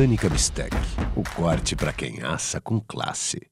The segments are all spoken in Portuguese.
Britânica Bistec. O corte para quem assa com classe.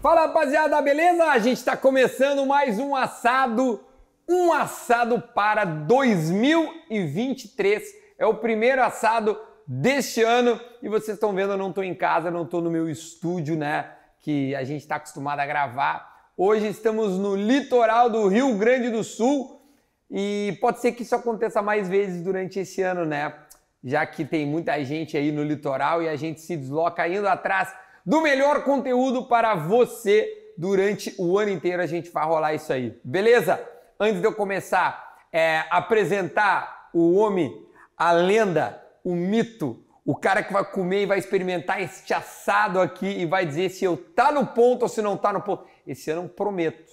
Fala rapaziada, beleza? A gente está começando mais um assado, um assado para 2023. É o primeiro assado deste ano e vocês estão vendo, eu não estou em casa, não estou no meu estúdio, né? Que a gente está acostumado a gravar. Hoje estamos no litoral do Rio Grande do Sul e pode ser que isso aconteça mais vezes durante esse ano, né? Já que tem muita gente aí no litoral e a gente se desloca indo atrás do melhor conteúdo para você durante o ano inteiro. A gente vai rolar isso aí, beleza? Antes de eu começar é, apresentar o homem, a lenda, o mito, o cara que vai comer e vai experimentar este assado aqui e vai dizer se eu tá no ponto ou se não tá no ponto. Esse ano eu prometo.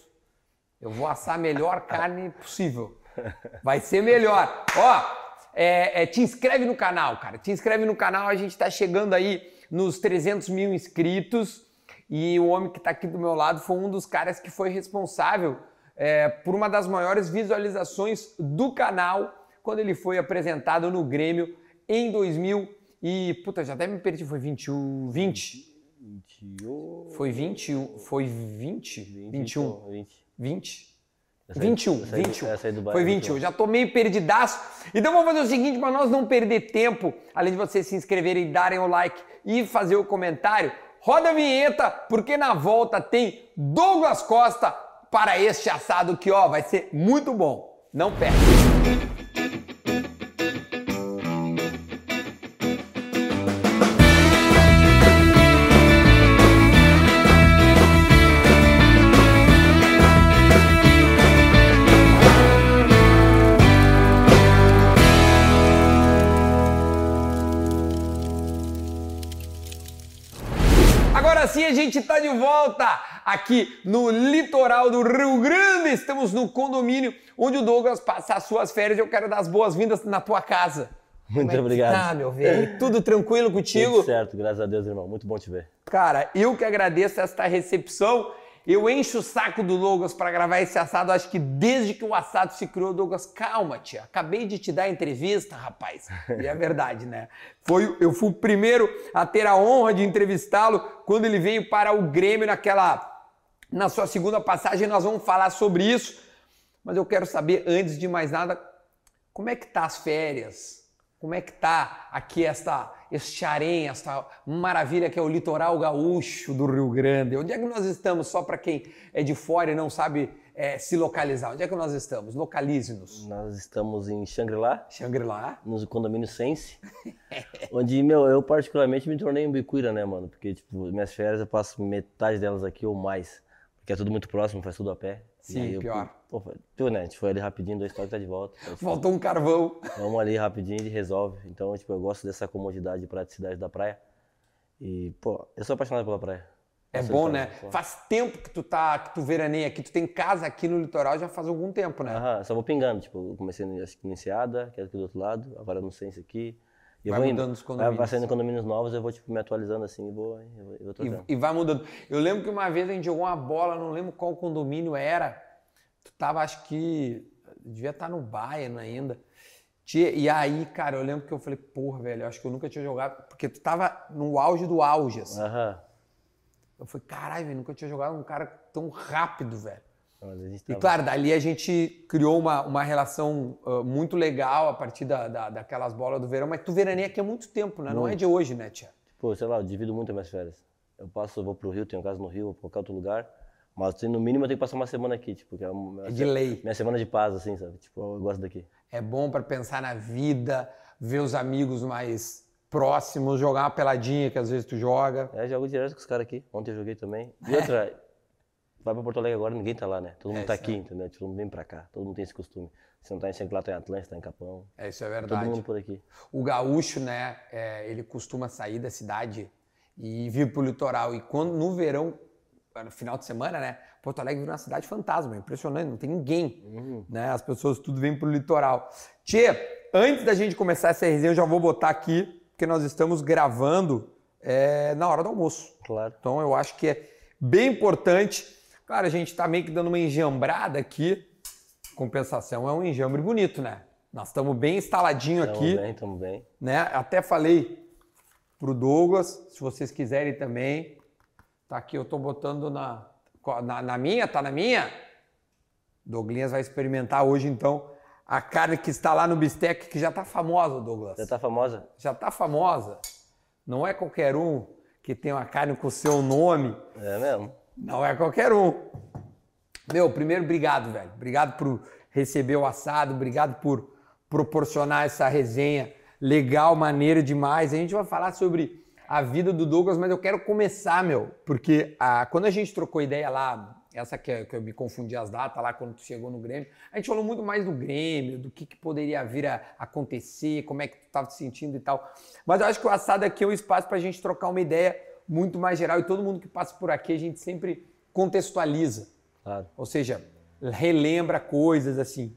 Eu vou assar a melhor carne possível. Vai ser melhor. Ó, é, é, te inscreve no canal, cara. Te inscreve no canal. A gente tá chegando aí nos 300 mil inscritos e o homem que está aqui do meu lado foi um dos caras que foi responsável é, por uma das maiores visualizações do canal quando ele foi apresentado no Grêmio em 2000 e puta já até me perdi foi 21 20 21 foi 21 foi 20 21 20 20 21, 21. Foi 21. Já tô meio perdidaço. Então vamos fazer o seguinte, para nós não perder tempo, além de vocês se inscreverem darem o like e fazer o comentário, roda a vinheta, porque na volta tem Douglas Costa para este assado que ó, vai ser muito bom. Não perca. Gente está de volta aqui no litoral do Rio Grande. Estamos no condomínio onde o Douglas passa as suas férias. Eu quero dar as boas-vindas na tua casa. Muito Como é obrigado. Tá, meu velho? Tudo tranquilo contigo? Tudo certo, graças a Deus, irmão. Muito bom te ver. Cara, eu que agradeço esta recepção eu encho o saco do Douglas para gravar esse assado, acho que desde que o assado se criou, Douglas, calma, tia. Acabei de te dar entrevista, rapaz. E é verdade, né? Foi, eu fui o primeiro a ter a honra de entrevistá-lo quando ele veio para o Grêmio naquela na sua segunda passagem, nós vamos falar sobre isso. Mas eu quero saber antes de mais nada, como é que tá as férias? Como é que tá aqui esta, este harém, esta maravilha que é o litoral gaúcho do Rio Grande? Onde é que nós estamos? Só para quem é de fora e não sabe é, se localizar. Onde é que nós estamos? Localize-nos. Nós estamos em Xangri-Lá. Xangri-Lá. No condomínio Sense. onde, meu, eu particularmente me tornei um bicuíra, né, mano? Porque, tipo, minhas férias eu passo metade delas aqui ou mais. Porque é tudo muito próximo, faz tudo a pé. Sim, pior. pô, pô, né, a gente foi ali rapidinho, dois toques tá de volta. Faltou um carvão. Vamos ali rapidinho e resolve. Então, tipo, eu gosto dessa comodidade e praticidade da praia. E, pô, eu sou apaixonado pela praia. É bom, né? Pô. Faz tempo que tu tá, que tu veraneia aqui, tu tem casa aqui no litoral já faz algum tempo, né? Aham, só vou pingando, tipo, eu comecei acho que no Enseada, que é aqui do outro lado, agora no Sense aqui. E vai mudando os condomínios. Vai saindo condomínios novos, eu vou tipo, me atualizando assim e vou, eu vou e, e vai mudando. Eu lembro que uma vez a gente jogou uma bola, não lembro qual condomínio era, tu tava, acho que, devia estar tá no Bayern ainda, e aí, cara, eu lembro que eu falei, porra, velho, eu acho que eu nunca tinha jogado. Porque tu tava no auge do auge, assim. Aham. Eu falei, caralho, velho, nunca tinha jogado um cara tão rápido, velho. Mas a gente E tava- claro, dali a gente criou uma, uma relação ah, muito legal a partir da, da- daquelas bolas do verão, mas tu veraneia aqui há muito tempo, né? Não é de hoje, né, tia? Pô, sei lá, eu divido muito as minhas férias. Eu passo, eu vou pro Rio, tenho casa no Rio, vou pra qualquer outro lugar. Mas no mínimo eu tenho que passar uma semana aqui, tipo, que é uma- É de lei. minha semana de paz, assim, sabe? Tipo, eu gosto daqui. É bom pra pensar na vida, ver os amigos mais próximos, jogar uma peladinha que às vezes tu joga. É, jogo direto com os caras aqui. Ontem eu joguei também. E outra, vai pra Porto Alegre agora, ninguém tá lá, né? Todo mundo É, tá isso aqui, entendeu? Todo mundo vem pra cá. Todo mundo tem esse costume. Se não tá em Centro, tá em Atlântica, tá em Capão. É, isso é Todo verdade. mundo por aqui. O gaúcho, né, é, ele costuma sair da cidade e vir pro litoral. E quando no verão, no final de semana, né, Porto Alegre vira uma cidade fantasma, é impressionante, não tem ninguém, né? As pessoas tudo vêm pro litoral. Tchê, antes da gente começar essa resenha, eu já vou botar aqui, porque nós estamos gravando é, na hora do almoço. Claro. Então eu acho que é bem importante. Claro, a gente está meio que dando uma enjambrada aqui. Compensação é um enjambre bonito, né? Nós estamos bem instaladinho Tamo aqui, bem, tamo bem. né? Até falei pro Douglas, se vocês quiserem também. Tá aqui, eu tô botando na, na, na minha, tá na minha? Douglinhas vai experimentar hoje, então, a carne que está lá no bistec, que já tá famosa, Douglas Já tá famosa? já tá famosa. Não é qualquer um que tem uma carne com o seu nome. É mesmo. Não é qualquer um. Meu, primeiro, obrigado, velho. Obrigado por receber o assado, obrigado por proporcionar essa resenha legal, maneira demais. A gente vai falar sobre a vida do Douglas, mas eu quero começar, meu, porque ah, quando a gente trocou ideia lá, essa que, que eu me confundi as datas lá quando tu chegou no Grêmio, a gente falou muito mais do Grêmio, do que, que poderia vir a acontecer, como é que tu estava te sentindo e tal. Mas eu acho que o assado aqui é um espaço para a gente trocar uma ideia muito mais geral e todo mundo que passa por aqui a gente sempre contextualiza. Claro. Ou seja, relembra coisas assim.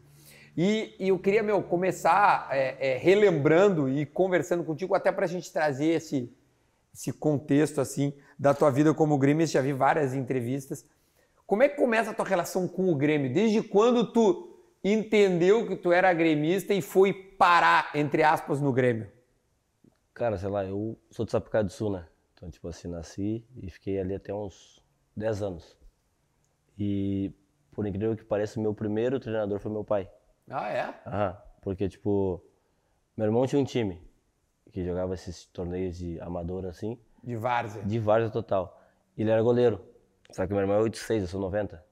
E, e eu queria, meu, começar é, é, relembrando e conversando contigo, até para a gente trazer esse, esse contexto assim da tua vida como gremista. Já vi várias entrevistas. Como é que começa a tua relação com o Grêmio? Desde quando tu entendeu que tu era gremista e foi parar, entre aspas, no Grêmio? Cara, sei lá, eu sou de Sapucaí do Sul, né? Então, tipo assim, nasci e fiquei ali até uns 10 anos. E, por incrível que pareça, meu primeiro treinador foi meu pai. Ah, é? Aham, porque, tipo, meu irmão tinha um time que jogava esses torneios de amador, assim, De Várzea. de várzea total. Ele era goleiro. Só que meu irmão é 86, eu sou 90.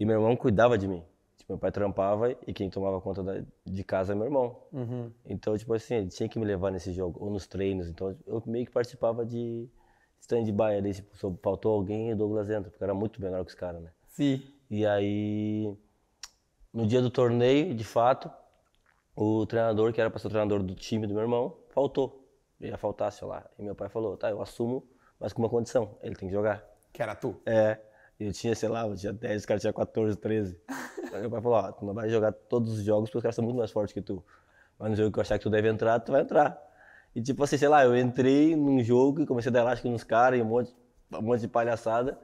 E meu irmão cuidava de mim. Tipo, meu pai trampava e quem tomava conta da- de casa é meu irmão. Então, tipo assim, ele tinha que me levar nesse jogo, ou nos treinos. Então, eu meio que participava de stand-by ali. Tipo, se faltou alguém, o Douglas entra, porque era muito melhor que os caras, né? Sim. E aí, no dia do torneio, de fato, o treinador, que era para ser o treinador do time do meu irmão, faltou. Ia faltar, sei lá. E meu pai falou, tá, eu assumo, mas com uma condição, ele tem que jogar. Que era tu. É, eu tinha, sei lá, eu tinha 10, os caras tinham 14, 13. Aí meu pai falou, ó, tu não vai jogar todos os jogos porque os caras são muito mais fortes que tu. Mas no jogo que eu achar que tu deve entrar, tu vai entrar. E tipo assim, sei lá, eu entrei num jogo e comecei a dar elástico nos caras e um monte, um monte de palhaçada.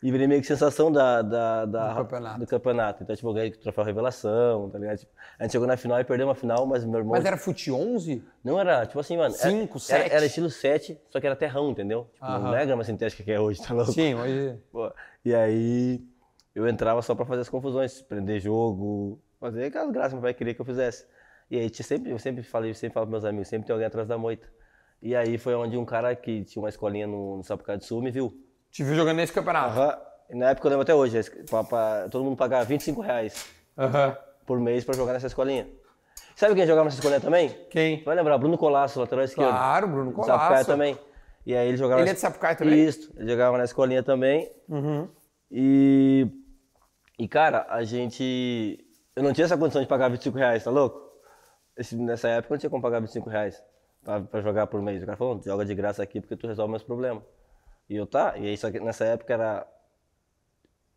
E virei meio que sensação da, da, da- Do campeonato. do campeonato. Então, tipo, eu ganhei o troféu revelação, tá ligado? Tipo, a gente chegou na final e perdeu uma final, mas meu irmão... Mas era fute 11? Não era, tipo assim, mano. era- Cinco, era, sete? Era estilo 7, só que era terrão, entendeu? Tipo, não é grama sintética que é hoje, tá louco? Sim, hoje. Pô, e aí eu entrava só pra fazer as confusões, prender jogo, fazer aquelas graças que meu pai queria que eu fizesse. E aí sempre, eu sempre falei, eu sempre falo pros meus amigos, sempre tem alguém atrás da moita. E aí foi onde um cara que tinha uma escolinha no, no Sapucaí do Sul me viu. Te viu jogando nesse campeonato. Aham. Na época eu lembro até hoje, es- pra- pra- todo mundo pagava 25 reais Aham. por mês pra jogar nessa escolinha. Sabe quem jogava nessa escolinha também? Quem? Vai lembrar, Bruno Colasso, lateral esquerdo. Claro, Bruno Colasso. também. E aí ele jogava. Ele na- é de Sapucaí também? Isso, ele jogava na escolinha também. Uhum. E. E cara, a gente. Eu não tinha essa condição de pagar 25 reais, tá louco? Esse- nessa época eu não tinha como pagar 25 reais pra, pra jogar por mês. O cara falou, joga de graça aqui porque tu resolve meus problemas. E eu tá, e aí só que nessa época era.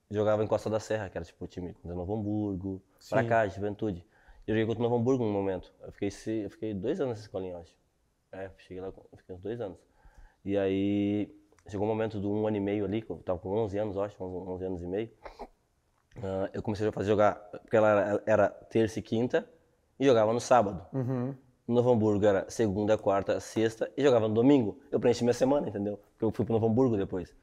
Jogava em Costa da Serra, que era tipo o time contra Novo Hamburgo, pra Sim. cá, Juventude. Eu joguei contra o Novo Hamburgo num momento. Eu fiquei, eu fiquei dois anos nessa escolinha, eu acho. É, cheguei lá, fiquei uns dois anos. E aí, chegou um momento de um ano e meio ali, que eu tava com 11 anos, eu acho, 11, 11 anos e meio. Ah, eu comecei a fazer jogar, porque ela era, era terça e quinta, e jogava no sábado. No Novo Hamburgo era segunda, quarta, sexta e jogava no domingo. Eu preenchi minha semana, entendeu? Porque eu fui pro Novo Hamburgo depois.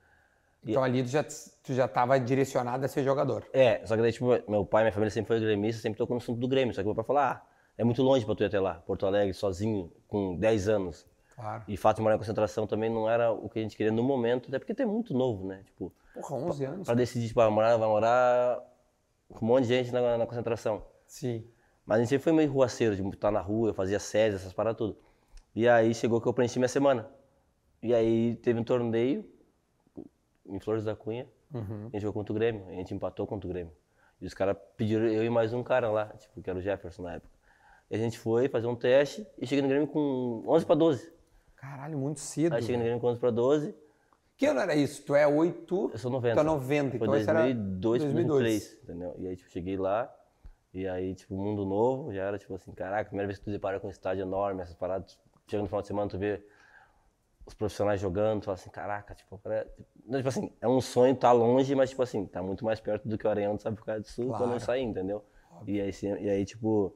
Então ali tu já, tu já tava direcionado a ser jogador. É, só que daí, tipo, meu pai, minha família sempre foi gremista, sempre tocou no assunto do Grêmio. Só que meu pai falou, ah, é muito longe pra tu ir até lá, Porto Alegre, sozinho, com 10 anos. Claro. E fato de morar em concentração também não era o que a gente queria no momento, até porque tu é muito novo, né? Tipo, Porra, 11 anos. pra decidir, tipo, ah, morar, vai morar com um monte de gente na, na concentração. Sim. Mas a gente sempre foi meio ruaceiro, de estar na rua, eu fazia SES, essas paradas tudo. E aí chegou que eu preenchi minha semana. E aí teve um torneio em Flores da Cunha, a gente jogou contra o Grêmio, a gente empatou contra o Grêmio. E os caras pediram eu e mais um cara lá, tipo, que era o Jefferson na época. E a gente foi fazer um teste e cheguei no Grêmio com 11 para 12. Caralho, muito cedo. Aí cheguei no Grêmio com 11 para 12, Que ano era isso? Tu é 8. eu sou 90. Tu é 90, Foi então esse era 2002 para 2002. 2003, entendeu? E aí, tipo, cheguei lá, e aí, tipo, mundo novo, já era, tipo assim, caraca, primeira vez que tu depara com um estádio enorme, essas paradas, chega no final de semana, tu vê os profissionais jogando, tu fala assim, caraca, tipo, parece... não, tipo assim, é um sonho tá longe, mas, tipo assim, tá muito mais perto do que o Aranhão do Sapucaí do Sul quando eu Claro. saí, entendeu? E aí, e aí, tipo,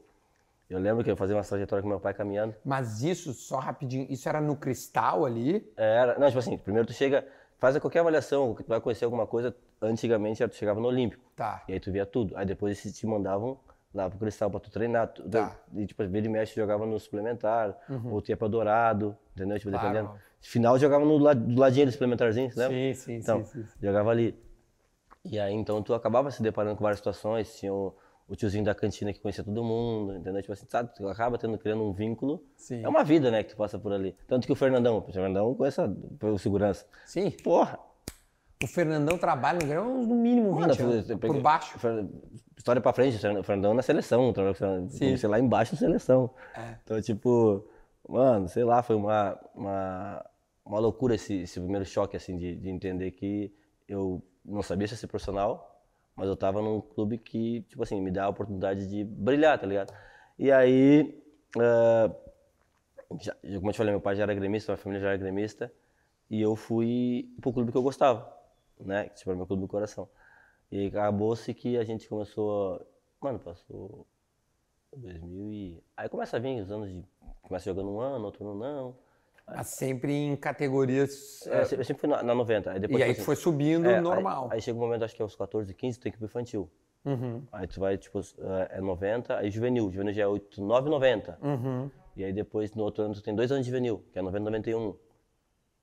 eu lembro que eu fazia uma trajetória com meu pai caminhando, Mas isso, só rapidinho, isso era no cristal ali? Era, não, tipo assim, primeiro tu chega, faz qualquer avaliação, tu vai conhecer alguma coisa, antigamente tu chegava no Olímpico. Tá. E aí tu via tudo. Aí depois eles te mandavam lá pro Cristal pra tu treinar. Tu, Tá. E tipo, vira e mexe, jogava no suplementar, ou tu ia pra Dourado, entendeu? Tipo, Uhum. Claro. dependendo. Final jogava no do ladinho do suplementarzinho, lembra? Sim, sim, então, sim, sim, sim. jogava ali. E aí então tu acabava se deparando com várias situações, tinha o, o tiozinho da cantina que conhecia todo mundo, entendeu? Tipo assim, sabe, tu acaba tendo, criando um vínculo. Sim. É uma vida, né, que tu passa por ali. Tanto que o Fernandão, o Fernandão conhece a- o segurança. Sim. Porra! O Fernandão trabalha no Grêmio no mínimo 20 Mano, anos. eu Por peguei- baixo. História pra frente, o Fernandão na seleção, com comecei lá embaixo na seleção. É. Então, tipo, mano, sei lá, foi uma, uma, uma loucura esse, esse primeiro choque, assim, de, de entender que eu não sabia se ia ser profissional, mas eu tava num clube que, tipo assim, me dá a oportunidade de brilhar, tá ligado? E aí, ah, já, como eu te falei, meu pai já era gremista, minha família já era gremista, e eu fui pro clube que eu gostava, né? Que tipo, era meu clube do coração. E acabou-se que a gente começou, mano, passou 2000 e... Aí começa a vir os anos de... Começa jogando um ano, outro ano não. Mas sempre em categorias. É, eu sempre eu sempre fui na, na 90. Aí depois, e aí tipo assim, foi subindo é, aí- normal. Aí, chega um momento, acho que é aos 14, 15, tu tem que ir pro infantil. Uhum. Aí tu vai, tipo, é 90, aí juvenil. Juvenil já é 8, 9, 90. Uhum. E aí depois, no outro ano, tu tem dois anos de juvenil, que é 90, 91.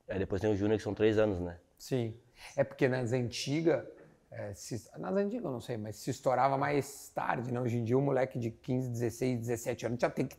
Aí depois tem o júnior, que são três anos, né? Sim. É porque nas antigas. é, se- nas antigas eu não sei, mas se estourava mais tarde, né? Hoje em dia o moleque de 15, 16, 17 anos já tem que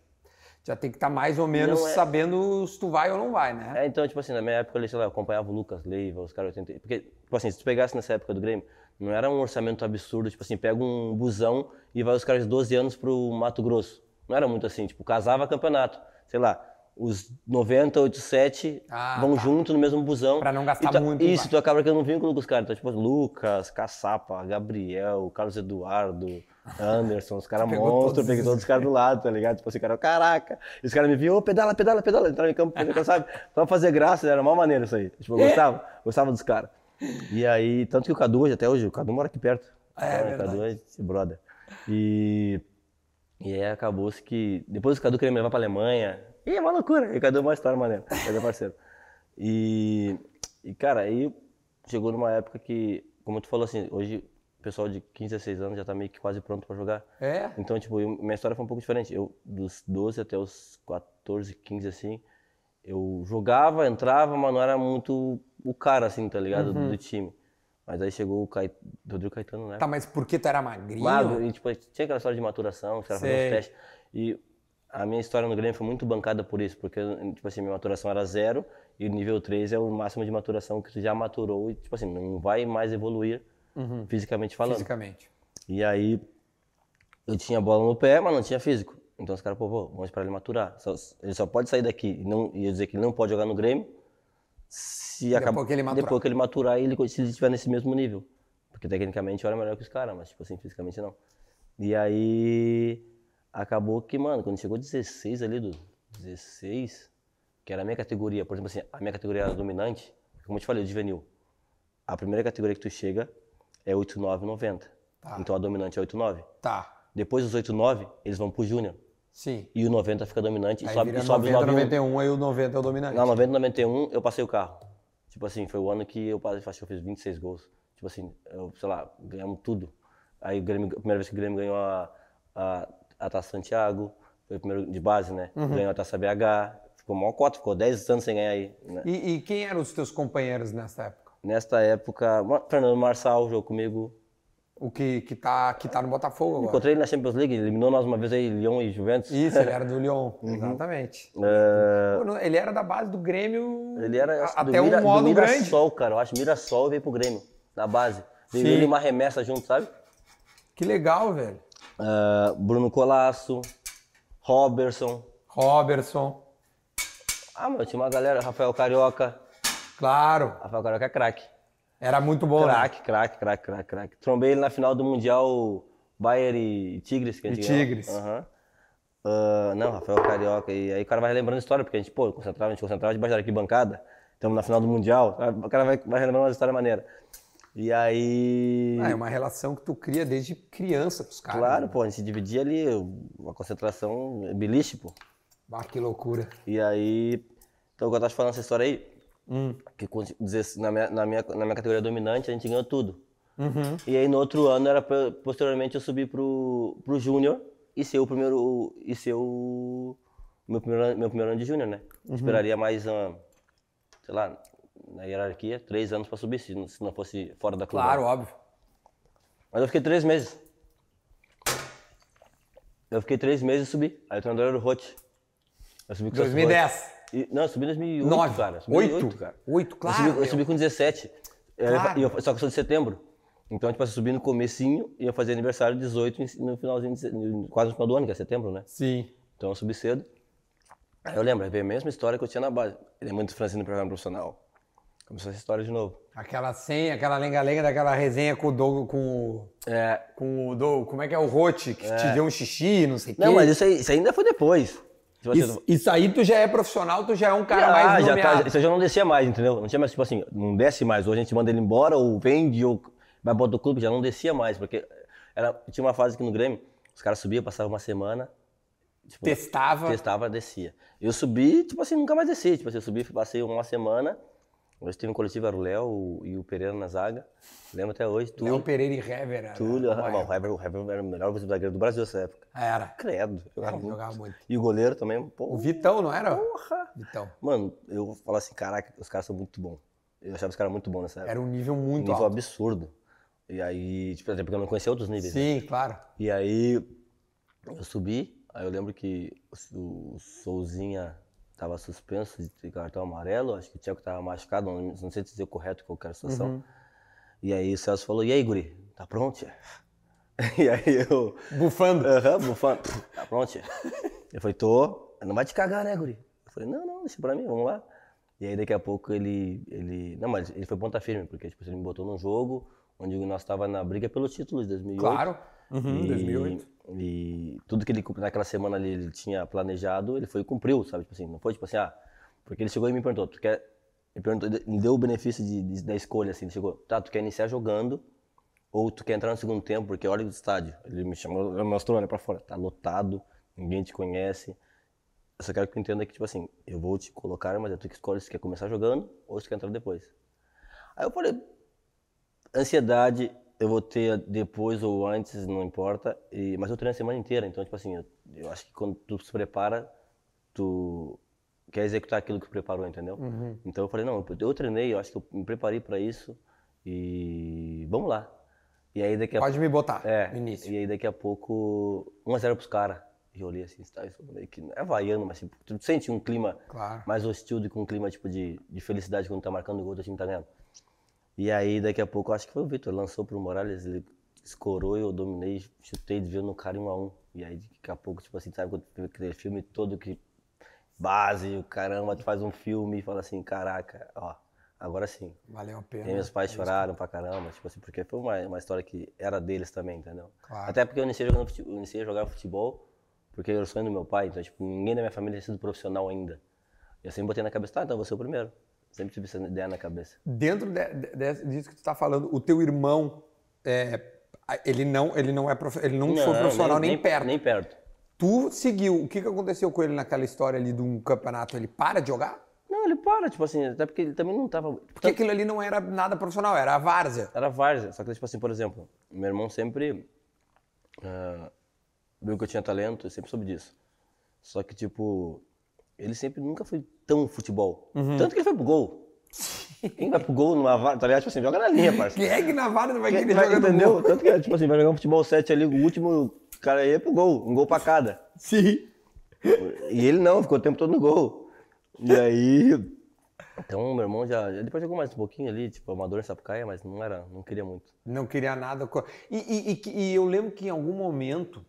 já tem que estar mais ou menos é- sabendo se tu vai ou não vai, né? É, então, tipo assim, na minha época, sei lá, eu acompanhava o Lucas Leiva, os caras 80. Porque, tipo assim, se tu pegasse nessa época do Grêmio, não era um orçamento absurdo, tipo assim, pega um busão e vai os caras de 12 anos pro Mato Grosso. Não era muito assim, tipo, casava campeonato. Sei lá, os 90, 87 Ah, vão tá. junto no mesmo busão. Pra não gastar tu- muito Isso, tu acaba criando um vínculo com os caras. Então, tipo, Lucas, Caçapa, Gabriel, Carlos Eduardo, Anderson, os caras monstros, peguei todos os caras do lado, tá ligado? Tipo assim, cara, caraca. E os caras me viam, ô, pedala, pedala, pedala, entrava em campo, sabe? Só pra fazer graça, era uma maneira isso aí. Tipo, eu gostava, gostava dos caras. E aí, tanto que o Cadu hoje, até hoje, o Cadu mora aqui perto. É, o verdade. Cadu é esse brother. E, e aí acabou-se que, depois o Cadu queria me levar pra Alemanha. E é uma loucura, e é uma história maneira, é parceiro. E, e, cara, aí chegou numa época que, como tu falou assim, hoje o pessoal de 15 a 16 anos já tá meio que quase pronto pra jogar. É. Então, tipo, eu- minha história foi um pouco diferente. Eu, dos 12 até os 14, 15, assim, eu jogava, entrava, mas não era muito o cara, assim, tá ligado? Do, do time. Mas aí chegou o Cai... Rodrigo Caetano, né? Tá, mas por que tu era magrinho? Magro, e, tipo, tinha aquela história de maturação, os caras faziam uns testes. E a minha história no Grêmio foi muito bancada por isso, porque, tipo assim, minha maturação era zero, e o nível 3 é o máximo de maturação que tu já maturou, e, tipo assim, não vai mais evoluir fisicamente falando. Fisicamente. E aí eu tinha bola no pé, mas não tinha físico. Então os caras, pô, pô, vamos esperar ele maturar. Só- ele só pode sair daqui e não e eu dizer que ele não pode jogar no Grêmio se Depois acaba- que ele maturar. depois que ele maturar e ele, se ele estiver nesse mesmo nível. Porque tecnicamente eu era melhor que os caras, mas tipo assim, fisicamente não. E aí acabou que, mano, quando chegou 16 ali, do 16, que era a minha categoria, por exemplo assim, a minha categoria era dominante, como eu te falei, o juvenil. A primeira categoria que tu chega é 8, 9, 90. Tá. Então a dominante é 8, 9. Tá. Depois dos 8, 9, eles vão pro júnior. Sim. e o 90 fica dominante e Aí sobe, vira e sobe os 90, 91. 91, aí o 90 é o dominante. Não, 90 91 eu passei o carro. Tipo assim, foi o ano que eu passei, acho que eu fiz 26 gols. Tipo assim, eu, sei lá, ganhamos tudo. Aí o Grêmio, a primeira vez que o Grêmio ganhou a, a, a Taça Santiago, foi o primeiro de base, né? Uhum. Ganhou a Taça BH, ficou maior cota, ficou 10 anos sem ganhar aí. Né? E, e quem eram os teus companheiros nessa época? Nesta época, Fernando Marçal jogou comigo. O que, que, tá, que tá no Botafogo agora. Encontrei ele na Champions League, eliminou nós uma vez aí, Lyon e Juventus. Isso, ele era do Lyon. Uhum. Exatamente. É, Ele era da base do Grêmio ele era acho até Mira- um modo do grande. Mirassol, cara. Eu acho Mirassol veio pro Grêmio, na base. Veio ele uma remessa junto, sabe? Que legal, velho. Ah, Bruno Colasso, Robertson. Robertson, Ah, meu, tinha uma galera, Rafael Carioca. claro. Rafael Carioca é craque. Era muito bom, né? Craque, craque, craque, craque, craque. Trombei ele na final do Mundial Bayern e Tigres. Que a E gente ganhou. Tigres. Aham. Ah, não, Rafael Carioca. E aí o cara vai relembrando a história, porque a gente, pô, concentrava, a gente concentrava debaixo da arquibancada. Estamos na final do Mundial. O cara vai, vai relembrando uma história maneira. E aí... Ah, é uma relação que tu cria desde criança com os caras. Claro, né? pô, a gente dividia ali uma concentração beliche, pô. Ah, que loucura. E aí, então eu tava te falando essa história aí, Hum. que com 16 na minha, na, minha, na minha categoria dominante a gente ganhou tudo. Uhum. E aí no outro ano, era posteriormente, eu subir pro, pro Júnior e ser o primeiro, e ser o meu primeiro, ano- meu primeiro ano de Júnior, né? Uhum. Esperaria mais, ah, sei lá, na hierarquia, três anos pra subir, se, não- se não fosse fora da clube. Claro, óbvio. Mas eu fiquei três meses. Eu fiquei três meses e subi. Aí o treinador era o Roth. Eu subi com o Celso 2010. Roth. E- não, eu subi em 2008, Nove. cara. Eu Subi em Oito. 2008, cara. Oito, Eu claro, subi, eu subi com 17. É, Claro. e eu- só que eu sou de setembro. Então, tipo, eu subi no comecinho e eu fazia aniversário 18 em- no finalzinho, de, quase no final do ano, que é setembro, né? Sim. Então eu subi cedo. Aí eu lembro, veio a mesma história que eu tinha na base. Ele é muito franzino no programa profissional. Começou essa história de novo. Aquela senha, aquela lenga-lenga daquela resenha com o Doug, com o. É, Com o Doug, como é que é o Rote, que te deu um xixi, não sei o quê. não, mas isso, aí, isso ainda foi depois. Tipo assim, Isso, isso aí tu já é profissional, tu já é um cara Ah, mais já nomeado. tá, isso já não descia mais, entendeu? Não tinha mais, tipo assim, não desce mais. Ou a gente manda ele embora, ou vende, ou vai para outro clube, já não descia mais. Porque era, tinha uma fase aqui no Grêmio, os caras subiam, passavam uma semana, tipo, Testava. testava, descia. Eu subi, tipo assim, nunca mais desci. Tipo assim, eu subi, passei uma semana, hoje teve um coletivo, era o Léo e o Pereira na zaga. Lembro até hoje, Léo Túlio. Pereira e Hever. era- Túlio, ah, bom, o Hever, o Hever era o melhor zagueiro do Brasil nessa época. Era. Credo, jogava, Ele muito. jogava muito. E o goleiro também, pô. O Vitão, não era? Porra! Vitão. Mano, eu falo assim, caraca, os caras são muito bons. Eu achava os caras muito bons nessa época. Era um nível muito nível alto. absurdo. E aí, tipo, até porque eu não conhecia outros níveis. né? Sim, claro. E aí, eu subi, aí eu lembro que o Souzinha tava suspenso de cartão amarelo, acho que o Tcheco tava machucado, não, não sei dizer correto qual era a situação. Uhum. E aí o Celso falou, e aí, guri, tá pronto? tchê?" E aí eu... Bufando. Aham, bufando. Tá pronto, tia? Eu falei, tô. Não vai te cagar, né, guri? Eu falei, não, não, deixa pra mim, vamos lá. E aí daqui a pouco ele. ele não, mas ele foi ponta firme, porque tipo, ele me botou num jogo onde nós tava na briga pelo título de 2008. Claro. Uhum, e, 2008. E tudo que ele naquela semana ali ele tinha planejado, ele foi e cumpriu, sabe? Tipo assim, não foi tipo assim, ah, porque ele chegou e me perguntou, tu quer. Me, perguntou, me deu o benefício de, de- da escolha, assim, ele chegou, tá, tu quer iniciar jogando ou tu quer entrar no segundo tempo, porque olha o estádio. Ele me chamou, ele mostrou, olha pra fora, tá lotado, ninguém te conhece. Eu só quero que tu entenda que, tipo assim, eu vou te colocar, mas é tu que escolhe se tu quer começar jogando ou se tu quer entrar depois. Aí eu falei, ansiedade eu vou ter depois ou antes, não importa, e, mas eu treino a semana inteira, então, tipo assim, eu, eu acho que quando tu se prepara, tu quer executar aquilo que preparou, entendeu? Então eu falei, não, eu, eu treinei, eu acho que eu me preparei para isso e vamos lá. E aí daqui a Pode me botar é, início. e aí daqui a pouco, 1x0 pros caras. E eu olhei assim, tá, isso meio que é vaiano, mas tipo, tu sente um clima Claro. mais hostil do que um clima tipo de, de felicidade quando tá marcando o gol do time tá ganhando. E aí daqui a pouco, acho que foi o Vitor, lançou pro Morales, ele escorou e eu dominei, chutei, desviou no cara em 1 a 1 E aí daqui a pouco, tipo assim, sabe quando aquele filme todo que base, o caramba, tu faz um filme e fala assim, caraca, ó, agora sim. Valeu a pena. E meus pais choraram pra caramba, tipo assim, porque foi uma, uma história que era deles também, entendeu? Claro. Até porque eu iniciei, jogando, eu iniciei a jogar futebol porque era o sonho do meu pai, então, tipo, ninguém da minha família tinha sido profissional ainda. E eu sempre botei na cabeça, tá, então vou ser o primeiro. Sempre tive essa ideia na cabeça. Dentro de- de- disso que tu tá falando, o teu irmão, é, ele não, ele não é ele não, foi profissional nem, perto. Nem perto. Tu seguiu. O que, que aconteceu com ele naquela história ali de um campeonato? Ele para de jogar? Não, ele para, tipo assim, até porque ele também não tava. Porque aquilo ali não era nada profissional, era a várzea. Era várzea. Só que, tipo assim, por exemplo, meu irmão sempre ah, viu que eu tinha talento, eu sempre soube disso. Só que, tipo, ele sempre nunca foi tão futebol. Tanto que ele foi pro gol. Quem vai pro gol numa várzea, tá ligado? Tipo assim, joga na linha, parceiro. Quem é que na várzea vai Quem querer vai, jogar no entendeu? gol? Tanto que, tipo assim, vai jogar um futebol 7 ali, o último cara ia pro gol, um gol pra cada. Sim. E ele não, ficou o tempo todo no gol. E aí. Então, meu irmão já. já Depois jogou mais um pouquinho ali, tipo, amador em Sapucaia, mas não era, não queria muito. Não queria nada. E, e- e e eu lembro que em algum momento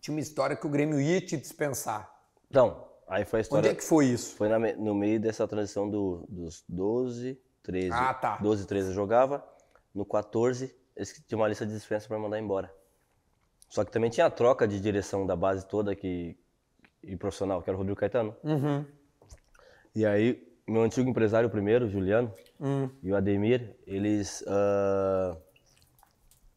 tinha uma história que o Grêmio ia te dispensar. Então, aí foi a história. Onde é que foi isso? Foi na no meio dessa transição do- dos 12, 13. Ah, tá. 12, 13 eu jogava. No 14, eles tinham uma lista de dispensa pra mandar embora. Só que também tinha a troca de direção da base toda que, e profissional, que era o Rodrigo Caetano. Uhum. E aí, meu antigo empresário primeiro, Juliano, Hum. e o Ademir, eles. ah,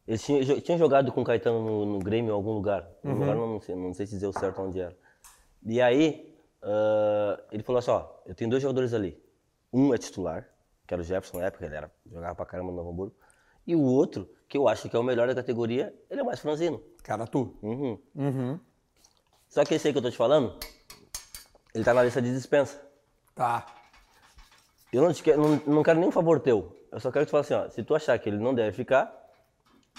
eles tinham, tinham jogado com o Caetano no, no Grêmio em algum lugar. Uhum. Um lugar, não sei, não sei se dizer o certo onde era. E aí, ah, ele falou assim: ó, eu tenho dois jogadores ali. Um é titular, que era o Jefferson na época, ele era, jogava pra caramba no Novo Hamburgo. E o outro, que eu acho que é o melhor da categoria, ele é mais franzino. Cara, tu. Uhum. Uhum. Só que esse aí que eu tô te falando, ele tá na lista de dispensa. Tá. Eu não, te quero, não, não quero nenhum favor teu. Eu só quero que tu fale assim, ó, se tu achar que ele não deve ficar,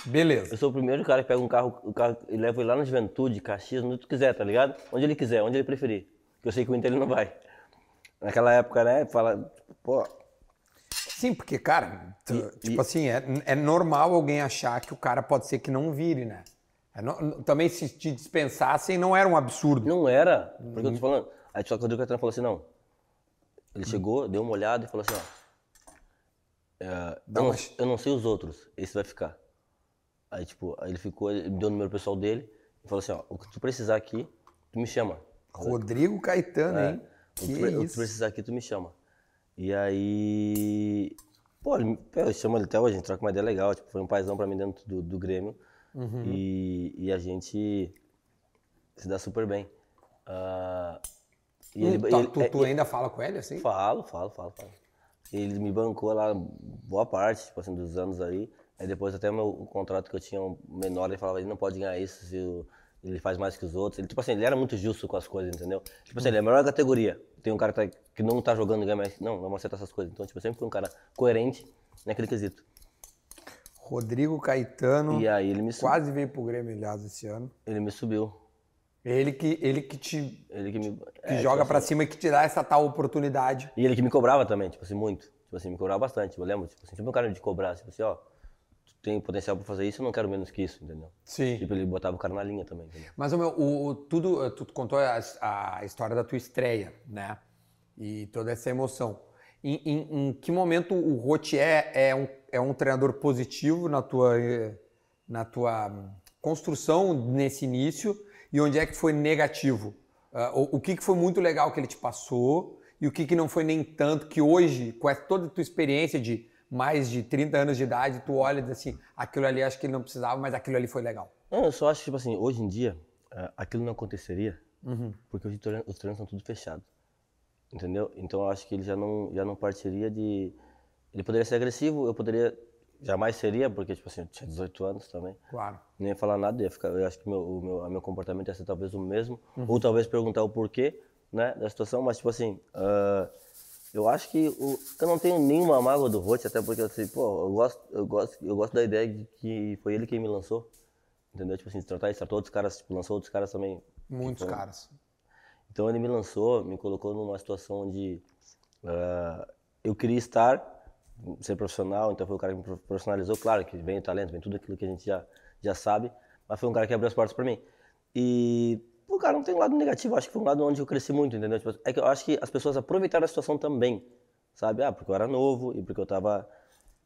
Beleza. eu sou o primeiro cara que pega um carro, o carro e leva ele lá na Juventude, Caxias, onde tu quiser, tá ligado? Onde ele quiser, onde ele preferir. Porque eu sei que o Inter ele não vai. Naquela época, né, fala, pô, Sim, porque, cara, tu- E- tipo e- assim, é, é normal alguém achar que o cara pode ser que não vire, né? É no- também se te dispensassem não era um absurdo. não era, porque eu tô falando. Aí só que o Rodrigo Caetano falou assim, não. Ele chegou, deu uma olhada e falou assim, ó. é, Dá eu, não, eu não sei os outros, esse vai ficar. Aí, tipo, aí ele ficou, ele me deu o número pessoal dele e falou assim, ó, o que tu precisar aqui, tu me chama. Rodrigo Caetano, hein? O que, tu pre- o que tu isso. precisar aqui, tu me chama. E aí. Pô, ele eu chamo ele até hoje, a gente troca uma ideia legal. Tipo, foi um paizão pra mim dentro do, do Grêmio. Uhum. E, e a gente se dá super bem. Ah, e Hum, ele- tu, é- tu ainda fala com ele assim? Falo, falo, falo, falo. Ele me bancou lá boa parte, tipo assim, dos anos aí. Aí depois até o meu o contrato que eu tinha menor, ele falava, ele não pode ganhar isso se o- ele faz mais que os outros. Ele, tipo assim, ele era muito justo com as coisas, entendeu? Tipo assim, ele é a melhor categoria. Tem um cara que, tá- que não tá jogando e ganha mais. Não, não vamos aceitar essas coisas. Então, tipo, eu sempre fui um cara coerente naquele quesito. Rodrigo Caetano E aí ele me, su- quase veio pro Grêmio, aliás, esse ano. ele me subiu. Ele que, ele que te Ele que me. que é, joga tipo pra assim, cima e que te dá essa tal oportunidade. E ele que me cobrava também, tipo assim, muito. Tipo assim, me cobrava bastante. Eu lembro, tipo assim, sempre um cara de cobrar, tipo assim, ó, tem potencial pra fazer isso, eu não quero menos que isso, entendeu? Sim. Tipo, ele botava o cara na linha também, entendeu? Mas o meu, o, o- tudo, tu contou a, a história da tua estreia, né? E toda essa emoção. Em, em- em que momento o Rotier é um, é um treinador positivo na tua, eh, na tua hum, construção nesse início e onde é que foi negativo? Ah, o, o que, que foi muito legal que ele te passou e o que, que não foi nem tanto que hoje, com toda a tua experiência de mais de 30 anos de idade, tu olha e diz assim, aquilo ali acho que ele não precisava, mas aquilo ali foi legal. Não, eu só acho que, tipo assim, hoje em dia, eh, aquilo não aconteceria, Uhum. porque os treinos- os treinos estão tudo fechados. Entendeu? Então eu acho que ele já não, já não partiria de. Ele poderia ser agressivo, eu poderia. Jamais seria, porque, tipo assim, eu tinha 18 anos também. Claro. Nem ia falar nada, ia ficar, eu acho que meu, o meu, meu comportamento ia ser talvez o mesmo, Uhum. ou talvez perguntar o porquê, né, da situação, mas tipo assim, ah, eu acho que o, eu não tenho nenhuma mágoa do Rote, até porque assim, pô, eu gosto, eu gosto, eu gosto da ideia de que foi ele quem me lançou, entendeu? Tipo assim, tratar, tratou outros caras, tipo, lançou outros caras também. Muitos tipo, caras. Então ele me lançou, me colocou numa situação onde ah, eu queria estar, ser profissional, então foi o cara que me profissionalizou, claro que vem o talento, vem tudo aquilo que a gente já, já sabe, mas foi um cara que abriu as portas para mim. E, pô, cara, não tem um lado negativo, acho que foi um lado onde eu cresci muito, entendeu? Tipo, é que eu acho que as pessoas aproveitaram a situação também, sabe? Ah, porque eu era novo e porque eu tava...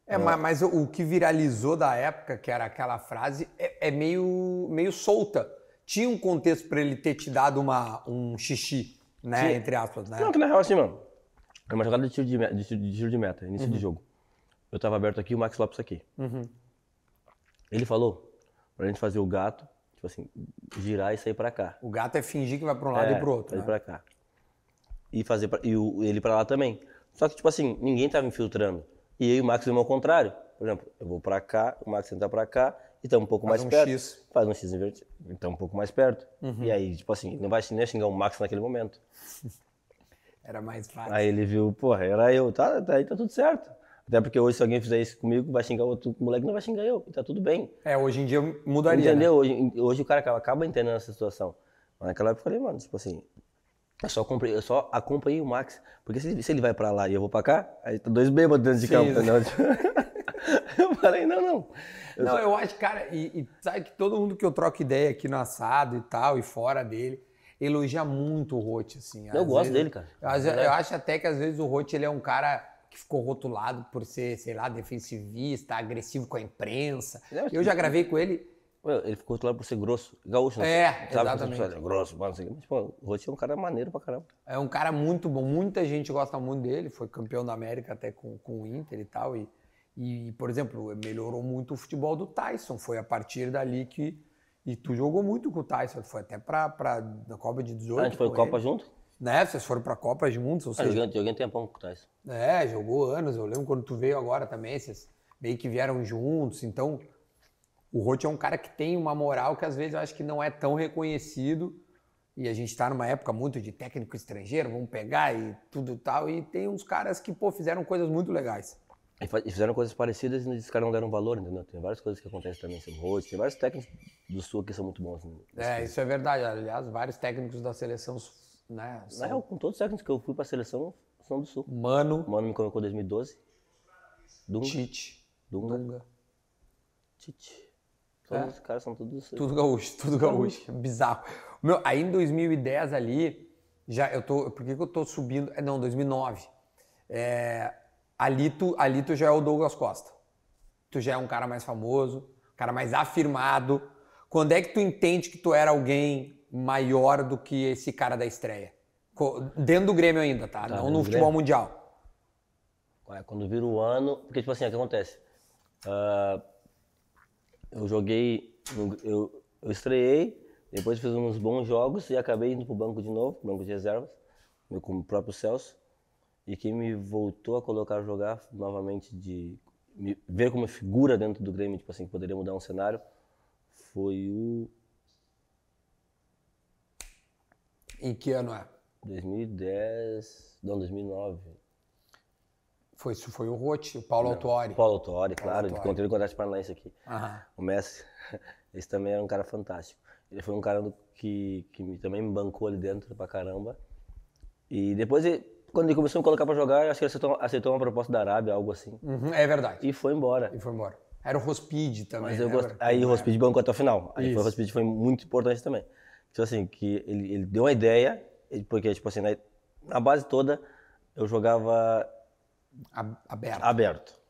É, ma- mas, o, o que viralizou da época, que era aquela frase, é, é meio, meio solta. Tinha um contexto pra ele ter te dado uma, um xixi, né? Sim. Entre aspas, né? Não, que na real assim, mano, é uma jogada de tiro de, me- de tiro de, tiro de meta, início de jogo. Eu tava aberto aqui, o Max Lopes aqui. Ele falou pra gente fazer o gato, Tipo assim, girar e sair pra cá. O gato é fingir que vai pra um lado É, e pro outro. Né? pra cá. E, fazer pra, e o- ele pra lá também. Só que, tipo assim, ninguém tava infiltrando. E eu e o Max vimos ao contrário. Por exemplo, eu vou pra cá, o Max entra pra cá e tá um pouco Faz mais um perto. X. Faz um X invertido. Então um pouco mais perto. Uhum. E aí, tipo assim, não vai nem xingar o Max naquele momento. Era mais fácil. Aí ele viu, porra, era eu. Tá, tá, aí tá tudo certo. Até porque hoje, se alguém fizer isso comigo, vai xingar outro moleque, não vai xingar eu. E tá tudo bem. É, hoje em dia mudaria. né? Entendeu? Hoje, hoje o cara acaba, acaba entendendo essa situação. Mas naquela época eu falei, mano, tipo assim, eu só, comprei, eu só acompanhei o Max. Porque se ele, se ele vai pra lá e eu vou pra cá, aí tá dois bêbados dentro de Sim, campo, sim. entendeu? eu falei, não, não. Eu Não, só- eu acho, cara, e, e sabe que todo mundo que eu troco ideia aqui no assado e tal, e fora dele, elogia muito o Rote, assim. Eu gosto vezes- dele, cara. Eu, acho- eu acho até que às vezes o Rote ele é um cara que ficou rotulado por ser, sei lá, defensivista, agressivo com a imprensa. Eu já gravei com ele. Ele ficou lá por ser grosso. Gaúcho, não É, sabe? Exatamente. você fala, grosso, mano, quê. Mas, pô, o Rotti é um cara maneiro pra caramba. É um cara muito bom, muita gente gosta muito dele, foi campeão da América até com, com o Inter e tal. E, e, por exemplo, melhorou muito o futebol do Tyson. Foi a partir dali que. E tu jogou muito com o Tyson, foi até pra, pra na Copa de 18. Ah, a gente foi Copa ele. junto? Né? Vocês foram pra Copa juntos, ou Ah, seja, joguei, joguei um tempão com o Tyson. é, jogou anos. Eu lembro quando tu veio agora também, vocês meio que vieram juntos. Então, o Roth é um cara que tem uma moral que às vezes eu acho que não é tão reconhecido. E a gente tá numa época muito de técnico estrangeiro, vamos pegar e tudo tal. E tem uns caras que, pô, fizeram coisas muito legais. E fizeram coisas parecidas e os caras não deram valor, entendeu? Tem várias coisas que acontecem também sobre o Rotti. Tem vários técnicos do Sul que são muito bons. Né? É, isso é verdade. Aliás, vários técnicos da seleção, né? Na São real, com todos os técnicos que eu fui pra seleção, são do Sul. Mano, Mano me colocou em 2012. Dunga. Tite, Dunga. Dunga. Tite. Todos É. os caras são todos do Sul. Tudo gaúcho, tudo gaúcho. Bizarro. Meu, aí em 2010 ali, já eu tô. Por que, que eu tô subindo? É, não, 2009. É, ali, tu, ali tu já é o Douglas Costa. Tu já é um cara mais famoso, um cara mais afirmado. Quando é que tu entende que tu era alguém maior do que esse cara da estreia? Dentro do Grêmio ainda, tá? Tá, não no futebol Grêmio. mundial. É, Quando vira o ano. Porque, tipo assim, o que acontece? Ah, eu joguei. Eu, eu estreiei, depois fiz uns bons jogos e acabei indo pro banco de novo, banco de reservas, com o próprio Celso. E quem me voltou a colocar a jogar novamente, de me ver como figura dentro do Grêmio, tipo assim, que poderia mudar um cenário, foi o Em que ano é? 2010. Não, 2009. Foi, isso foi o Rote, o Paulo Autuori. Paulo Autori, claro, Autuori. encontrei o Atlético Paranaense aqui. O Messi, esse também era um cara fantástico. Ele foi um cara que, que me- também me bancou ali dentro pra caramba. E depois, ele- quando ele começou a me colocar pra jogar, eu acho que ele aceitou, aceitou uma proposta da Arábia, algo assim. Uhum, é verdade. E foi embora. E foi embora. Era o Rospide também. Mas eu né? gosto. Aí o É. Hospid bancou até o final. Aí foi, o Hospid foi muito importante também. Tipo assim, que ele, ele deu uma ideia, porque, tipo assim, na, na base toda, eu jogava Aberto. aberto.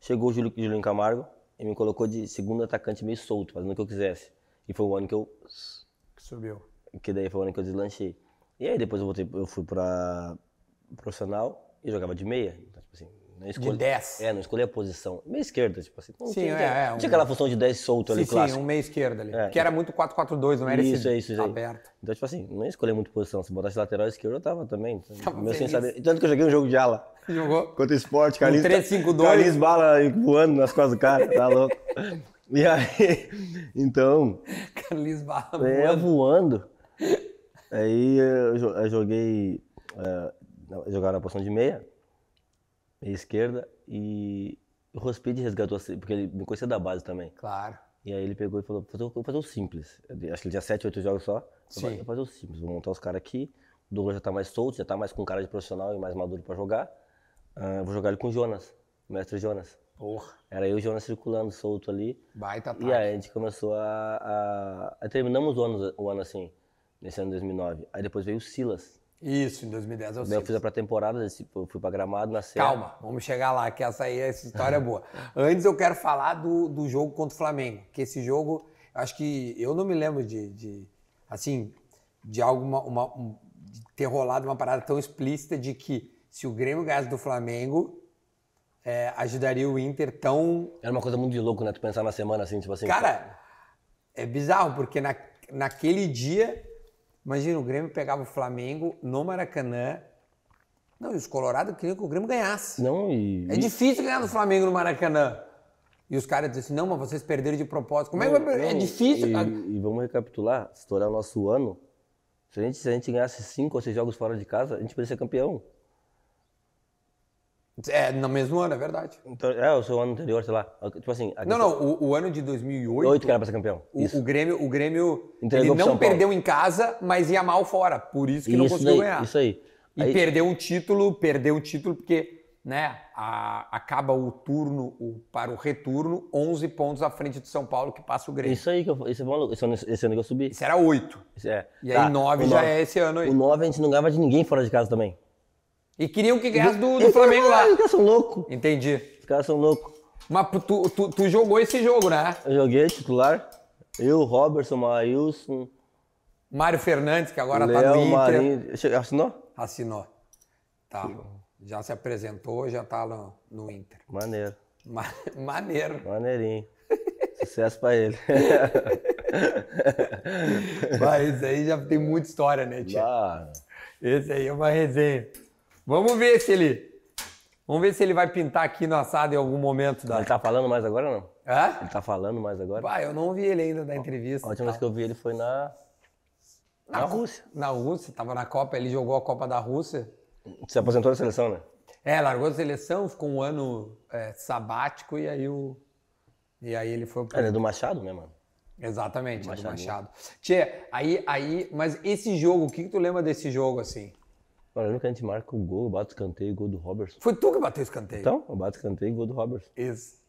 Chegou o Júlio, Julinho Camargo e me colocou de segundo atacante meio solto, fazendo o que eu quisesse. E foi o ano que eu Que subiu. que daí foi o ano que eu deslanchei. E aí depois eu voltei, eu fui pra profissional e jogava de meia. Assim, não escolhi, 10. É, não escolhi a posição. Meia esquerda, tipo assim. Não Sim, tinha, é, é, um- tinha aquela função de 10 solto ali, Sim, sim, clássico. um meio esquerdo ali. É. Que era muito 4-4-2, não era Isso, esse é isso, aí. aberto. Então, tipo assim, não ia escolher muito posição. Se botasse lateral esquerdo, eu tava também. Então, Tava mesmo sem saber. Tanto que eu joguei um jogo de ala. Jogou. Contra o esporte, Carlinhos. 3-5-2. Carlinhos bala voando nas costas do cara, tá louco. E aí, então, Carlinhos Barra. é, voando. Aí eu, jo- eu joguei, eu jogava na posição de meia, meia esquerda, e o Rospid resgatou, assim, porque ele me conhecia da base também. Claro. E aí ele pegou e falou, "Fazer- vou fazer o simples. Acho que ele tinha 7, 8 jogos só. Sim. Vou fazer o simples, vou montar os caras aqui. O Douglas já tá mais solto, já tá mais com cara de profissional e mais maduro pra jogar. Ah, vou jogar ele com o Jonas, o mestre Jonas. Porra. Era eu e o Jonas circulando, solto ali. Baita ataque. E aí a gente começou a. a- a- terminamos o ano, o ano assim, nesse ano de 2009. Aí depois veio o Silas. Isso, em 2010 eu sei. eu fiz a pré-temporada, esse- eu fui pra Gramado na Serra. Calma, vamos chegar lá, que essa aí, essa história é boa. Antes eu quero falar do, do jogo contra o Flamengo, que esse jogo, acho que eu não me lembro de, de assim, de alguma uma, um- de ter rolado uma parada tão explícita de que se o Grêmio ganhasse do Flamengo, é, ajudaria o Inter tão Era uma coisa muito de louco, né? Tu pensar na semana assim, tipo assim. Cara, É bizarro, porque na, naquele dia, imagina, o Grêmio pegava o Flamengo no Maracanã. Não, e os Colorados queriam que o Grêmio ganhasse. Não, e. É difícil ganhar do Flamengo no Maracanã. E os caras dizem assim, não, mas vocês perderam de propósito. Como é que vai perder? É Não, difícil. E, cara. e vamos recapitular, estourar o nosso ano. Se a, gente, se a gente ganhasse cinco ou seis jogos fora de casa, a gente poderia ser campeão. É, no mesmo ano, é verdade. Então, é, o seu ano anterior, sei lá. Tipo assim. Não, não, o, o ano de 2008, Oito que era pra ser campeão. o, Isso. o Grêmio, o Grêmio Entregou ele não perdeu em casa, mas ia mal fora. Por isso que não isso conseguiu daí, ganhar. Isso aí. E Aí- perdeu um título, perdeu o título porque né, a- acaba o turno o- para o retorno 11 pontos à frente do São Paulo que passa o Grêmio. Isso, Isso aí que eu, esse, é maluco, esse, ano, esse ano que eu subi. era 8. Isso é. E Tá, aí 9 o já é esse ano aí. O 9 a gente não ganhava de ninguém fora de casa também. E queriam que ganhasse do, do Flamengo lá. Os caras são loucos. Entendi. Os caras são loucos. Mas tu, tu, tu jogou esse jogo, né? Eu joguei titular. Eu, Robertson, Maílson, Mário Fernandes, que agora tá no Léo, Inter. Marinho. Assinou? Assinou. Tá. Já se apresentou, já tá no, no Inter. Maneiro. Ma- Maneiro. Maneirinho. Sucesso pra ele. Mas esse aí já tem muita história, né? Ah, Esse aí é uma resenha. Vamos ver se ele. Vamos ver se ele vai pintar aqui no assado em algum momento da. ele tá falando mais agora ou não? Hã? Ele tá falando mais agora? Vai, eu não vi ele ainda da entrevista. A última vez que eu vi ele foi na. na Rússia. Na Rússia, tava na Copa, ele jogou a Copa da Rússia. Se aposentou da seleção, né? É, largou a seleção, ficou um ano é, sabático e aí o. E aí ele foi pro. Ele é do Machado, né, mano? Exatamente, é do. Machado. Tchê, aí, aí, mas esse jogo, o que, que tu lembra desse jogo assim? Mano, lembro que a gente marca o gol, eu bato escanteio, gol do Robertson. Foi tu que bateu o escanteio. Então, eu bato escanteio, gol do Robertson. Isso.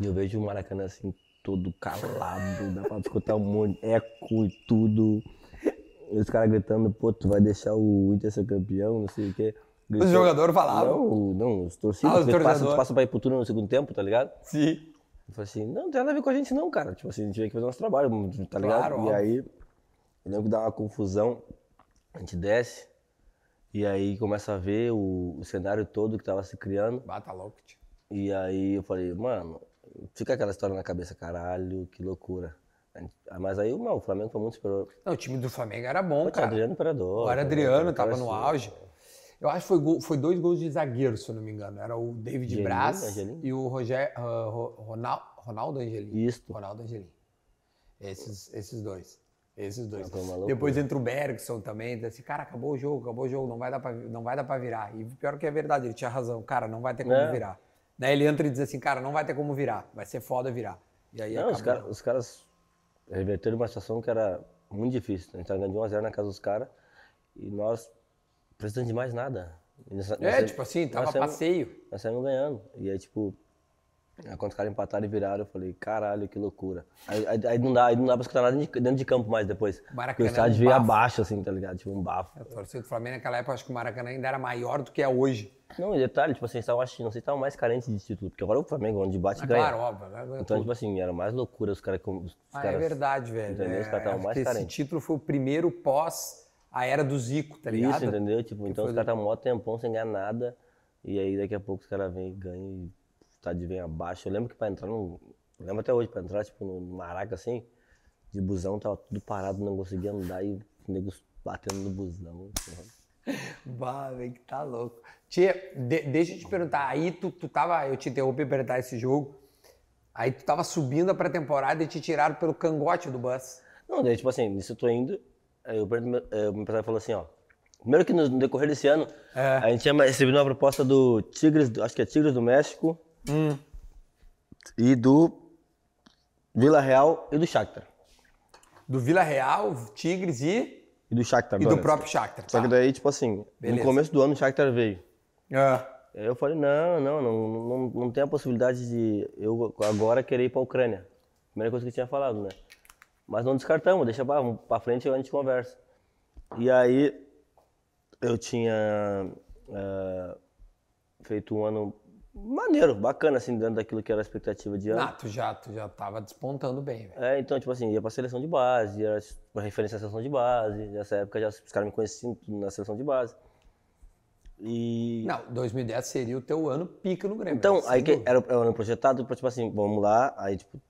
E eu vejo o Maracanã assim, todo calado, dá pra escutar um monte de eco e tudo. E os caras gritando, pô, tu vai deixar o Inter ser campeão, não sei o quê. Gritou- Os jogadores falavam. Não, o- não, os torcidos, Ah, os passa, torcedores. tu passa pra ir pro turno no segundo tempo, tá ligado? Sim. Eu falei assim, não, não tem nada a ver com a gente não, cara. Tipo assim, a gente veio aqui fazer nosso trabalho, tá ligado? Claro, e aí, eu lembro que dá uma confusão, a gente desce, e aí começa a ver o, o cenário todo que tava se criando. Bata louco, tio. E aí eu falei, mano, fica aquela história na cabeça, caralho, que loucura. Ah, Mas aí, não, o Flamengo foi muito superior. Não, o time do Flamengo era bom, cara. Adriano Imperador. Cara, Adriano cara tava no auge. Eu acho que foi, gol- foi dois gols de zagueiro, se eu não me engano. Era o David Angelim, Braz e o Roger, Ro- Ronaldo, Ronaldo Angelim. Isto. Ronaldo Angelim. Esses, esses dois. Esses dois. Loucura. Depois entra o Bergson também. diz Assim, cara, acabou o jogo, acabou o jogo, não vai dar pra, não vai dar pra virar. E pior que é verdade, ele tinha razão. Cara, não vai ter como É. virar. Daí ele entra e diz assim, cara, não vai ter como virar. Vai ser foda virar. E aí Não, os, cara, os caras reverteram uma situação que era muito difícil. A gente tava ganhando de 1x0 na casa dos caras e nós precisamos de mais nada. Nós- nós É, saímos- tipo assim, nós tava saímos- passeio. Nós saímos ganhando. E aí, tipo, aí quando os caras empataram e viraram, eu falei, caralho, que loucura. Aí, aí- aí não, dá, aí não dá pra escutar nada dentro de, campo mais depois. Porque Maracanã o estádio é um veio bafo. abaixo, assim, tá ligado? Tipo, um bafo. A torcida do Flamengo naquela época, acho que o Maracanã ainda era maior do que é hoje. Não, e detalhe, tipo assim, estavam, acho, não sei estavam mais carentes de título, porque agora o Flamengo, onde bate, Ah, ganha. claro, óbvio. né? Ganha Então, tudo. tipo assim, era mais loucura os caras... Os Ah, caras é verdade, velho. Entendeu? Os É, caras estavam acho mais que esse carentes. título foi o primeiro pós a era do Zico, tá ligado? Isso, entendeu? Tipo, então foi os caras estavam mó tempão sem ganhar nada. E aí daqui a pouco os caras vêm e ganham e estádio vem abaixo. Eu lembro que pra entrar no. Eu lembro até hoje, pra entrar, tipo, no Maraca assim, de busão, tava tudo parado, não conseguia andar e os negros batendo no busão. Bah, velho, que tá louco. Tia, de- deixa eu te perguntar, aí tu, tu tava, eu te interrompi pra perguntar esse jogo, aí tu tava subindo a pré-temporada e te tiraram pelo cangote do bus. Não, daí, tipo assim, nisso eu tô indo, aí o eh, empresário falou assim, ó. Primeiro que no no decorrer desse ano, É. a gente tinha recebido uma proposta do Tigres, acho que é Tigres do México, Hum. e do Vila Real e do Shakhtar. Do Vila Real, Tigres e, E do Shakhtar. e do Donetsk. próprio Shakhtar. Só que tá. daí, tipo assim, Beleza. no começo do ano o Shakhtar veio. Aí eu falei, não, não, não, não, não tem a possibilidade de eu agora querer ir pra Ucrânia. Primeira coisa que eu tinha falado, né? Mas não descartamos, deixa pra, pra frente a gente conversa. E aí eu tinha eh, feito um ano maneiro, bacana, assim, dentro daquilo que era a expectativa de ano. Ah, tu já, tu já tava despontando bem, velho. É, então, tipo assim, ia pra seleção de base, era uma referência à seleção de base. Nessa época já, os caras me conheciam na seleção de base. E. Não, 2010 seria o teu ano pica no Grêmio. Então, sem aí que era, um ano projetado tipo assim, vamos lá, aí, tipo,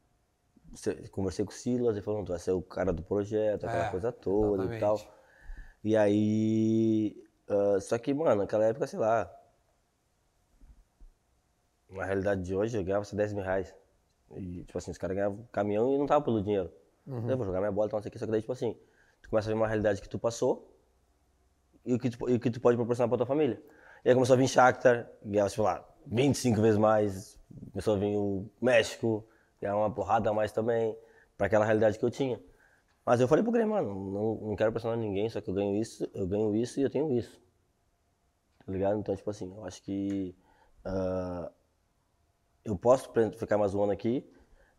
se- conversei com o Silas, ele falou, "Não, tu vai ser o cara do projeto, aquela É, coisa toda e tal. exatamente. E aí, ah, só que, mano, naquela época, sei lá, na realidade de hoje, eu ganhava só 10 mil reais. E, tipo assim, os caras ganhavam caminhão e não tava pelo dinheiro. Uhum. Eu vou jogar minha bola, então não sei o que, só que daí, tipo assim, tu começa a ver uma realidade que tu passou e o que tu, e o que tu pode proporcionar pra tua família. E aí começou a vir Shakhtar, ganhava, tipo lá, 25 vezes mais, começou a vir o México, ganhava uma porrada a mais também, pra aquela realidade que eu tinha. Mas eu falei pro Grêmio, mano, não, não quero pressionar ninguém, só que eu ganho isso, eu ganho isso e eu tenho isso. Tá ligado? Então, tipo assim, eu acho que ah, eu posso ficar mais um ano aqui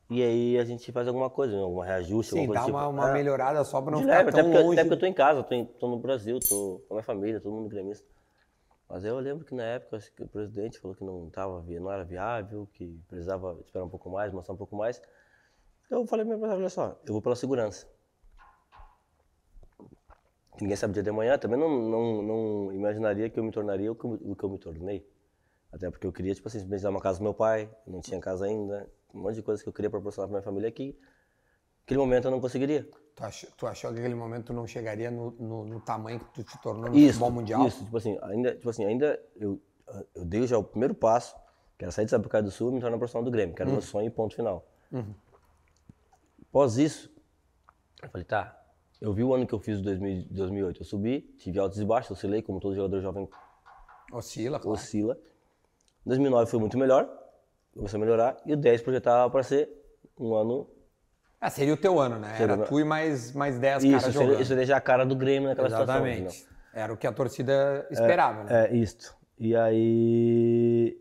e aí a gente faz alguma coisa, alguma reajuste, Sim, alguma dá coisa uma, tipo, uma é, melhorada só pra não ficar leve, tão até, porque, longe. até porque eu tô em casa, tô, em- tô no Brasil, tô com a minha família, todo mundo gremista. Mas eu lembro que na época acho que o presidente falou que não, tava, não era viável, que precisava esperar um pouco mais, mostrar um pouco mais. Eu falei empresária, olha só, eu vou pela segurança. Ninguém sabe o dia de amanhã, também não, não, não imaginaria que eu me tornaria o que eu, o que eu me tornei. Até porque eu queria, tipo assim, simplesmente dar uma casa pro meu pai, não tinha casa ainda, um monte de coisas que eu queria proporcionar pra minha família que naquele momento eu não conseguiria. Tu, achou, tu achou que aquele momento tu não chegaria no, no, no tamanho que tu te tornou no Isso, futebol mundial? Isso, tipo assim, ainda, tipo assim, ainda eu, eu dei já o primeiro passo, que era sair de Sapucaí do Sul e me tornar profissional do Grêmio, que era o meu sonho e ponto final. Após isso, eu falei, tá, eu vi o ano que eu fiz, 2000, 2008, eu subi, tive altos e baixos, oscilei, como todo jogador jovem Oscila, claro. oscila. 2009 foi muito melhor, começou a melhorar, e o 10 projetava para ser um ano... Ah, seria o teu ano, né? Era tu e mais, mais 10 Isso, caras jogando. isso seria a cara do Grêmio naquela situação. entendeu? Exatamente. Era o que a torcida esperava, né? É, isto. E aí.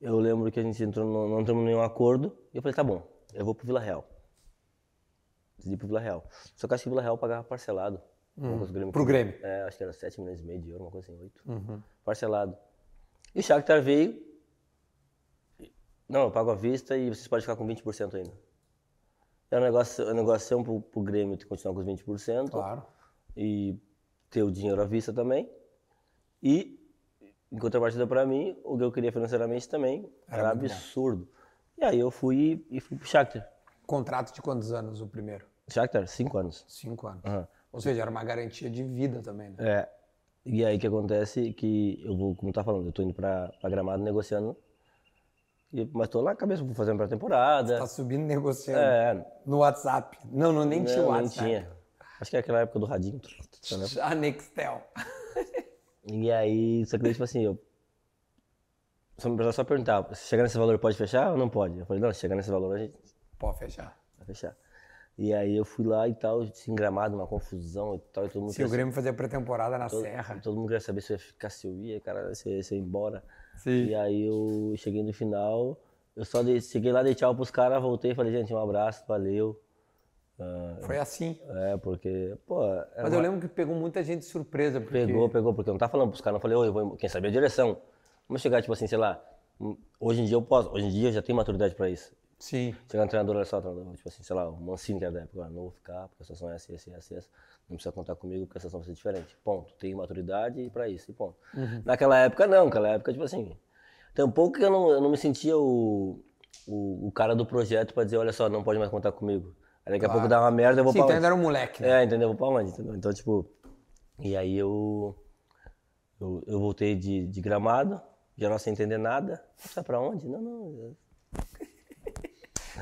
Eu lembro que a gente entrou, no- não entramos em nenhum acordo. E eu falei, tá bom, eu vou pro Vila Real. Decidi pro Vila Real. Só que eu acho que o Vila Real pagava parcelado. O Grêmio Pro. Grêmio. É, acho que era 7 milhões e meio de euros, uma coisa assim, 8. Uhum. Parcelado. E o Shakhtar veio. Não, eu pago à vista e vocês podem ficar com 20% ainda. Era um negócio, um negociação pro, pro Grêmio ter continuar com os 20% Claro. e ter o dinheiro à vista também. E, em contrapartida para mim, o que eu queria financeiramente também era, bom. absurdo. E aí eu fui e fui pro Shakhtar. Contrato de quantos anos o primeiro? Shakhtar, cinco anos. Cinco anos. Aham. Ou seja, era uma garantia de vida também, né? É. E aí o que acontece que eu vou, como tá falando, eu tô indo pra, pra Gramado negociando, e, mas tô lá na cabeça, vou fazer uma pré-temporada. Tá subindo negociando. É, No WhatsApp. Não, não nem tinha não, WhatsApp. nem tinha. Acho que era aquela época do radinho. tá? A Nextel. E aí, só que daí, tipo assim, eu. Só me precisava só perguntar, se chegar nesse valor pode fechar ou não pode? Eu falei, não, se chegar nesse valor a gente Pode fechar. vai fechar. E aí eu fui lá e tal, assim, gramado, uma confusão e tal, e todo mundo Se o Grêmio fazia pré-temporada na todo, Serra. todo mundo queria saber se eu ia ficar, se eu ia, cara, se eu ia, embora. Sim. E aí eu cheguei no final, eu só cheguei lá, dei tchau pros caras, voltei e falei, gente, um abraço, valeu. Ah, Foi assim. é, porque, pô, Mas eu uma- lembro que pegou muita gente de surpresa. Porque... Pegou, pegou, porque eu não tava falando pros caras, não falei, oi, eu vou, em- quem sabe a direção. Vamos chegar, tipo assim, sei lá, hum, hoje em dia eu posso, hoje em dia eu já tenho maturidade pra isso. Sim. Chegar no treinador, olha só, treinador, tipo assim, sei lá, o Mancini que era da época, não vou ficar, porque a situação é essa, essa, essa, essa, não precisa contar comigo, porque a situação vai ser diferente. Ponto. Tenho maturidade pra isso, e ponto. Naquela época, não, naquela época, tipo assim, tem um pouco que eu não, eu não me sentia o, o, o cara do projeto pra dizer, olha só, não pode mais contar comigo. Aí daqui a pouco dá uma merda, eu vou Sim, pra então onde? era um moleque, né? É, entendeu? Vou pra onde, entendeu? Então, tipo, e aí eu, eu, eu voltei de, de gramado, já não sem entender nada. Você vai pra onde? Não, não.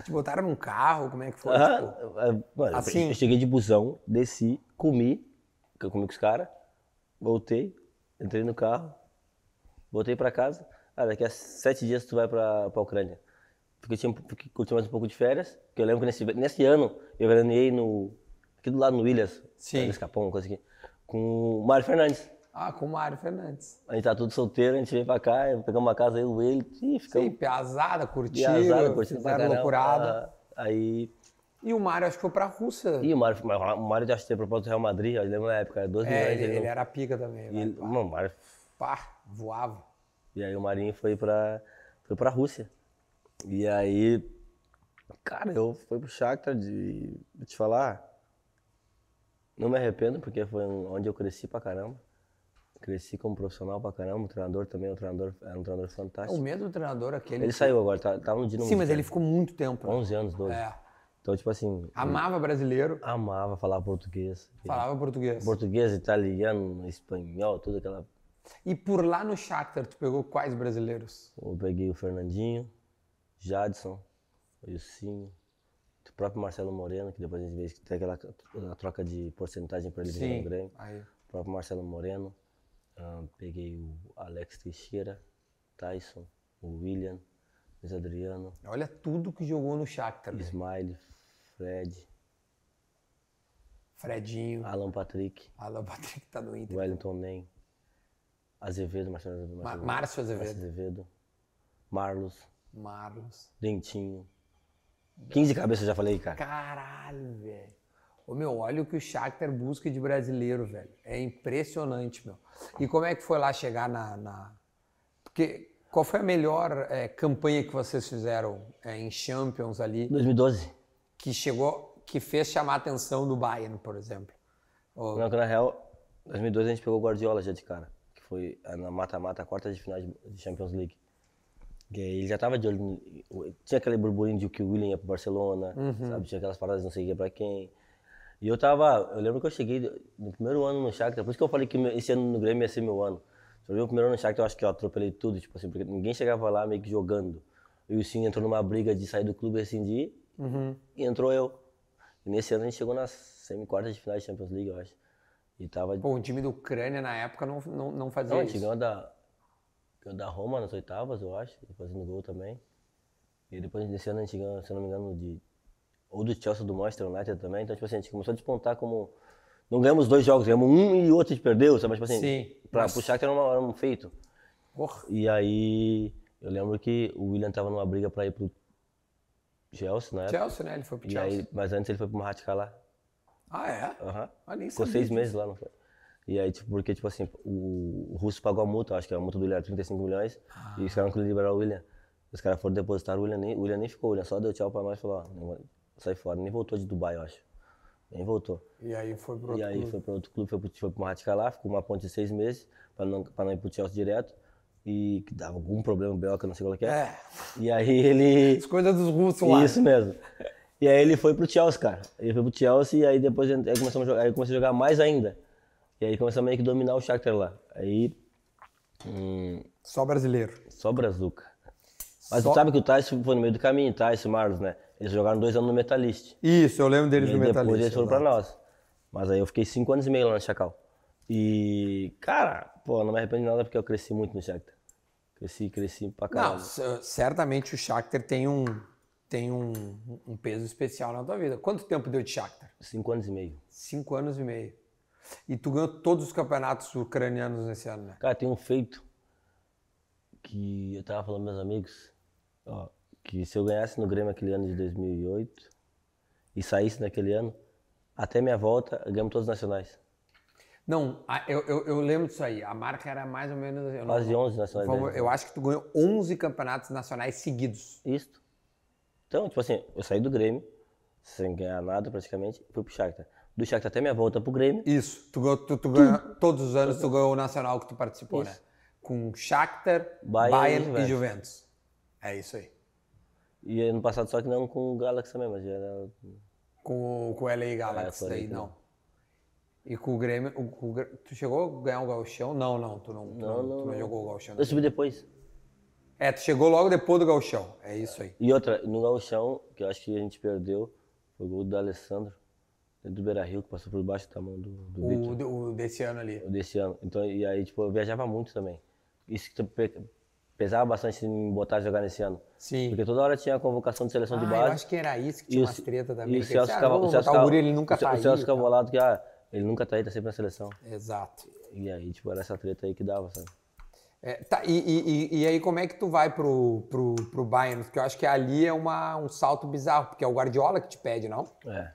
Te botaram num carro, como é que foi? Aham, Tipo, é, mano, eu- assim? Eu cheguei de busão, desci, comi, que eu comi com os caras, voltei, entrei no carro, voltei pra casa. Ah, daqui a sete dias tu vai pra, pra Ucrânia. Porque eu tinha, porque curti mais um pouco de férias, que eu lembro que nesse, nesse ano eu veraneei no, aqui do lado no Williams, Sim. no Escapão, coisa aqui, com o Mário Fernandes. Ah, com o Mário Fernandes. A gente tá tudo solteiro, a gente veio pra cá, pegamos uma casa eu, ele, e ficamos Sim, piazada, curtiram, piazada, curtindo fizeram loucurada. Ah, Aí, E o Mário acho que foi pra Rússia. e o Mário, o Mário já teve proposta do Real Madrid, eu lembro na época, era 12 É, milhões. ele, ele ele não- era pica também. e ele- mano, o Mário, Pá, voava. e aí o Marinho foi pra, foi pra Rússia. E aí, cara, eu fui pro Shakhtar de, vou te falar, não me arrependo, porque foi onde eu cresci pra caramba. Cresci como profissional pra caramba, o treinador também, o treinador, era um treinador O fantástico. mesmo treinador aquele. Ele saiu agora, tá, tava no Dinamo Sim, mas ele ficou muito tempo. né? 11 anos, 12. É. Então, tipo assim, Amava brasileiro, amava falar português. falava português. Português, italiano, espanhol, tudo aquela. E por lá no Shakhtar, tu pegou quais brasileiros? Eu peguei o Fernandinho, Jadson, o Ilcinho, o próprio Marcelo Moreno, que depois a gente vê que tem aquela aquela troca de porcentagem para ele vir no Grêmio. Aí. O próprio Marcelo Moreno. Ah, peguei o Alex Teixeira, Tyson, o William, Luiz Adriano, Olha tudo que jogou no Shakhtar. velho. Smiley, Fred, Fredinho, Alan Patrick, Alan Patrick tá no Inter. Wellington Nem, Azevedo, Marcelo Azevedo. Ma- Marcelo Márcio Márcio Azevedo, Azevedo, Marlos, Marlos. Dentinho. 15 cabeças eu já falei, cara. Caralho, velho. Ô, meu, olha o que o Shakhtar busca de brasileiro, velho. É impressionante, meu. E como é que foi lá chegar na... na- Porque qual foi a melhor eh, campanha que vocês fizeram eh, em Champions ali, 2012. que chegou, que fez chamar a atenção do Bayern, por exemplo? Não, na real, 2012 a gente pegou o Guardiola já de cara. Que foi na mata-mata, a quarta de final de Champions League. Aí ele já tava de olho. Tinha aquele burburinho de que o William ia pro Barcelona, sabe? Tinha aquelas paradas não sei o que pra quem. E eu tava. Eu lembro que eu cheguei no primeiro ano no Shakhtar, por isso que eu falei que esse ano no Grêmio ia ser meu ano. Eu vi o primeiro ano no Shakhtar, eu acho que eu atropelei tudo, tipo assim, porque ninguém chegava lá meio que jogando. E o Sim entrou numa briga de sair do clube e rescindir, e entrou eu. E nesse ano a gente chegou nas semi-quartas de final de Champions League, eu acho. E tava. Pô, o time da Ucrânia na época não, não, não fazia Não, a gente isso. ganhou da, ganhou da Roma nas oitavas, eu acho, fazendo gol também. E depois desse ano a gente ganhou, se não me engano, de, ou do Chelsea do Manchester United também. Então, tipo assim, a gente começou a despontar como. Não ganhamos dois jogos, ganhamos um e outro a gente perdeu, sabe? Mas, tipo assim, Sim, pra mas- puxar que era, uma- era um feito. Porra. E aí, eu lembro que o William tava numa briga pra ir pro Chelsea, né? Chelsea, né? Ele foi pro E Chelsea. aí, mas antes ele foi pro Mahatkalar. Ah, é? Aham. Ah, nem Ficou seis meses lá, não foi? E aí, tipo, porque, tipo assim, o, o Russo pagou a multa, acho que a multa do William era 35 milhões, e os caras não queriam liberar o William. Os caras foram depositar o William, nem, o William nem ficou, o William só deu tchau pra nós e falou, ó, sai fora. Nem voltou de Dubai, eu acho. Nem voltou. E aí foi pro e outro aí clube. foi pra outro clube, foi pro, foi pro Mahatkalar, ficou uma ponte de seis meses, pra não, pra não ir pro Chelsea direto, e que dava algum problema, eu não sei qual que é. É, E aí ele... as coisas dos russos lá. Isso mesmo. E aí ele foi pro Chelsea, cara. Ele foi pro Chelsea e aí depois aí começamos a jogar, aí comecei a jogar mais ainda. E aí começamos a meio que dominar o Shakhtar lá. Aí hum, Só brasileiro. só Brazuca. Mas Só- tu sabe que o Tyson foi no meio do caminho, Tyson e Marlos, né? Eles jogaram dois anos no Metalist. Isso, eu lembro deles E no depois Metalista. eles foram pra nós. Mas aí eu fiquei cinco anos e meio lá no Chacal. E, cara, pô, não me arrependo de nada porque eu cresci muito no Shakhtar. Cresci, cresci pra Não, caralho. c- certamente o Shakhtar tem um tem um, um peso especial na tua vida. Quanto tempo deu de Shakhtar? Cinco anos e meio. Cinco anos e meio. E tu ganhou todos os campeonatos ucranianos nesse ano, né? Cara, tem um feito que eu tava falando com meus amigos, ó, que se eu ganhasse no Grêmio aquele ano de 2008 e saísse naquele ano, até minha volta, ganhamos todos os nacionais. Não, eu, eu, eu lembro disso aí. A marca era mais ou menos. Eu, não- Quase 11 nacionais. Vamos- deles. eu acho que tu ganhou 11 campeonatos nacionais seguidos. Isto. Então, tipo assim, eu saí do Grêmio, sem ganhar nada praticamente, fui pro Shakhtar. Do Shakhtar até minha volta pro Grêmio, Isso. Tu, tu, tu ganhou, todos os anos tu ganhou o nacional que tu participou, Isso. né? Com Shakhtar, Bayern Bayern, e e Juventus. É isso aí. e ano passado só que não com o Galaxy também, mas já era... Com, o- com o LA Galaxy, É, daí não. E com o Grêmio, o- o tu chegou a ganhar o gauchão? Não, não, tu não, tu não, tu não jogou o gauchão. Eu subi depois. É, tu chegou logo depois do gauchão, é isso aí. E outra, no Gauchão, que eu acho que a gente perdeu, foi o gol do Alessandro, do Beira Rio, que passou por baixo da mão do, do. O, de- o desse ano ali. desse ano. Então, e aí, tipo, eu viajava muito também. Isso que pe- pesava bastante em botar a jogar nesse ano. Sim. Porque toda hora tinha a convocação de seleção de Ah, base. eu acho que era isso que tinha umas treta também. E o Celso ah, ficava- o Celso botar ficava- ele nunca o tá O. Celso ficava bolado que, ah, ele nunca tá aí, tá sempre na seleção. Exato. E aí, tipo, era essa treta aí que dava, sabe? É, tá, e, e- e- e aí, como é que tu vai pro, pro, pro Bayern? Porque eu acho que ali é uma, um salto bizarro, porque é o Guardiola que te pede, não? É.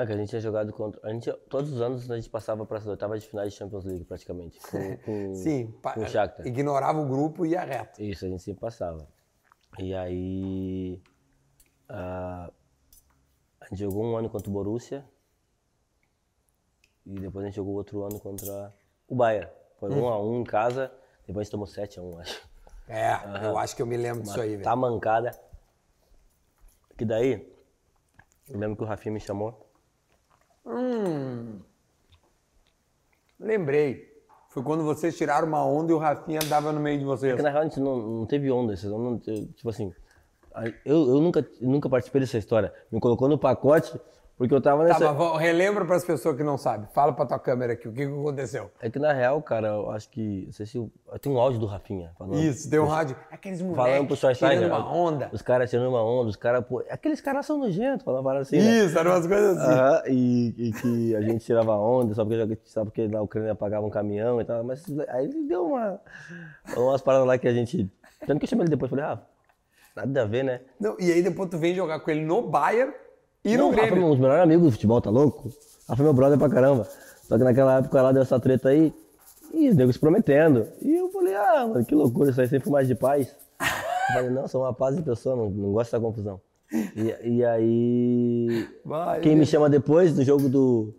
Não, que a gente tinha jogado contra. A gente, todos os anos a gente passava para as oitavas de finais de Champions League, praticamente. Com, com, Sim, com o Shakhtar. ignorava o grupo e ia reto. Isso, a gente sempre passava. E aí. ah, a gente jogou um ano contra o Borussia. E depois a gente jogou outro ano contra o Bayern. Foi um a um em casa, depois a gente tomou 7 a 1 acho. É, eu acho que eu me lembro disso aí, velho. Tá mancada. Que daí, Eu lembro que o Rafinha me chamou. Lembrei. Foi quando vocês tiraram uma onda e o Rafinha dava no meio de vocês. Porque na real a gente não, não teve onda, não, tipo assim, eu, eu nunca, nunca participei dessa história. Me colocou no pacote porque eu tava Tá, nessa. mas vou- relembra para as pessoas que não sabem. Fala para tua câmera aqui o que, que aconteceu. É que na real, cara, eu acho que. Não sei se. eu- Tem um áudio do Rafinha. Falando, Isso, deu um rádio. Aqueles Falando moleques tirando uma onda. Os caras tirando uma onda, os caras. pô, Aqueles caras são nojentos, falavam assim. né? Isso, eram umas coisas assim. E, e que a gente tirava onda, só porque, só porque na Ucrânia pagava um caminhão e tal. Mas aí ele deu uma, umas paradas lá que a gente. Tanto que eu chamei ele depois, falei, ah, nada a ver, né? Não, e aí depois tu vem jogar com ele no Bayern e no Não, Rafa é Grêmio. um dos melhores amigos do futebol, tá louco? Rafa é meu brother pra caramba. Só que naquela época lá deu essa treta aí, e os negros se prometendo. E eu falei, ah, mano, que loucura, isso aí sempre foi mais de paz. Eu falei, não, sou uma paz de pessoa, não, não gosto dessa confusão. E, e aí. Vai, quem me chama depois do jogo do.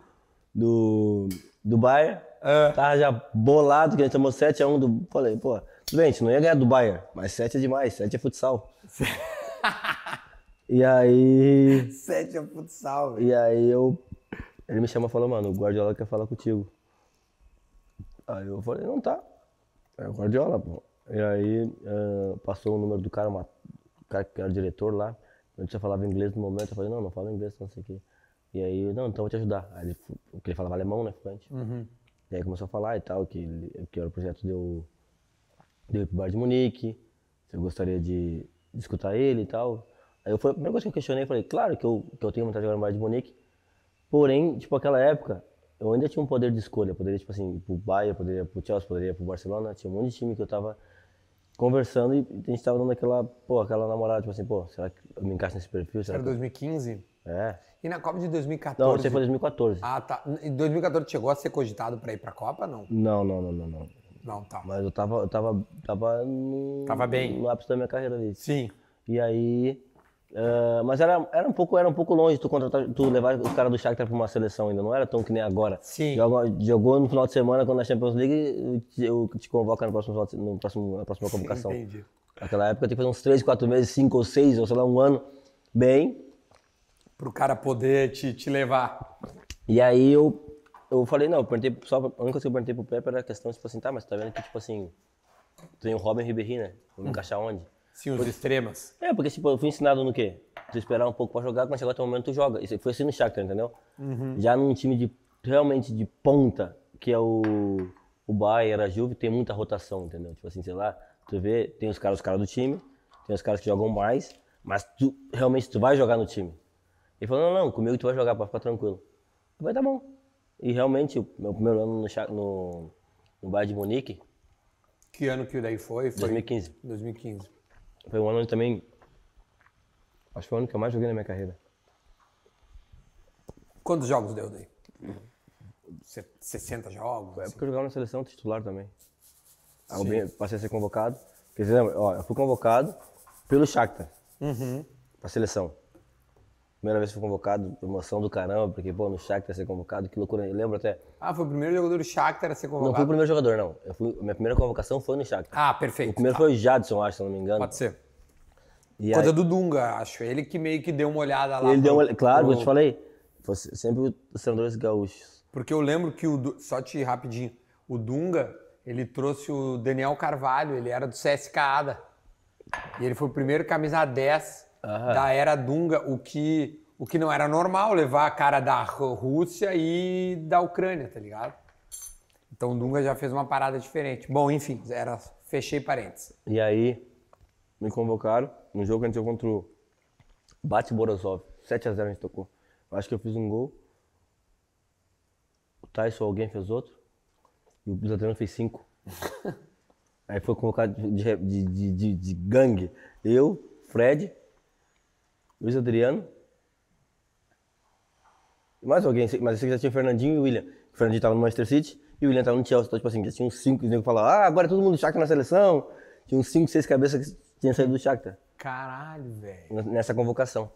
do. do Bayern, É. tava já bolado, que a gente tomou 7x1 do. Falei, pô, tudo bem, a gente não ia ganhar do Bayern, mas 7 é demais, 7 é futsal. E aí. Sete é futsal, velho. E aí eu. Ele me chama e falou, mano, o Guardiola quer falar contigo. Aí eu falei, não tá. É o Guardiola, pô. E aí ah, passou o número do cara, uma, o cara que era o diretor lá. Eu já falava inglês no momento, eu falei, não, não falo inglês, não sei o quê. E aí, não, então eu vou te ajudar. Aí ele, porque ele falava alemão, né, fluente. E aí começou a falar e tal, que, que era o projeto deu, deu ir pro Bar de Munique, se eu gostaria de, de escutar ele e tal. Aí eu, foi a primeira coisa que eu questionei, eu falei, claro que eu, que eu tenho vontade de jogar no Bar de Munique, porém, tipo, aquela época, eu ainda tinha um poder de escolha, eu poderia, tipo assim, ir pro Bayern, poderia ir pro Chelsea, poderia ir pro Barcelona, tinha um monte de time que eu tava conversando e a gente tava dando aquela, pô, aquela namorada, tipo assim, pô, será que eu me encaixo nesse perfil? Será Era que... 2015. É. E na Copa de 2014? Não, aí foi 2014. Ah, tá. Em 2014 chegou a ser cogitado para ir pra Copa? Não. Não, não, não, não, não. Não, tá. Mas eu tava, eu tava, tava no, Tava bem. no ápice da minha carreira ali. Sim. E aí, ah, mas era, era um pouco, era um pouco longe tu contratar, tu levar os caras do Shakhtar pra uma seleção ainda, não era tão que nem agora. Sim. Joga- jogou no final de semana quando na Champions League, eu te, eu te convoco no próximo, no próximo, na próxima convocação. entendi. Naquela época tinha que fazer uns 3, 4 meses, 5 ou 6, ou sei lá, um ano, bem. Pro cara poder te, te levar. E aí eu, eu falei, não, eu perguntei, só, a única coisa que eu perguntei pro Pepe era a questão, tipo assim, tá, mas tá vendo que, tipo assim, tem o Robin Ribéry, né? Vou me encaixar onde? Sim, os extremas. É, porque tipo, eu fui ensinado no quê? Tu esperar um pouco pra jogar, quando chegar o teu momento tu joga. Isso foi assim no Shakhtar, entendeu? Já num time de, realmente de ponta, que é o, o Bayern, a Juve, tem muita rotação, entendeu? Tipo assim, sei lá, tu vê, tem os caras, os caras do time, tem os caras que jogam mais, mas tu, realmente tu vai jogar no time. Ele falou, não, não, comigo tu vai jogar, pode ficar tranquilo. Eu falei, tá bom. E realmente, o meu primeiro ano no, no, no Bayern de Munique, Que ano que daí foi? Foi 2015. 2015. Foi um ano onde também. Acho que foi o ano que eu mais joguei na minha carreira. Quantos jogos deu daí? Se- 60 jogos? É assim? porque eu jogava na seleção titular também. Aí passei a ser convocado. Quer dizer, ó, eu fui convocado pelo Shakhtar. Pra seleção. Primeira vez que fui convocado, emoção do caramba, porque, pô, no Shakhtar ser convocado, que loucura. Eu lembro até. Ah, foi o primeiro jogador do Shakhtar a ser Não fui o convocado? primeiro jogador, não. Eu fui, minha primeira convocação foi no Shakhtar. Ah, perfeito. o primeiro tá. foi o Jadson, acho, se não me engano. Pode ser. E Coisa aí- do Dunga, acho. Ele que meio que deu uma olhada lá. Ele deu pro- uma. Claro, pro- eu te falei. Foi sempre os treinadores gaúchos. Porque eu lembro que o. Só te rapidinho. O Dunga, ele trouxe o Daniel Carvalho, ele era do CSK Ada. E ele foi o primeiro camisa 10 Aham. da era Dunga, o que, o que não era normal levar a cara da Rú- Rússia e da Ucrânia, tá ligado? Então o Dunga já fez uma parada diferente. Bom, enfim, era. Fechei parênteses. E aí, me convocaram no jogo que a gente jogou contra o Bate Borosov. 7x0 a gente tocou. Eu acho que eu fiz um gol. O Tyson, alguém fez outro. E o Adriano fez cinco. aí foi convocado de, de, de- de gangue. Eu, Fred, Luiz Adriano. E mais alguém, mas esse aqui já tinha o Fernandinho e o William. O Fernandinho tava no Manchester City e o William tava no Chelsea. Então, tipo assim, já tinha uns cinco, os nego falavam, ah, agora todo mundo Shakhtar na seleção. Tinha uns cinco, seis cabeças que tinham saído do Shakhtar Caralho, velho. nessa convocação.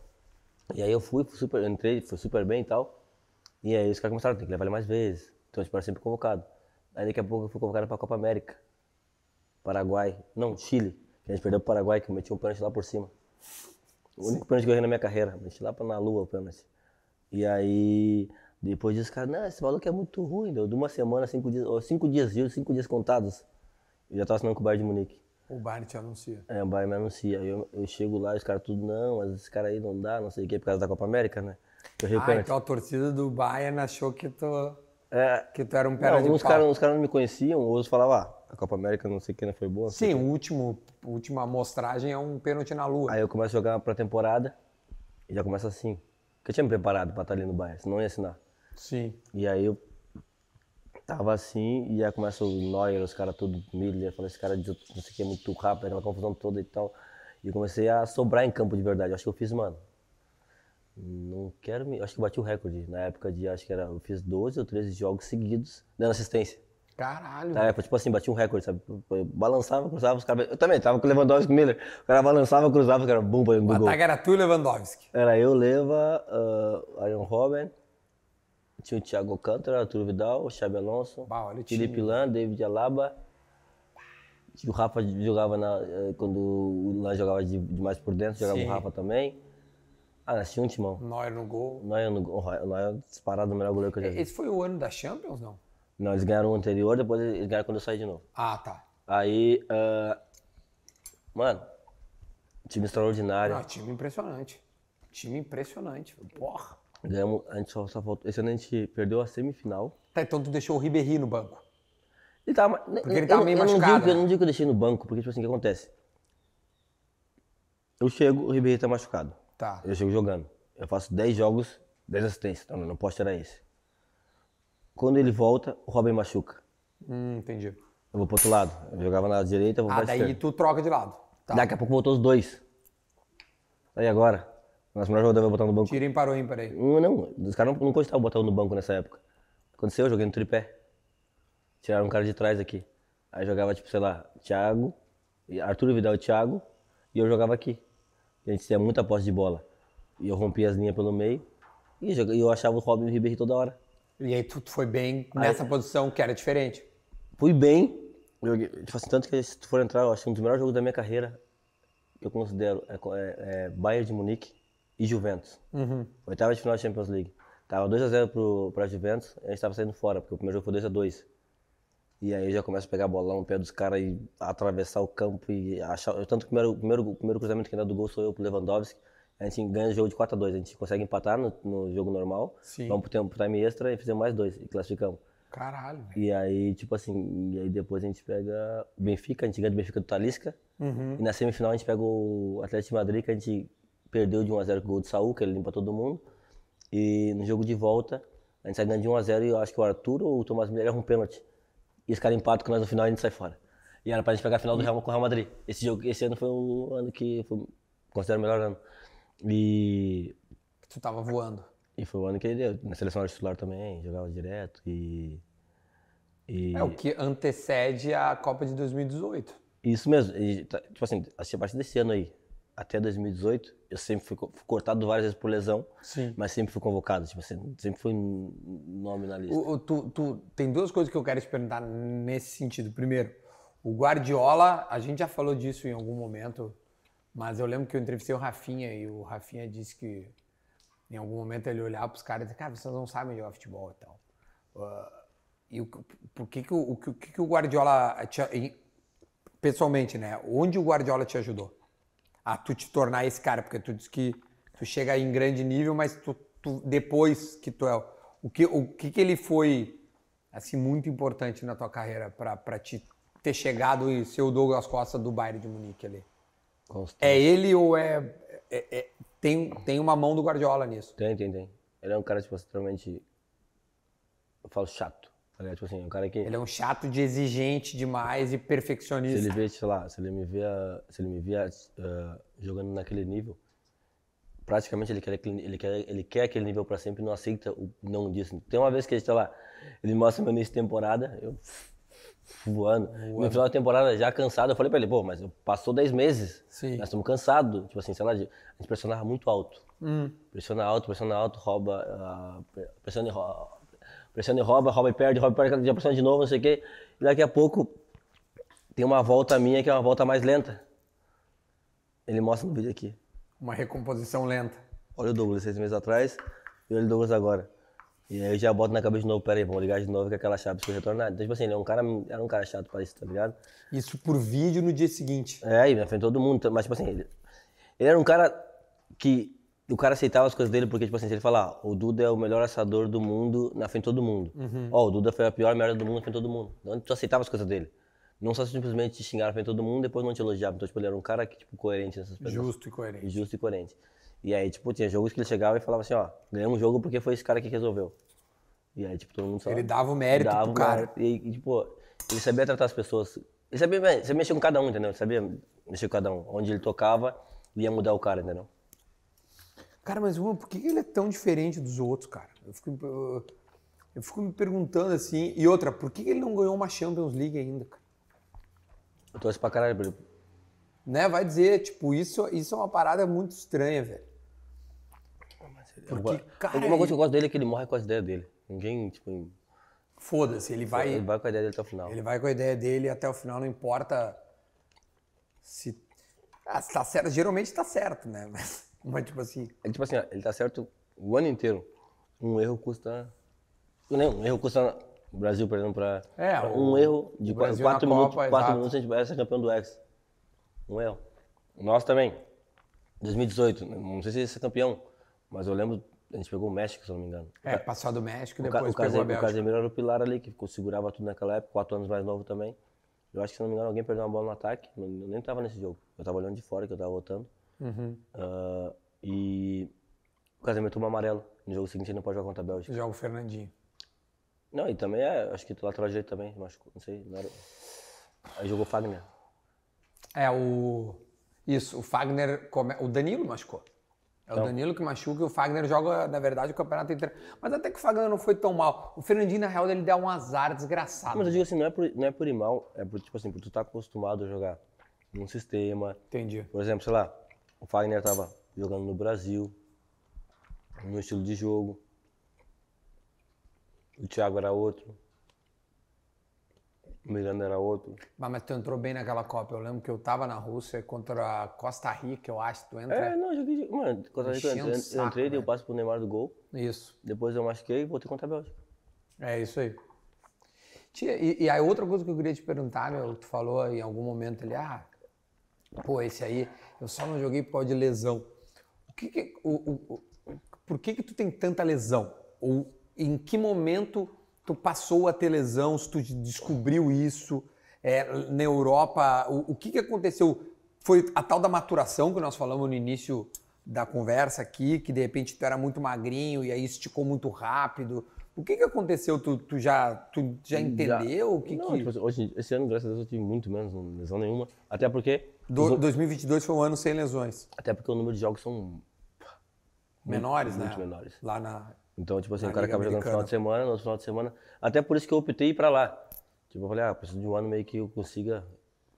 E aí eu fui, fui super, eu entrei, foi super bem e tal. E aí os caras começaram, tem que levar ele mais vezes. Então eu espero sempre convocado. Aí daqui a pouco eu fui convocado pra Copa América. Paraguai. Não, Chile. Que a gente perdeu pro Paraguai, que eu meti um pênalti lá por cima. O único pênalti que eu errei na minha carreira. Meti lá pra na lua o pênalti. E aí, depois disso, cara, não, esse maluco é muito ruim. Deu de uma semana, cinco dias, ó, cinco dias, viu? Cinco dias contados. Eu já tava assinando com o Bayern de Munique. O Bayern te anuncia. É, o Bayern me anuncia. Aí eu, eu chego lá, os caras tudo, não, mas esse cara aí não dá, não sei o quê, por causa da Copa América, né? Eu errei o Ah, pênalti. então a torcida do Bayern achou que tu, É, que tu era um pera de alguns pau. caras uns caras não me conheciam, outros falavam, ah, a Copa América não sei o que, não foi boa. Sim, o último, última amostragem é um pênalti na lua. Aí eu começo a jogar pra temporada e já começa assim. Porque eu tinha me preparado pra estar ali no Bayern, senão ia assinar. Sim. E aí eu tava assim, e aí começa o Neuer, os caras tudo, Miller, falando, esse cara de não sei o que é muito rápido, aquela confusão toda e tal. E comecei a sobrar em campo de verdade. Acho que eu fiz, mano. Não quero me. Acho que eu bati o recorde. Na época de. Acho que era. Eu fiz 12 ou 13 jogos seguidos dando assistência. Caralho. Época, tipo assim, bati um recorde, sabe? Eu balançava, cruzava os caras. Eu também, tava com o Lewandowski e o Miller. O cara balançava, cruzava, os caras, bum, pra dentro o do gol. ataque era tu e Lewandowski. Era eu, Leva, uh, Arion Robben, tinha o Thiago Alcântara, Arturo Vidal, o Xabi Alonso, Bah, olha o time. Felipe Lan, David Alaba. O Rafa jogava na, eh, quando o Lan jogava de, de mais por dentro, jogava Sim. o Rafa também. Ah, tinha um timão. Neuer no gol. Neuer, no, o Neuer disparado o melhor goleiro que eu já vi. Esse foi o ano da Champions, não? Não, eles ganharam o anterior, depois eles ganharam quando eu saí de novo. Ah, tá. Aí, ah, mano, time extraordinário. Ah, time impressionante. Time impressionante. Porra. Ganhamos, a gente só, só faltou. Esse ano a gente perdeu a semifinal. Tá, então tu deixou o Ribéry no banco. Ele tava, Porque ele tava eu, meio eu não machucado, digo, Eu né? não digo que eu deixei no banco, porque, tipo assim, o que acontece? Eu chego, o Ribeirinho tá machucado. Tá. Eu chego jogando. Eu faço 10 jogos, 10 assistências. Então, não posso tirar esse. Quando ele volta, o Robin machuca. Hum, entendi. Eu vou pro outro lado. Eu jogava na direita, eu vou Ah, pra daí esquerda. tu troca de lado. Tá. Daqui a pouco voltou os dois. Aí agora? Nosso melhor jogador vai botar no banco. Tira ímpar ímpar aí. Não, não. Os caras não, não costavam botar no banco nessa época. Aconteceu, eu joguei no tripé. Tiraram um cara de trás aqui. Aí jogava, tipo, sei lá, Thiago, Arthur Vidal e Thiago, e eu jogava aqui. A gente tinha muita posse de bola. E eu rompia as linhas pelo meio, e eu, achava o Robin e o Ribéry toda hora. E aí tu, foi bem nessa posição que era diferente. Fui bem, joguei, tipo assim, tanto que se tu for entrar, eu acho que um dos melhores jogos da minha carreira, que eu considero, é, é, é Bayern de Munique e Juventus. Oitava de final da Champions League. Tava 2x0 pro, pra Juventus, a gente tava saindo fora, porque o primeiro jogo foi 2x2. E aí eu já começo a pegar bolão no pé dos caras e atravessar o campo e achar. Tanto que o primeiro, primeiro, primeiro cruzamento que dá do gol sou eu pro Lewandowski. A gente ganha o jogo de 4x2. A gente consegue empatar no, no jogo normal. Sim. Vamos pro tempo pro time extra e fizemos mais dois e classificamos. Caralho, velho. E aí, tipo assim, e aí depois a gente pega o Benfica, a gente ganha do Benfica do Talisca. E na semifinal a gente pega o Atlético de Madrid, que a gente perdeu de 1x0 com o gol de Saúl, que ele limpa todo mundo. E no jogo de volta, a gente sai ganhando de 1x0 e eu acho que o Arthur ou o Tomás Miller erram um pênalti. E os caras empatam com nós no final e a gente sai fora. E era pra gente pegar a final do Real com o Real Madrid. Esse, jogo, esse ano foi um ano que foi, considero o melhor ano. E Tu tava voando. e foi o ano que ele deu. Na seleção era titular também, jogava direto e. e É o que antecede a Copa de 2018. Isso mesmo. E, tá, tipo assim, a partir desse ano aí, até 2018, eu sempre fui, fui cortado várias vezes por lesão, Sim. mas sempre fui convocado. Tipo assim, sempre fui nome na lista. O- o- tu, tu- tem duas coisas que eu quero te perguntar nesse sentido. Primeiro, o Guardiola, a gente já falou disso em algum momento, mas eu lembro que eu entrevistei o Rafinha e o Rafinha disse que em algum momento ele olhava para os caras e dizia, cara, vocês não sabem jogar futebol e tal. Ah, e o, por que que o, o que, que o Guardiola, te, pessoalmente, né? Onde o Guardiola te ajudou? A tu te tornar esse cara, porque tu disse que tu chega em grande nível, mas tu, tu- depois que tu é o que o que, que ele foi assim muito importante na tua carreira para te ter chegado e ser o Douglas Costa do Bayern de Munique ali? Constante. É ele ou é, é- é- tem tem uma mão do Guardiola nisso? Tem, tem, tem. Ele é um cara, tipo, extremamente. Eu falo chato. Tá? Tipo assim, um cara que. Ele é um chato de exigente demais e Se perfeccionista. ele vê, sei lá, se ele me via, se ele me via ah, jogando naquele nível, praticamente ele quer, aquele- ele quer, ele quer aquele nível pra sempre e não aceita o não disso. Tem uma vez que ele está lá, ele mostra meu início de temporada, eu voando. No final da temporada, já cansado, eu falei pra ele, pô, mas passou 10 meses, Sim. nós estamos cansados, tipo assim, sei lá, a gente pressionava muito alto. Hum. Pressiona alto, pressiona alto, rouba, pre- pressiona e rouba, pressiona e rouba, rouba e perde, rouba e perde, já pressiona de novo, não sei o quê. E daqui a pouco tem uma volta minha que é uma volta mais lenta. Ele mostra no vídeo aqui. Uma recomposição lenta. Olha o Douglas seis meses atrás e olha o Douglas agora. E aí eu já boto na cabeça de novo, peraí, vamos ligar de novo que aquela chave precisa retornar. Então, tipo assim, ele é um cara, era um cara chato pra isso, tá ligado? Isso por vídeo no dia seguinte. É, e na frente todo mundo. Mas, tipo assim, ele, ele era um cara que o cara aceitava as coisas dele, porque, tipo assim, se ele falar, o Duda é o melhor assador do mundo na frente de todo mundo. Ó, o Duda foi a pior merda do mundo na frente de todo mundo. Então, tu aceitava as coisas dele. Não só simplesmente te xingar na frente de todo mundo depois não te elogiava. Então, tipo, ele era um cara que, tipo, coerente nessas coisas. Justo e coerente. Justo e coerente. E aí, tipo, tinha jogos que ele chegava e falava assim, ó, ganhamos um jogo porque foi esse cara que resolveu. E aí, tipo, todo mundo só... Ele dava o mérito dava pro o cara. E, e, tipo, ele sabia tratar as pessoas. Ele sabia, sabia mexer com cada um, entendeu? Ele sabia mexer com cada um. Onde ele tocava, ia mudar o cara, entendeu? Cara, mas mano, por que ele é tão diferente dos outros, cara? Eu fico, eu, eu fico me perguntando assim. E outra, por que que ele não ganhou uma Champions League ainda, cara? Eu torço pra caralho pra ele. Né? Vai dizer, tipo, isso, isso é uma parada muito estranha, velho. Porque, cara, Alguma coisa que eu gosto dele é que ele morre com as ideias dele. Ninguém, tipo, foda-se, ele vai, ele vai com a ideia dele até o final. ele vai com a ideia dele até o final, não importa se. Ah, se tá certo, geralmente tá certo, né? Mas, mas tipo assim, É tipo assim, ó, ele tá certo o ano inteiro. Um erro custa. Não, um erro custa. O Brasil, por exemplo, pra. É, pra o- um erro de o Brasil quatro na minutos, Copa, quatro exato. minutos a gente vai ser campeão do X. Um erro. Nós também. 2018, né, não sei se esse é campeão, mas eu lembro, a gente pegou o México, se eu não me engano. é, passar do México e O, Ca- depois o, o Bélgica. Casemiro era o pilar ali, que ficou- segurava tudo naquela época, quatro anos mais novo também. Eu acho que, se não me engano, alguém perdeu uma bola no ataque. Eu nem tava nesse jogo. Eu tava olhando de fora, que eu tava votando. Uhum. Ah, e o Casemiro tomou amarelo. No jogo seguinte ele não pode jogar contra a Bélgica. Joga o Fernandinho. Não, e também é, acho que o lateral direito também, machucou, não sei. Não era... Aí jogou o Fagner. É, o. Isso, o Fagner. Come... O Danilo machucou. É o Então. Danilo que machuca e o Fagner joga, na verdade, o campeonato inteiro. Mas até que o Fagner não foi tão mal. O Fernandinho, na real, ele deu um azar desgraçado. Mas eu digo assim, não é por, não é por ir mal, é por, tipo assim, por tu estar acostumado a jogar num sistema. Entendi. Por exemplo, sei lá, o Fagner tava jogando no Brasil, no estilo de jogo. O Thiago era outro. O Miranda era outro. Mas, mas tu entrou bem naquela Copa. Eu lembro que eu tava na Rússia contra a Costa Rica, eu acho. Tu entra. É, não, eu joguei. Mano, contra a Rica, eu, entrei- saco, eu entrei, dei o velho. passe pro Neymar do gol. Isso. Depois eu machuquei e voltei contra a Bélgica. É isso aí. Tia, e, e aí outra coisa que eu queria te perguntar, meu, tu falou em algum momento ali, ah, pô, esse aí, eu só não joguei por causa de lesão. O que que, o, o- o- por que que tu tem tanta lesão? Ou em que momento tu passou a ter lesão, se tu descobriu isso? É, na Europa, o, o que que aconteceu? Foi a tal da maturação que nós falamos no início da conversa aqui, que de repente tu era muito magrinho e aí esticou muito rápido. O que que aconteceu? Tu, tu já, tu já entendeu? O que não, que... tipo assim, hoje, esse ano, graças a Deus, eu tive muito menos lesão nenhuma. Até porque. Do- 2022 foi um ano sem lesões. Até porque o número de jogos são Menores, muito né? menores. Lá na... Então, tipo assim, Na o cara Liga acaba jogando no final de semana, no final de semana. Até por isso que eu optei ir pra lá. Tipo, eu falei, ah, preciso de um ano meio que eu consiga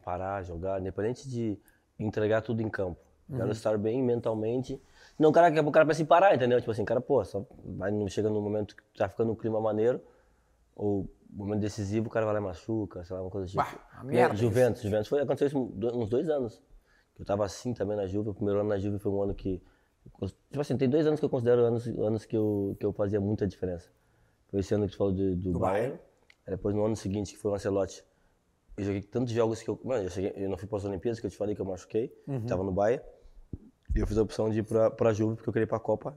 parar, jogar, independente de entregar tudo em campo. Uhum. Quero estar bem mentalmente. Não, o cara, o cara pensa em parar, entendeu? Tipo assim, cara, pô, só vai, não chega num momento que tá ficando um clima maneiro, ou momento decisivo, o cara vai lá e machuca, sei lá, uma coisa tipo. Bah, merda isso. Juventus, Juventus foi, aconteceu isso uns dois anos. Eu tava assim também na Juve, o primeiro ano na Juve foi um ano que. Tipo assim, tem dois anos que eu considero anos, anos que, eu, que eu fazia muita diferença. Foi esse ano que tu falou do, do, Do Bayern. Depois no ano seguinte, que foi o Ancelotti. Eu joguei tantos jogos que eu. Mano, eu, cheguei, eu não fui para as Olimpíadas, que eu te falei que eu machuquei. Tava no Bayern. E eu fiz a opção de ir pra, pra Juve, porque eu queria ir pra Copa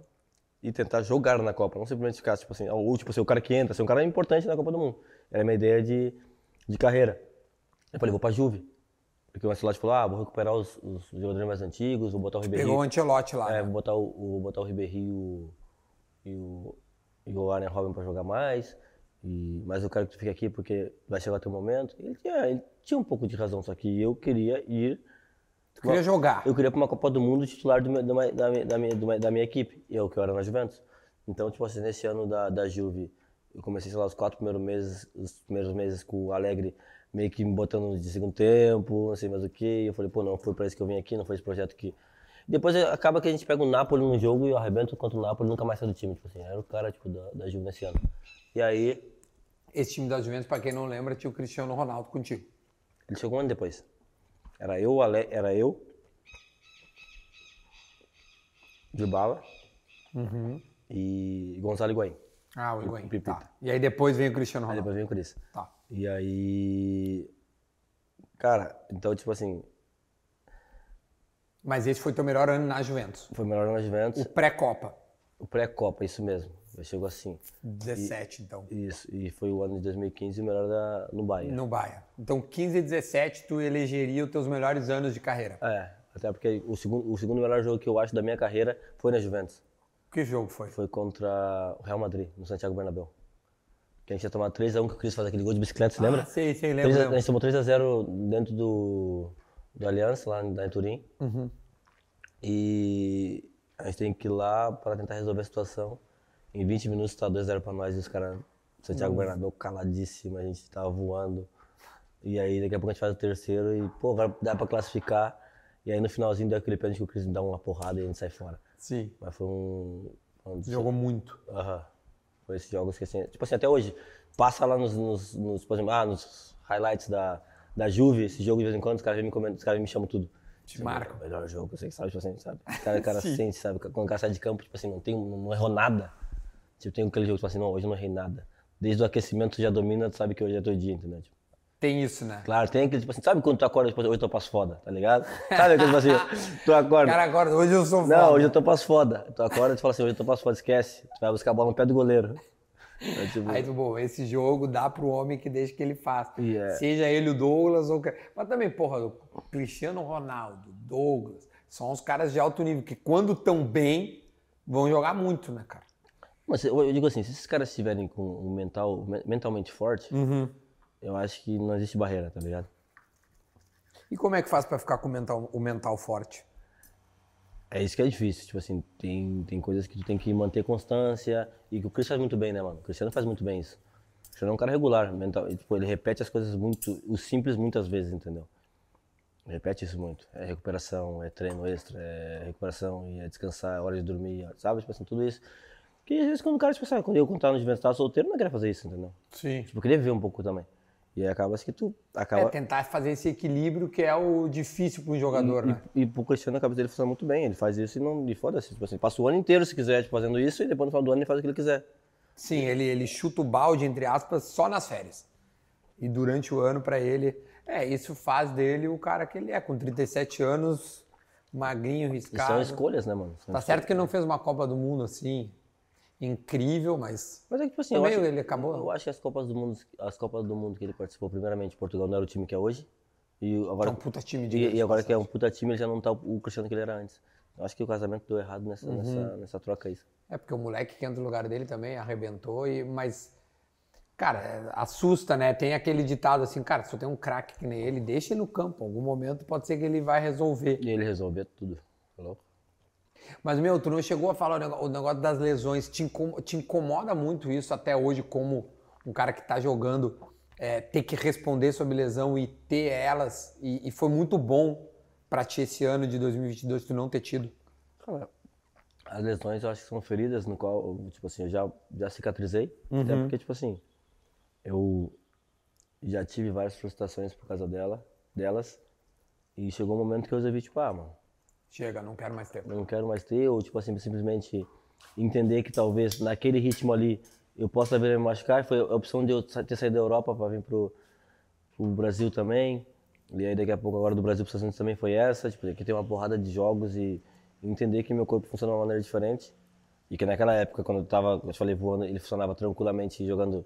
e tentar jogar na Copa. Não simplesmente ficar, tipo assim, ou tipo, ser o cara que entra, ser um cara importante na Copa do Mundo. Era a minha ideia de, de carreira. Eu falei, vou pra Juve. Porque o Ancelotti falou, ah, vou recuperar os, os jogadores mais antigos, vou botar o Ribeirinho. Pegou o Ancelotti lá. É, né? vou botar o, vou botar o Ribeirinho e o, e o Arne Robin pra jogar mais. E, mas eu quero que tu fique aqui porque vai chegar o teu momento. Ele tinha, ele tinha um pouco de razão, só que eu queria ir. Tu queria jogar. Eu queria ir pra uma Copa do Mundo titular do meu- da, minha- da, minha- da, minha- da minha equipe, eu que eu era na Juventus. Então, tipo assim, nesse ano da, da Juve, eu comecei, sei lá, os quatro primeiros meses, os primeiros meses com o Alegre meio que me botando de segundo tempo, não sei mais o que. Eu falei, pô, não foi pra isso que eu vim aqui, não foi esse projeto que. Depois eh, acaba que a gente pega o Napoli num jogo e eu arrebento contra o Napoli nunca mais sai do time, tipo assim, era o cara tipo, da, da Juve nesse ano. E aí, Esse time da Juventus, pra quem não lembra, tinha o Cristiano Ronaldo contigo. ele chegou um ano depois. Era eu, Ale... era eu, de bala e Gonzalo Higuaín. Ah, o Higuaín. Tá. E aí depois vem o Cristiano Aí Ronaldo. depois vem o Cris. Tá. E aí. Cara, então, tipo assim, Mas esse foi teu melhor ano na Juventus. foi melhor na Juventus. O pré-Copa. O pré-Copa, isso mesmo. Eu chego assim. 17, então. Isso. E foi o ano de 2015 o melhor da, no Bahia. No Bahia. Então, 15 e 17, tu elegeria os teus melhores anos de carreira. É, até porque o segundo, o segundo melhor jogo que eu acho da minha carreira foi na Juventus. Que jogo foi? Foi contra o Real Madrid, no Santiago Bernabéu. Que a gente ia tomar 3x1 que o Cris faz aquele gol de bicicleta, você lembra? Ah, sei, sei, 3 lembro. a, a lembro. gente tomou 3x0 dentro do, do Aliança, lá, lá em Turim. Uhum. E a gente tem que ir lá para tentar resolver a situação. Em 20 minutos tá 2x0 para nós e os caras, Santiago Bernabéu caladíssimo, a gente tava voando. E aí daqui a pouco a gente faz o terceiro e, pô, agora dá para classificar. E aí no finalzinho deu aquele pênalti que o Cris me dá uma porrada e a gente sai fora. Sim. Mas foi um. um Jogou muito. Aham. Foi esses jogos que assim, tipo assim, até hoje, passa lá nos, nos, nos, por exemplo, ah, nos highlights da, da Juve, esse jogo de vez em quando, os caras me comentam, os caras me chamam tudo. Te marcam. É o melhor jogo, você que sabe, tipo assim, sabe? O cara, o cara sente, sabe? Quando o cara sai de campo, tipo assim, não, tem, não errou nada. Tipo, tem aquele jogo, tipo assim, não, hoje eu não errei nada. Desde o aquecimento tu já domina, tu sabe que hoje é teu dia, entendeu? Tipo, Tem isso, né? claro, tem aquele, tipo assim, sabe quando tu acorda, tipo, hoje eu passo foda, tá ligado? Sabe aquele, tipo assim, tu acorda. Cara, agora, hoje eu sou Não, foda. hoje eu tô passo foda. Tu acorda e tu fala assim, hoje eu tô passo foda, esquece. Tu vai buscar a bola no pé do goleiro. É, tipo, Aí tu, bom, esse jogo dá pro homem que deixa que ele faça. Yeah. Seja ele o Douglas ou... Mas também, porra, o Cristiano Ronaldo, Douglas, são os caras de alto nível que quando tão bem, vão jogar muito, né, cara? Mas eu digo assim, se esses caras estiverem com um mental, men- mentalmente forte, eu acho que não existe barreira, tá ligado? E como é que faz pra ficar com o mental, o mental forte? É isso que é difícil, tipo assim, tem, tem coisas que tu tem que manter constância e que o Cristiano faz muito bem, né, mano? O Cristiano faz muito bem isso. O Cristiano é um cara regular, mental, e, tipo, ele repete as coisas muito, o simples muitas vezes, entendeu? Ele repete isso muito. É recuperação, é treino extra, é recuperação, e é descansar, é hora de dormir, sabe? Tipo assim, tudo isso. Que às vezes quando o cara, tipo assim, quando eu contava no Juventus, tava solteiro, não queria fazer isso, entendeu? Sim. Tipo, eu queria viver um pouco também. E aí acaba que tu É acaba... tentar fazer esse equilíbrio que é o difícil para um jogador, né? E, e pro Cristiano a cabeça dele funciona muito bem. Ele faz isso e não. E foda-se. Tipo assim, passa o ano inteiro se quiser, tipo, fazendo isso, e depois no final do ano ele faz o que ele quiser. Sim, ele, ele chuta o balde, entre aspas, só nas férias. E durante o ano, pra ele. É, isso faz dele o cara que ele é, com 37 anos, magrinho, E são riscado. escolhas, né, mano? São Tá certo que ele não fez uma Copa do Mundo assim, incrível, mas. Mas é que, tipo assim, eu acho, ele acabou- Eu acho que as Copas do Mundo, as Copas do Mundo que ele participou, primeiramente, Portugal não era o time que é hoje. E agora, É um puta time de e, e agora que é um puta time, ele já não tá o Cristiano que ele era antes. Eu acho que o casamento deu errado nessa, Uhum. nessa, nessa troca aí. É porque o moleque que entra no lugar dele também arrebentou, e, mas. Cara, assusta, né? Tem aquele ditado assim, cara, se eu tenho um craque que nem ele, deixa ele no campo. Em algum momento pode ser que ele vai resolver. E ele resolveu tudo. Tá louco? Mas, meu, tu não chegou a falar o negócio das lesões. Te, incom- te incomoda muito isso até hoje, como um cara que tá jogando, é, ter que responder sobre lesão e ter elas. E, e foi muito bom pra ti esse ano de 2022 tu não ter tido. Cara, as lesões eu acho que são feridas no qual, tipo assim, eu já, já cicatrizei. Até porque, tipo assim, eu já tive várias frustrações por causa dela, delas. E chegou um momento que eu resolvi, tipo, ah, mano, Chega, não quero mais ter. não quero mais ter, ou tipo assim, simplesmente entender que talvez naquele ritmo ali eu possa vir me machucar. Foi a opção de eu ter saído da Europa para vir pro, pro Brasil também. E aí daqui a pouco agora do Brasil para os Estados Unidos também foi essa, tipo, que tem uma porrada de jogos e entender que meu corpo funciona de uma maneira diferente. E que naquela época, quando eu tava, eu te falei, voando, ele funcionava tranquilamente jogando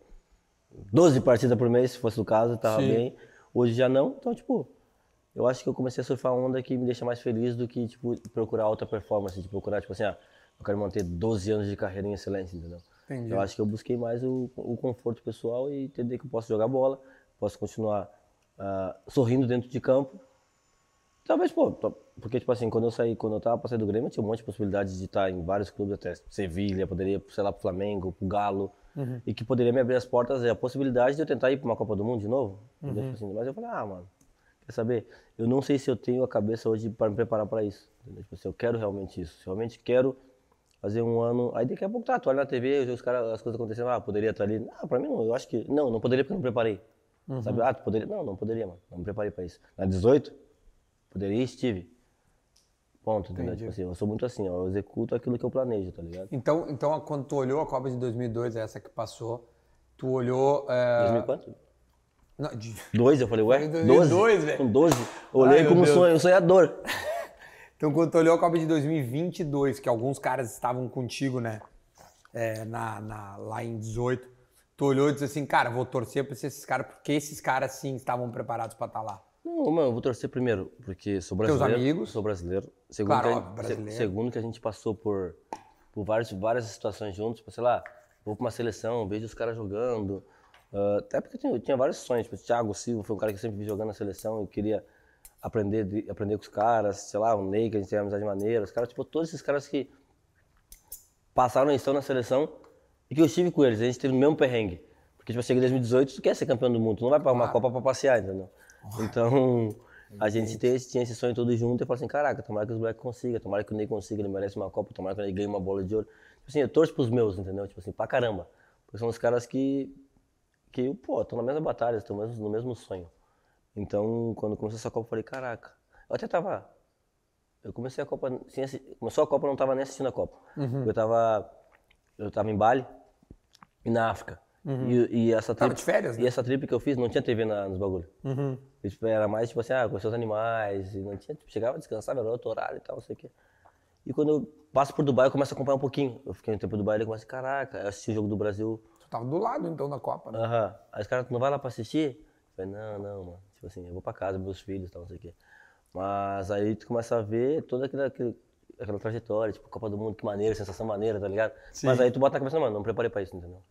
12 partidas por mês, se fosse o caso, tava Sim. bem. Hoje já não, então tipo, eu acho que eu comecei a surfar onda que me deixa mais feliz do que, tipo, procurar alta performance, de procurar, tipo assim, ah, eu quero manter 12 anos de carreira em excelência, entendeu? Entendi. Eu acho que eu busquei mais o, o conforto pessoal e entender que eu posso jogar bola, posso continuar ah, sorrindo dentro de campo. Talvez, pô, porque, tipo assim, quando eu saí, quando eu tava pra sair do Grêmio, eu tinha um monte de possibilidades de estar em vários clubes, até Sevilha, poderia, sei lá, pro Flamengo, pro Galo, e que poderia me abrir as portas, é a possibilidade de eu tentar ir pra uma Copa do Mundo de novo. entendeu? Tipo assim, mas eu falei, ah, mano, quer saber? Eu não sei se eu tenho a cabeça hoje para me preparar para isso. entendeu? Tipo assim, eu quero realmente isso. Se eu realmente quero fazer um ano. Aí daqui a pouco tá, tu olha na TV, os caras, as coisas acontecendo, ah, poderia estar ali. Ah, pra mim não, eu acho que. Não, não poderia porque eu não preparei. Sabe? Ah, tu poderia. Não, não poderia, mano. Não me preparei pra isso. Na 18, poderia e estive. Ponto, entendeu? Tipo assim, eu sou muito assim, ó, eu executo aquilo que eu planejo, tá ligado? Então, então quando tu olhou a Copa de 2002, essa que passou, tu olhou... É... 2000 quanto? Não, de... Dois, eu falei, ué? Foi em 2002, velho. Com 12. Eu olhei Ai, como um sonho, um sonhador. Então, quando tu olhou a Copa de 2022, que alguns caras estavam contigo, né? é, na, na- lá em 18, tu olhou e disse assim, cara, vou torcer pra esses caras, porque esses caras sim estavam preparados pra estar lá. Não, mano, eu vou torcer primeiro, porque sou brasileiro. amigos? Sou brasileiro. Segundo, Claro, que a óbvio, gente, brasileiro. se- segundo que a gente passou por, por vários, várias situações juntos, tipo, sei lá, vou pra uma seleção, vejo os caras jogando. Ah, até porque eu tinha, eu tinha vários sonhos. Tipo, o Thiago Silva foi um cara que eu sempre vi jogando na seleção e queria aprender, de- aprender com os caras, sei lá, o Ney, que a gente tem amizade maneira, os caras, tipo, todos esses caras que passaram e estão na seleção e que eu estive com eles, a gente teve o mesmo perrengue. Porque, tipo, eu cheguei em 2018, tu quer ser campeão do mundo, tu não vai pra uma Copa pra passear, entendeu? Então, a gente tem tinha esse sonho todo junto e falou assim, caraca, tomara que os moleques consigam, tomara que o Ney consiga, ele merece uma Copa, tomara que ele ganhe uma bola de ouro. Tipo assim, eu torço pros meus, entendeu? Tipo assim, pra caramba. Porque são os caras que, que pô, estão na mesma batalha, estão mesmo, no mesmo sonho. Então, quando começou essa Copa, eu falei, caraca. Eu até tava eu comecei a Copa, sem assi- começou a Copa, eu não tava nem assistindo a Copa. Uhum. Eu tava, eu tava em Bali e na África. E, e essa Uhum. Tava trip, de férias, né? Uhum. E essa trip que eu fiz, não tinha TV na, nos bagulhos. era mais tipo assim, ah, conhecer os animais, e não tinha, tipo, chegava, descansava, era outro horário e tal, não sei o quê. E quando eu passo por Dubai, eu começo a acompanhar um pouquinho. Eu fiquei um tempo em Dubai, ele começa, caraca, eu assisti o jogo do Brasil, tava do lado, então, da Copa, né? Aham. Aí os caras, tu não vai lá pra assistir? Eu falei, não, não, mano. Tipo assim, eu vou pra casa, meus filhos e tal, não sei o quê. Mas aí tu começa a ver toda aquela, aquela trajetória, tipo, Copa do Mundo, que maneira, sensação maneira, tá ligado? Mas aí tu bota na cabeça, mano, não preparei pra isso, entendeu?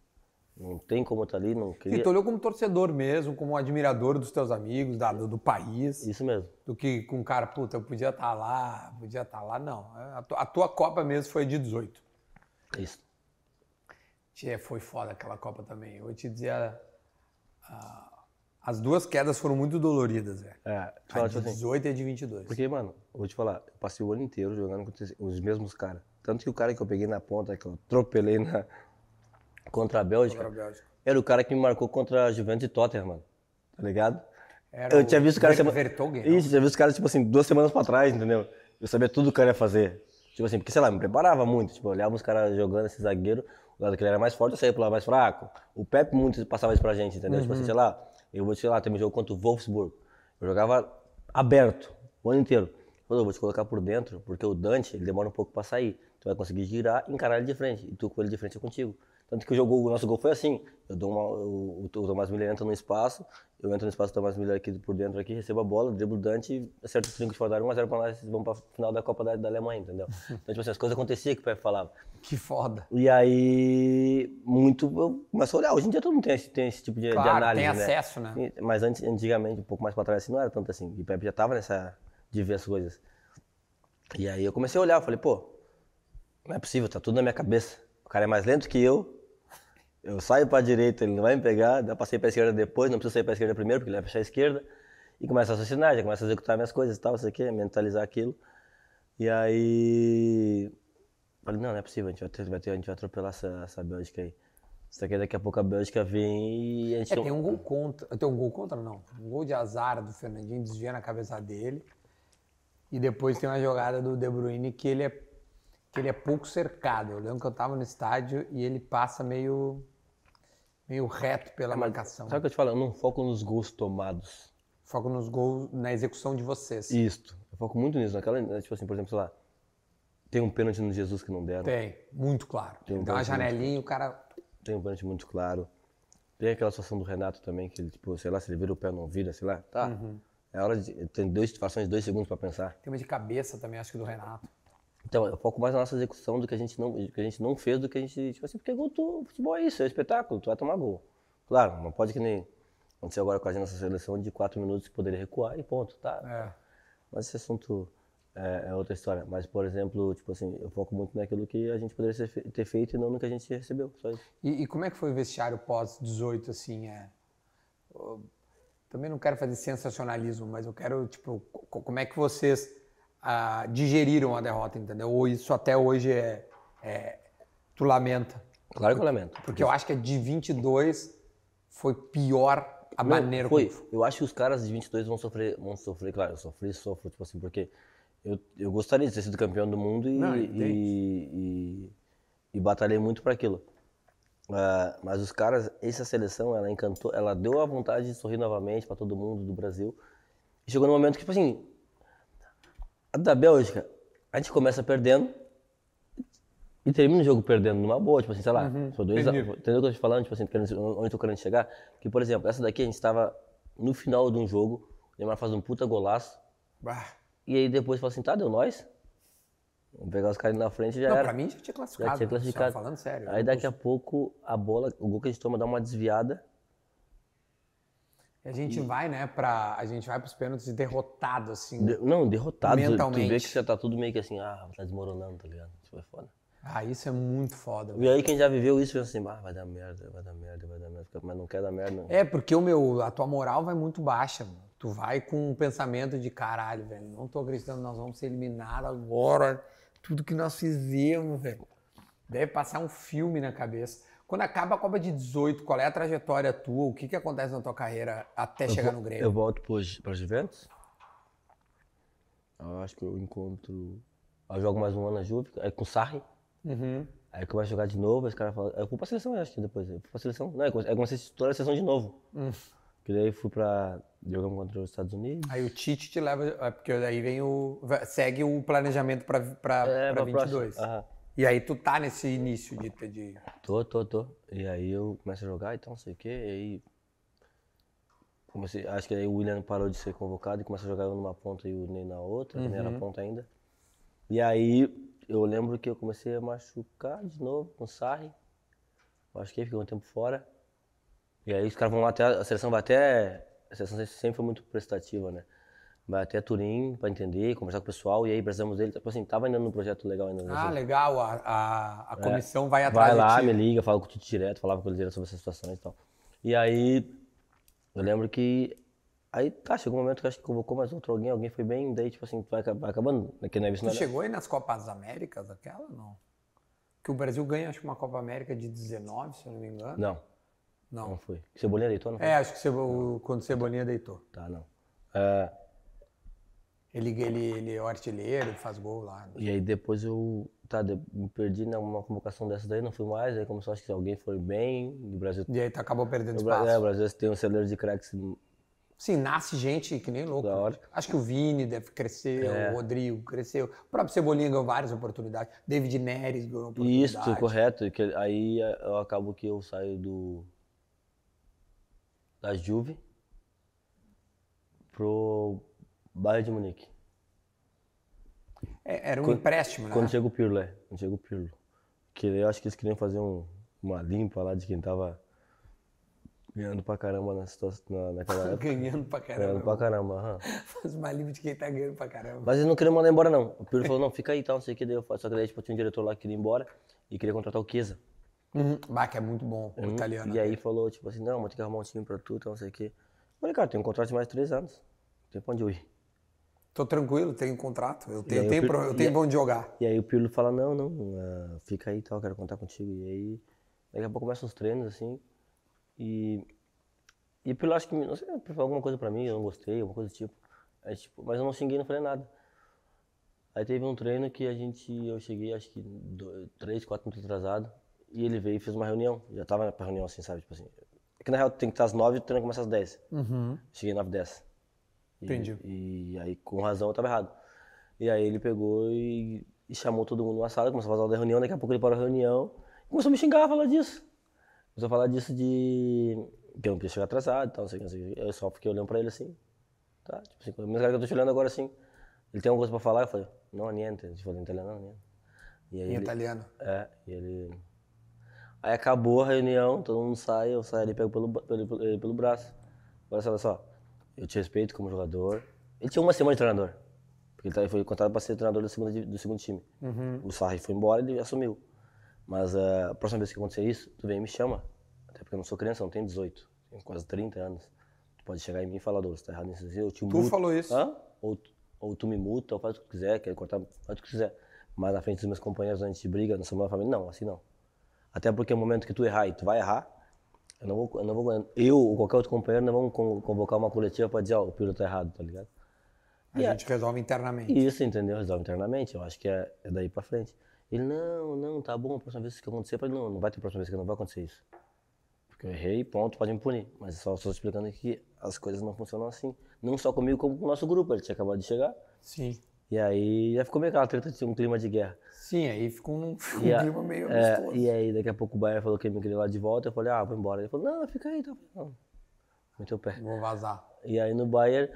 Não tem como eu tá ali, não E queria. tu olhou como torcedor mesmo, como admirador dos teus amigos, da- do, do país, Isso mesmo. do que com um cara, puta, eu podia estar lá, podia estar lá. Não, a a tua Copa mesmo foi de 18. Isso. Tchê, foi foda aquela Copa também. Eu vou te dizer, a- a- as duas quedas foram muito doloridas, velho. É, A de tipo assim, 18 e a de 22. porque, mano, eu vou te falar, eu passei o ano inteiro jogando contra os mesmos caras. Tanto que o cara que eu peguei na ponta, que eu atropelei na... contra a Bélgica, Contra a Bélgica. era o cara que me marcou contra a Juventus e Tottenham, mano. Tá ligado? Era eu tinha visto o cara não? Isso, tinha visto o cara, tipo assim, duas semanas pra trás, entendeu? Eu sabia tudo o que o cara ia fazer. Tipo assim, porque, sei lá, me preparava muito. Tipo, olhava os caras jogando esse zagueiro, lado que ele era mais forte, eu saía pro lado mais fraco. O Pepe muito passava isso pra gente, entendeu? Tipo Uhum. assim, sei lá, eu vou, sei lá, teve um jogo contra o Wolfsburg. Eu jogava aberto, o ano inteiro. Eu vou te colocar por dentro, porque o Dante, ele demora um pouco pra sair. Tu vai conseguir girar e encarar ele de frente. E tu com ele de frente é contigo. Tanto que o, jogo, o nosso gol foi assim. Eu dou uma, o, o Tomás Miller entra no espaço, eu entro no espaço do Tomás Miller aqui por dentro aqui, recebo a bola, driblo o Dante, acerto o trinco de fora da área, 1x0 pra nós, vamos pra final da Copa da, da Alemanha, entendeu? Então, tipo assim, as coisas aconteciam que o Pepe falava. Que foda. E aí, muito, eu começo a olhar. Hoje em dia todo mundo tem esse, tem esse tipo de, de Claro, análise, tem né? acesso, né? Mas antes, antigamente, um pouco mais pra trás, assim, não era tanto assim. E o Pepe já tava nessa de ver as coisas. E aí eu comecei a olhar, eu falei, pô, não é possível, tá tudo na minha cabeça. O cara é mais lento que eu. Eu saio pra direita, ele não vai me pegar. Eu passei pra esquerda depois, não preciso sair pra esquerda primeiro, porque ele vai fechar a esquerda. E começa a raciocinar, já começa a executar minhas coisas e tal, isso aqui, mentalizar aquilo. E aí. Falei, não, não é possível, a gente vai, ter, vai ter- a gente vai atropelar essa, essa Bélgica aí. Isso aqui daqui a pouco a Bélgica vem e a gente É, tem um gol contra. Tem um gol contra, não. Um gol de azar do Fernandinho, desvia na cabeça dele. E depois tem uma jogada do De Bruyne que ele é, que ele é pouco cercado. Eu lembro que eu tava no estádio e ele passa meio, meio reto pela marcação. Sabe o que eu te falo? Eu não foco nos gols tomados. Foco nos gols, na execução de vocês. Isto. Eu foco muito nisso. Naquela, né, tipo assim, por exemplo, sei lá, tem um pênalti no Jesus que não deram. Tem, muito claro. Tem um gol muito janelinha o cara. Tem um pênalti muito claro. Tem aquela situação do Renato também, que ele, tipo, sei lá, se ele vira o pé ou não vira, sei lá. Tá. Uhum. É hora de. Tem dois situações, dois segundos pra pensar. Tem uma de cabeça também, acho que do Renato. Então, eu foco mais na nossa execução do que a gente não, do que a gente não fez, do que a gente. Tipo assim, porque gol, tu, futebol é isso, é espetáculo, tu vai tomar gol. Claro, não pode que nem aconteceu agora com a gente nessa seleção de quatro minutos que poderia recuar e ponto, tá? É. Mas esse assunto é, é outra história. Mas, por exemplo, tipo assim, eu foco muito naquilo que a gente poderia ter feito e não no que a gente recebeu, só isso. E, e como é que foi o vestiário pós-18, assim, é? Eu Também não quero fazer sensacionalismo, mas eu quero, tipo, co- como é que vocês ah, digeriram a derrota, entendeu? Ou isso até hoje é, é- tu lamenta? Claro que eu lamento. Porque eu acho que a de 22 foi pior a maneira foi. como... Eu acho que os caras de 22 vão sofrer, vão sofrer, claro, eu sofri, sofro, tipo assim, porque eu, eu gostaria de ter sido campeão do mundo e, Não, e, e, e batalhei muito para aquilo. Ah, mas os caras, essa seleção, ela encantou, ela deu a vontade de sorrir novamente para todo mundo do Brasil. E chegou num momento que, tipo assim, a da Bélgica, a gente começa perdendo e termina o jogo perdendo numa boa, tipo assim, sei lá, foi dois a- entendi. entendeu o que eu tô te falando? Tipo assim, onde tô querendo chegar? Que, por exemplo, essa daqui a gente estava no final de um jogo, o Neymar faz um puta golaço, Bah. e aí depois fala assim, tá, deu nós. Vamos pegar os caras na frente e já Não, era. pra mim já tinha classificado. já tinha classificado. Só falando sério. Aí daqui a pouco a bola, o gol que a gente toma dá uma desviada. E a gente vai, né, pra. A gente vai pros pênaltis derrotado, assim. de- não, derrotado. Tu- Tu, Mentalmente. vê que já tá tudo meio que assim, ah, tá desmoronando, tá ligado? Isso foi foda. Ah, isso é muito foda. E aí quem já viveu isso pensa assim, ah, vai dar merda, vai dar merda, vai dar merda. Mas não quer dar merda. Não. É, porque o meu, a tua moral vai muito baixa, mano. Tu vai com um pensamento de caralho, velho. Não tô acreditando, nós vamos ser eliminados agora. Tudo que nós fizemos, velho. Deve passar um filme na cabeça. Quando acaba a Copa de 18, qual é a trajetória tua? O que, que acontece na tua carreira até chegar no Grêmio? Eu volto pro, pra Juventus. Eu acho que eu encontro. Eu jogo mais um ano na Juve, aí com o Sarri. Uhum. Aí começo a jogar de novo, os caras falam. Eu fui pra seleção, eu acho que depois. Eu fui pra seleção. Não, eu comecei eu comecei a titular a seleção de novo. Hum. Que daí fui pra. Jogamos contra os Estados Unidos. Aí o Tite te leva, é, porque daí vem o. segue o planejamento pra, pra, É, pra pra próxima. 22. Aham. E aí tu tá nesse início de. de... Tô, tô, tô. E aí eu começo a jogar e tal, não sei o quê. E aí. Comecei, acho que aí o William parou de ser convocado e começou a jogar eu numa ponta e o Ney na outra, também era ponta ainda. E aí eu lembro que eu comecei a machucar de novo com o Sarri. Machuquei, fiquei um tempo fora. E aí os caras vão lá até. A seleção vai até. A seleção sempre foi muito prestativa, né? Vai até Turim pra entender, conversar com o pessoal, e aí precisamos dele. Tipo assim, tava ainda num projeto legal ainda. Ah, legal. A, a, a comissão vai Vai atrás lá, de ti. me liga, fala com o Tite direto, falava com ele direto sobre essas situações e tal. E aí, eu lembro que. Aí tá, chegou um momento que acho que convocou mais outro alguém, alguém foi bem, daí tipo assim, vai, vai acabando, né, que não é Tu chegou aí nas Copas Américas, aquela, não? Que o Brasil ganha, acho que uma Copa América de 19, se eu não me engano. Não, Não. não foi. Cebolinha deitou, não foi? É, acho que Cebo- quando o Cebolinha deitou. Tá, não. É, Ele, ele, ele é o artilheiro, faz gol lá. e aí depois eu, tá, me perdi numa convocação dessa daí, não fui mais, aí começou, acho que alguém foi bem, do Brasil. E aí tu acabou perdendo espaço. é, o Brasil tem um celeiro de craques Sim, nasce gente que nem louco. Da hora. Acho que o Vini deve crescer, É. o Rodrigo cresceu. O próprio Cebolinha ganhou várias oportunidades. David Neres ganhou oportunidade. Isso, correto. Que aí eh, eu acabo que eu saio do da Juve pro Bayern de Munique. É, era um Quando- empréstimo, né? Quando chega o Pirlo, é. Quando chega o Pirlo. Que eu acho que eles queriam fazer um- uma limpa lá de quem tava ganhando pra caramba na situação, na, naquela época. Ganhando pra ganhando caramba. pra caramba, aham. Faz uma livre de quem tá ganhando pra caramba. Mas eles não queriam mandar embora, não. O Pirlo falou, não, fica aí e tal, não sei o que. Daí eu, só que daí tipo, tinha um diretor lá que queria ir embora e queria contratar o Chiesa. Uhum. Bah, que é muito bom, o Hum, italiano. E aí falou, tipo assim, não, vou ter que arrumar um time pra tu, tal, não sei o quê. Eu Falei, cara, tem um contrato de mais três anos. Não tem pra onde eu ir. Tô tranquilo, tenho contrato. Eu tenho, o tenho, Pir- pro- eu tenho pra onde jogar. E aí o Pirlo fala, não, não, ah, fica aí tal, quero contar contigo. E aí, daqui a pouco começam os treinos, assim. E, e o Pirlo acho que, não sei, falou alguma coisa pra mim, eu não gostei, alguma coisa do tipo. Aí, tipo. Mas eu não xinguei, não falei nada. Aí teve um treino que a gente, eu cheguei acho que dois, três, quatro minutos atrasado. E ele veio e fez uma reunião. Já tava pra reunião assim, sabe? Tipo assim. É que na real tem que estar às nove e o treino começa às dez. Cheguei nove e dez. E- Entendi. E aí, com razão, eu tava errado. E aí ele pegou e, e chamou todo mundo numa sala, começou a fazer uma reunião, daqui a pouco ele parou a reunião e começou a me xingar, falar disso. Começou a falar disso de que eu não podia chegar atrasado e tal, não sei o que, não sei o que. Eu só fiquei olhando pra ele assim, tá? Tipo assim, a mesma cara que eu tô te olhando agora assim. Ele tem alguma coisa pra falar? Eu falei, não, niente. Ele falou em italiano, não, niente. E aí Em ele, italiano. é, e ele... Aí acabou a reunião, todo mundo sai, eu saio ali e pego pelo, pelo, pelo, ele pelo braço. Só, olha só, eu te respeito como jogador. Ele tinha uma semana de treinador, porque ele foi contratado para ser treinador do segundo, do segundo time. O Sarri foi embora e ele assumiu. Mas eh, a próxima vez que acontecer isso, tu vem e me chama. Até porque eu não sou criança, não tenho 18, tenho quase 30 anos. Tu pode chegar em mim e falar, Douglas, tá errado nisso, eu te Tu multo." falou isso. Hã? Ou, tu- ou tu me multa, ou faz o que tu quiser, quer cortar, faz o que tu quiser. Mas na frente dos meus companheiros, a gente briga, nós somos uma família, não, assim não. Até porque no momento que tu errar e tu vai errar, eu não vou, eu, não vou, eu ou qualquer outro companheiro não vamos con- convocar uma coletiva pra dizer, ó, o Piro tá errado, tá ligado? A E gente resolve internamente. Isso, entendeu? Resolve internamente, eu acho que é, é daí pra frente. Ele, não, não, tá bom, a próxima vez que acontecer, eu falei, não, não vai ter próxima vez que não vai acontecer isso. Porque eu errei, ponto, pode me punir. Mas só estou explicando que as coisas não funcionam assim. Não só comigo, como com o nosso grupo. Ele tinha acabado de chegar. Sim. E aí já ficou meio aquela treta, tinha um clima de guerra. Sim, aí ficou um, um a- clima meio é, amistoso. e aí daqui a pouco o Bayern falou que ele me queria lá de volta. Eu falei, ah, vou embora. Ele falou, não, fica aí. Tá. Falei, Não. Meteu o pé. Vou vazar. E aí no Bayern,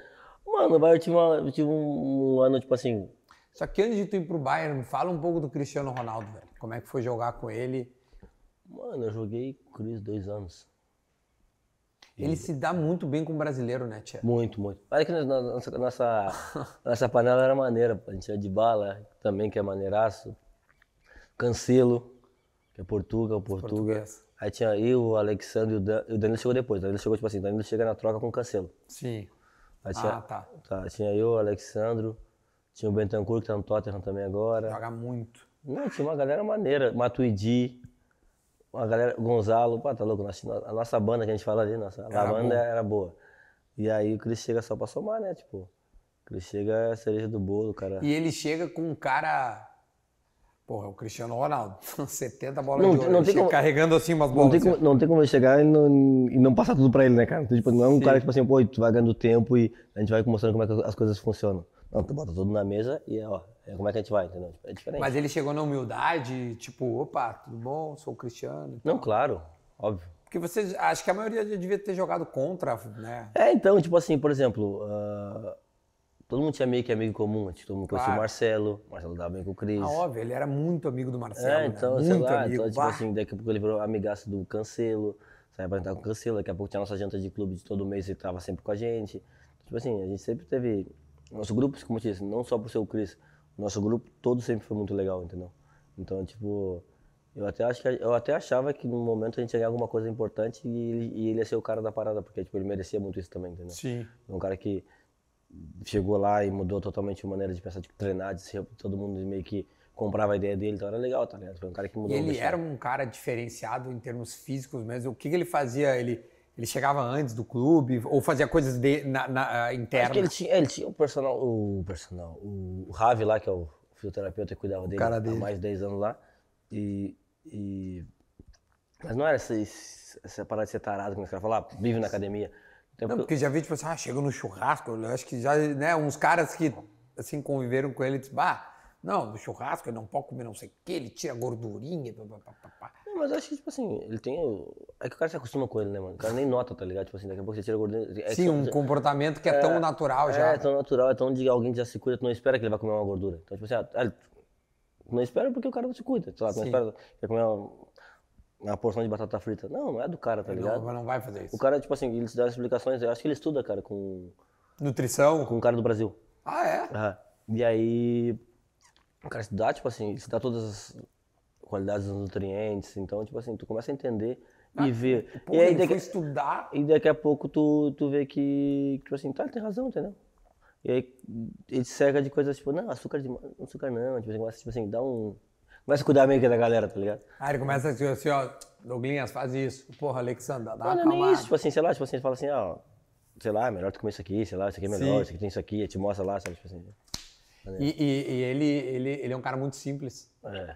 mano, no Bayern eu tive, uma- eu tive um, um ano, tipo assim, Só que antes de tu ir pro Bayern, me fala um pouco do Cristiano Ronaldo, velho. Como é que foi jogar com ele? mano, eu joguei com o Cris dois anos. Ele se dá muito bem com o brasileiro, né, Tia? Muito, muito. Olha que nossa, nossa, nossa panela era maneira. A gente tinha de bala, também que é maneiraço. Cancelo, que é Portugal, Portugal. Português. Aí tinha eu, o Alexandre e o Dan- o Danilo chegou depois. O Danilo chegou, tipo assim, o Danilo chega na troca com o Cancelo. Sim. Aí tinha, Ah, tá. tá, tinha eu, o Alexandro, tinha o Bentancur, que tá no Tottenham também agora. Joga muito. Não, tinha uma galera maneira. Matuidi, uma galera. Gonzalo, pô, tá louco? A nossa banda que a gente fala ali, nossa, a banda boa. era boa. E aí o Cris chega só pra somar, né? Tipo, o Cris chega é a cereja do bolo, cara. E ele chega com um cara. Porra, é o Cristiano Ronaldo. 70 bolas Não de tem- ouro. não tem como- carregando assim umas Não bolas. tem, assim, como, não tem como ele chegar e não, e não passar tudo pra ele, né, cara? Então, tipo, não é um Sim. cara que, tipo assim, pô, tu vai ganhando tempo e a gente vai mostrando como é que as coisas funcionam. Não, tu bota tudo na mesa e, ó, é como é que a gente vai, entendeu? Tipo, É diferente. Mas ele chegou na humildade, tipo, opa, tudo bom? Sou o Cristiano. Não, claro, óbvio. Porque vocês, acho que a maioria já devia ter jogado contra, né? É, então, tipo assim, por exemplo, ah, todo mundo tinha meio que amigo comum, tipo, todo mundo conhecia Claro. o Marcelo, o Marcelo dava bem com o Cris. Ah, óbvio, ele era muito amigo do Marcelo. É, né? então, sei muito lá, amigo. então, tipo Bah. assim, daqui a pouco ele virou amigaço do Cancelo, saia pra entrar com o Cancelo, daqui a pouco tinha a nossa janta de clube de todo mês, ele tava sempre com a gente. Tipo assim, a gente sempre teve, nosso grupo, como eu disse, não só por ser o Cris, nosso grupo todo sempre foi muito legal, entendeu? Então, tipo, eu até, acho que, eu até achava que no momento a gente ia ganhar alguma coisa importante e ele, e ele ia ser o cara da parada, porque tipo, ele merecia muito isso também, entendeu? Sim. É um cara que chegou lá e mudou totalmente a maneira de pensar, de treinar, de ser, todo mundo meio que comprava a ideia dele, então era legal, tá ligado? Foi um cara que E mudou o ele era um cara diferenciado em termos físicos mesmo. O que, que ele fazia? Ele, ele chegava antes do clube ou fazia coisas de, na, na, ah, Acho que ele tinha, ele tinha o personal, o personal, o, Ravi lá, que é o fisioterapeuta que cuidava dele cara há dele. mais de 10 anos lá. E, e- Mas não era essa, essa parada de ser tarado, como os caras falam, ah, vive na academia. Então, Não, porque já vi, tipo assim, ah, chega no churrasco, eu acho que já, né, uns caras que, assim, conviveram com ele, tipo, ah, não, no churrasco ele não pode comer não sei o quê, ele tira gordurinha, pá, pá, pá, mas eu acho que, tipo assim, ele tem. É que o cara se acostuma com ele, né, mano? O cara nem nota, tá ligado? Tipo assim, daqui a pouco você tira a gordura. é Sim, um comportamento que é, tão natural já. É, tão natural, é tão de alguém que já se cuida, tu não espera que ele vai comer uma gordura. Então, tipo assim, ah, não espera porque o cara não se cuida. Sei lá, tu não espera que vai comer uma, uma porção de batata frita. Não, não é do cara, tá ligado? não, não vai fazer isso. O cara, tipo assim, ele te dá as explicações, eu acho que ele estuda, cara, com, Nutrição? com um cara do Brasil. Ah, é? Aham. E aí, o cara estudar, tipo assim, te dá todas as qualidades dos nutrientes, então, tipo assim, tu começa a entender e ver. Ah, Pô, e aí, daqui, estudar. e daqui a pouco tu, tu vê que, tipo assim, tá, ele tem razão, entendeu? E aí ele cega de coisas tipo, não, açúcar de açúcar não, tipo assim, começa, tipo assim, dá um. Começa a cuidar meio que da galera, tá ligado? Aí ele começa a dizer assim, ó, Douglinhas, faz isso. Porra, Alexandra, dá Não, uma não é nem acalmada. isso, tipo assim, sei lá, tipo assim, ele fala assim, ó, sei lá, é melhor tu comer isso aqui, sei lá, isso aqui é melhor, Sim. isso aqui tem isso aqui, te mostra lá, sabe, tipo assim. E, e- e ele, ele, ele é um cara muito simples. É.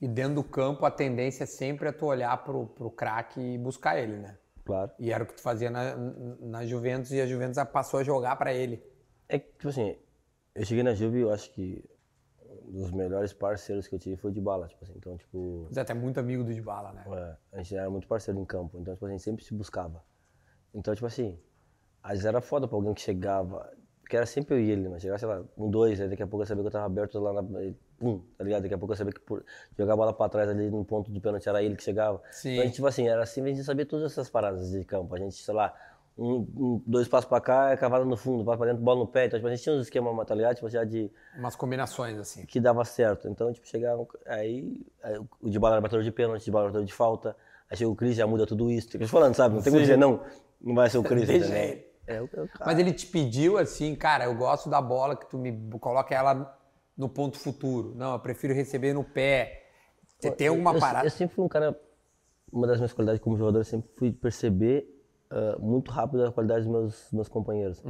E dentro do campo, a tendência é sempre é tu olhar pro, pro craque e buscar ele, né? Claro. E era o que tu fazia na, na Juventus e a Juventus passou a jogar pra ele. É que, tipo assim, eu cheguei na Juve, eu acho que um dos melhores parceiros que eu tive foi o de bala, tipo assim, então, tipo, Mas até muito amigo do Dybala, né? É, a gente era muito parceiro em campo, então tipo, a gente sempre se buscava. Então, tipo assim, às vezes era foda pra alguém que chegava, que era sempre eu e ele, mas chegava, sei lá, um, dois, aí daqui a pouco eu sabia que eu tava aberto lá na. Pum, tá ligado? Daqui a pouco eu sabia que por jogar a bola pra trás ali no ponto do pênalti era ele que chegava. Sim. Então a gente, tipo assim, era assim, a gente sabia todas essas paradas de campo. A gente, sei lá, um, um- dois passos pra cá, cavada no fundo, passo pra dentro, bola no pé. Então, tipo, a gente tinha uns esquemas, tá ligado? Tipo, já de Umas combinações, assim. que dava certo. Então, tipo, chegava. Aí, aí o de bala era batedor de pênalti, o de bala era batedor de falta. Aí chega o Cris, já muda tudo isso. Tô te falando, sabe? Não tem como dizer, não, não vai ser o Cris. Ele. É, é. Mas ele te pediu assim, cara, eu gosto da bola que tu me coloca ela no ponto futuro. Não, eu prefiro receber no pé. Você tem alguma eu, parada? Eu sempre fui um cara. Uma das minhas qualidades como jogador, eu sempre fui perceber ah, muito rápido a qualidade dos meus, meus companheiros.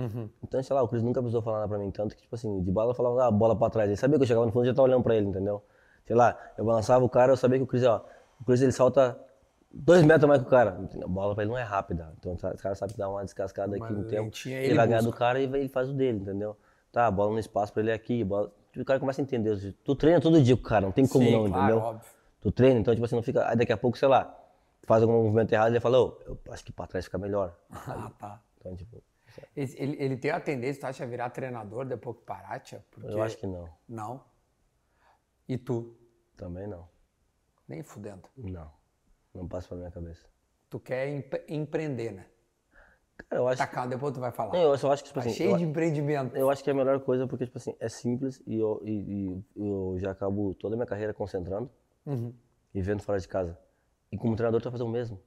Então, sei lá, o Cris nunca precisou falar nada pra mim, tanto que, tipo assim, de bala eu falava, ah, bola pra trás. Ele sabia que eu chegava no fundo e já tava olhando pra ele, entendeu? Sei lá, eu balançava o cara, eu sabia que o Cris, ó, o Cris ele salta dois metros mais que o cara. A bola pra ele não é rápida. Então, o cara sabe que dá uma descascada aqui Mas no tempo. Ele, ele vai ganhar do cara e ele faz o dele, entendeu? Tá, a bola no espaço pra ele é aqui, bola... o cara começa a entender. Tu treina todo dia com o cara, não tem como Sim, não, claro, entendeu? óbvio. Tu treina, então, tipo assim, não fica. Aí daqui a pouco, sei lá, faz algum movimento errado e ele fala, ô, eu acho que pra trás fica melhor. Ah, tá. Então, tipo, Ele, ele- ele tem a tendência, tu acha, a virar treinador depois que parar, tia? Porque... eu acho que não. Não. E tu? Também não. Nem fudendo. Não. Não passa pela minha cabeça. Tu quer empre- empreender, né? Cara, eu acho. Tá calma, depois tu vai falar. Não, eu só acho que, tipo Tá assim. cheio eu, de empreendimento. eu acho que é a melhor coisa porque, tipo assim, é simples e eu, e, e eu já acabo toda a minha carreira concentrando Uhum. e vendo fora de casa. E como treinador, tu vai fazer o mesmo.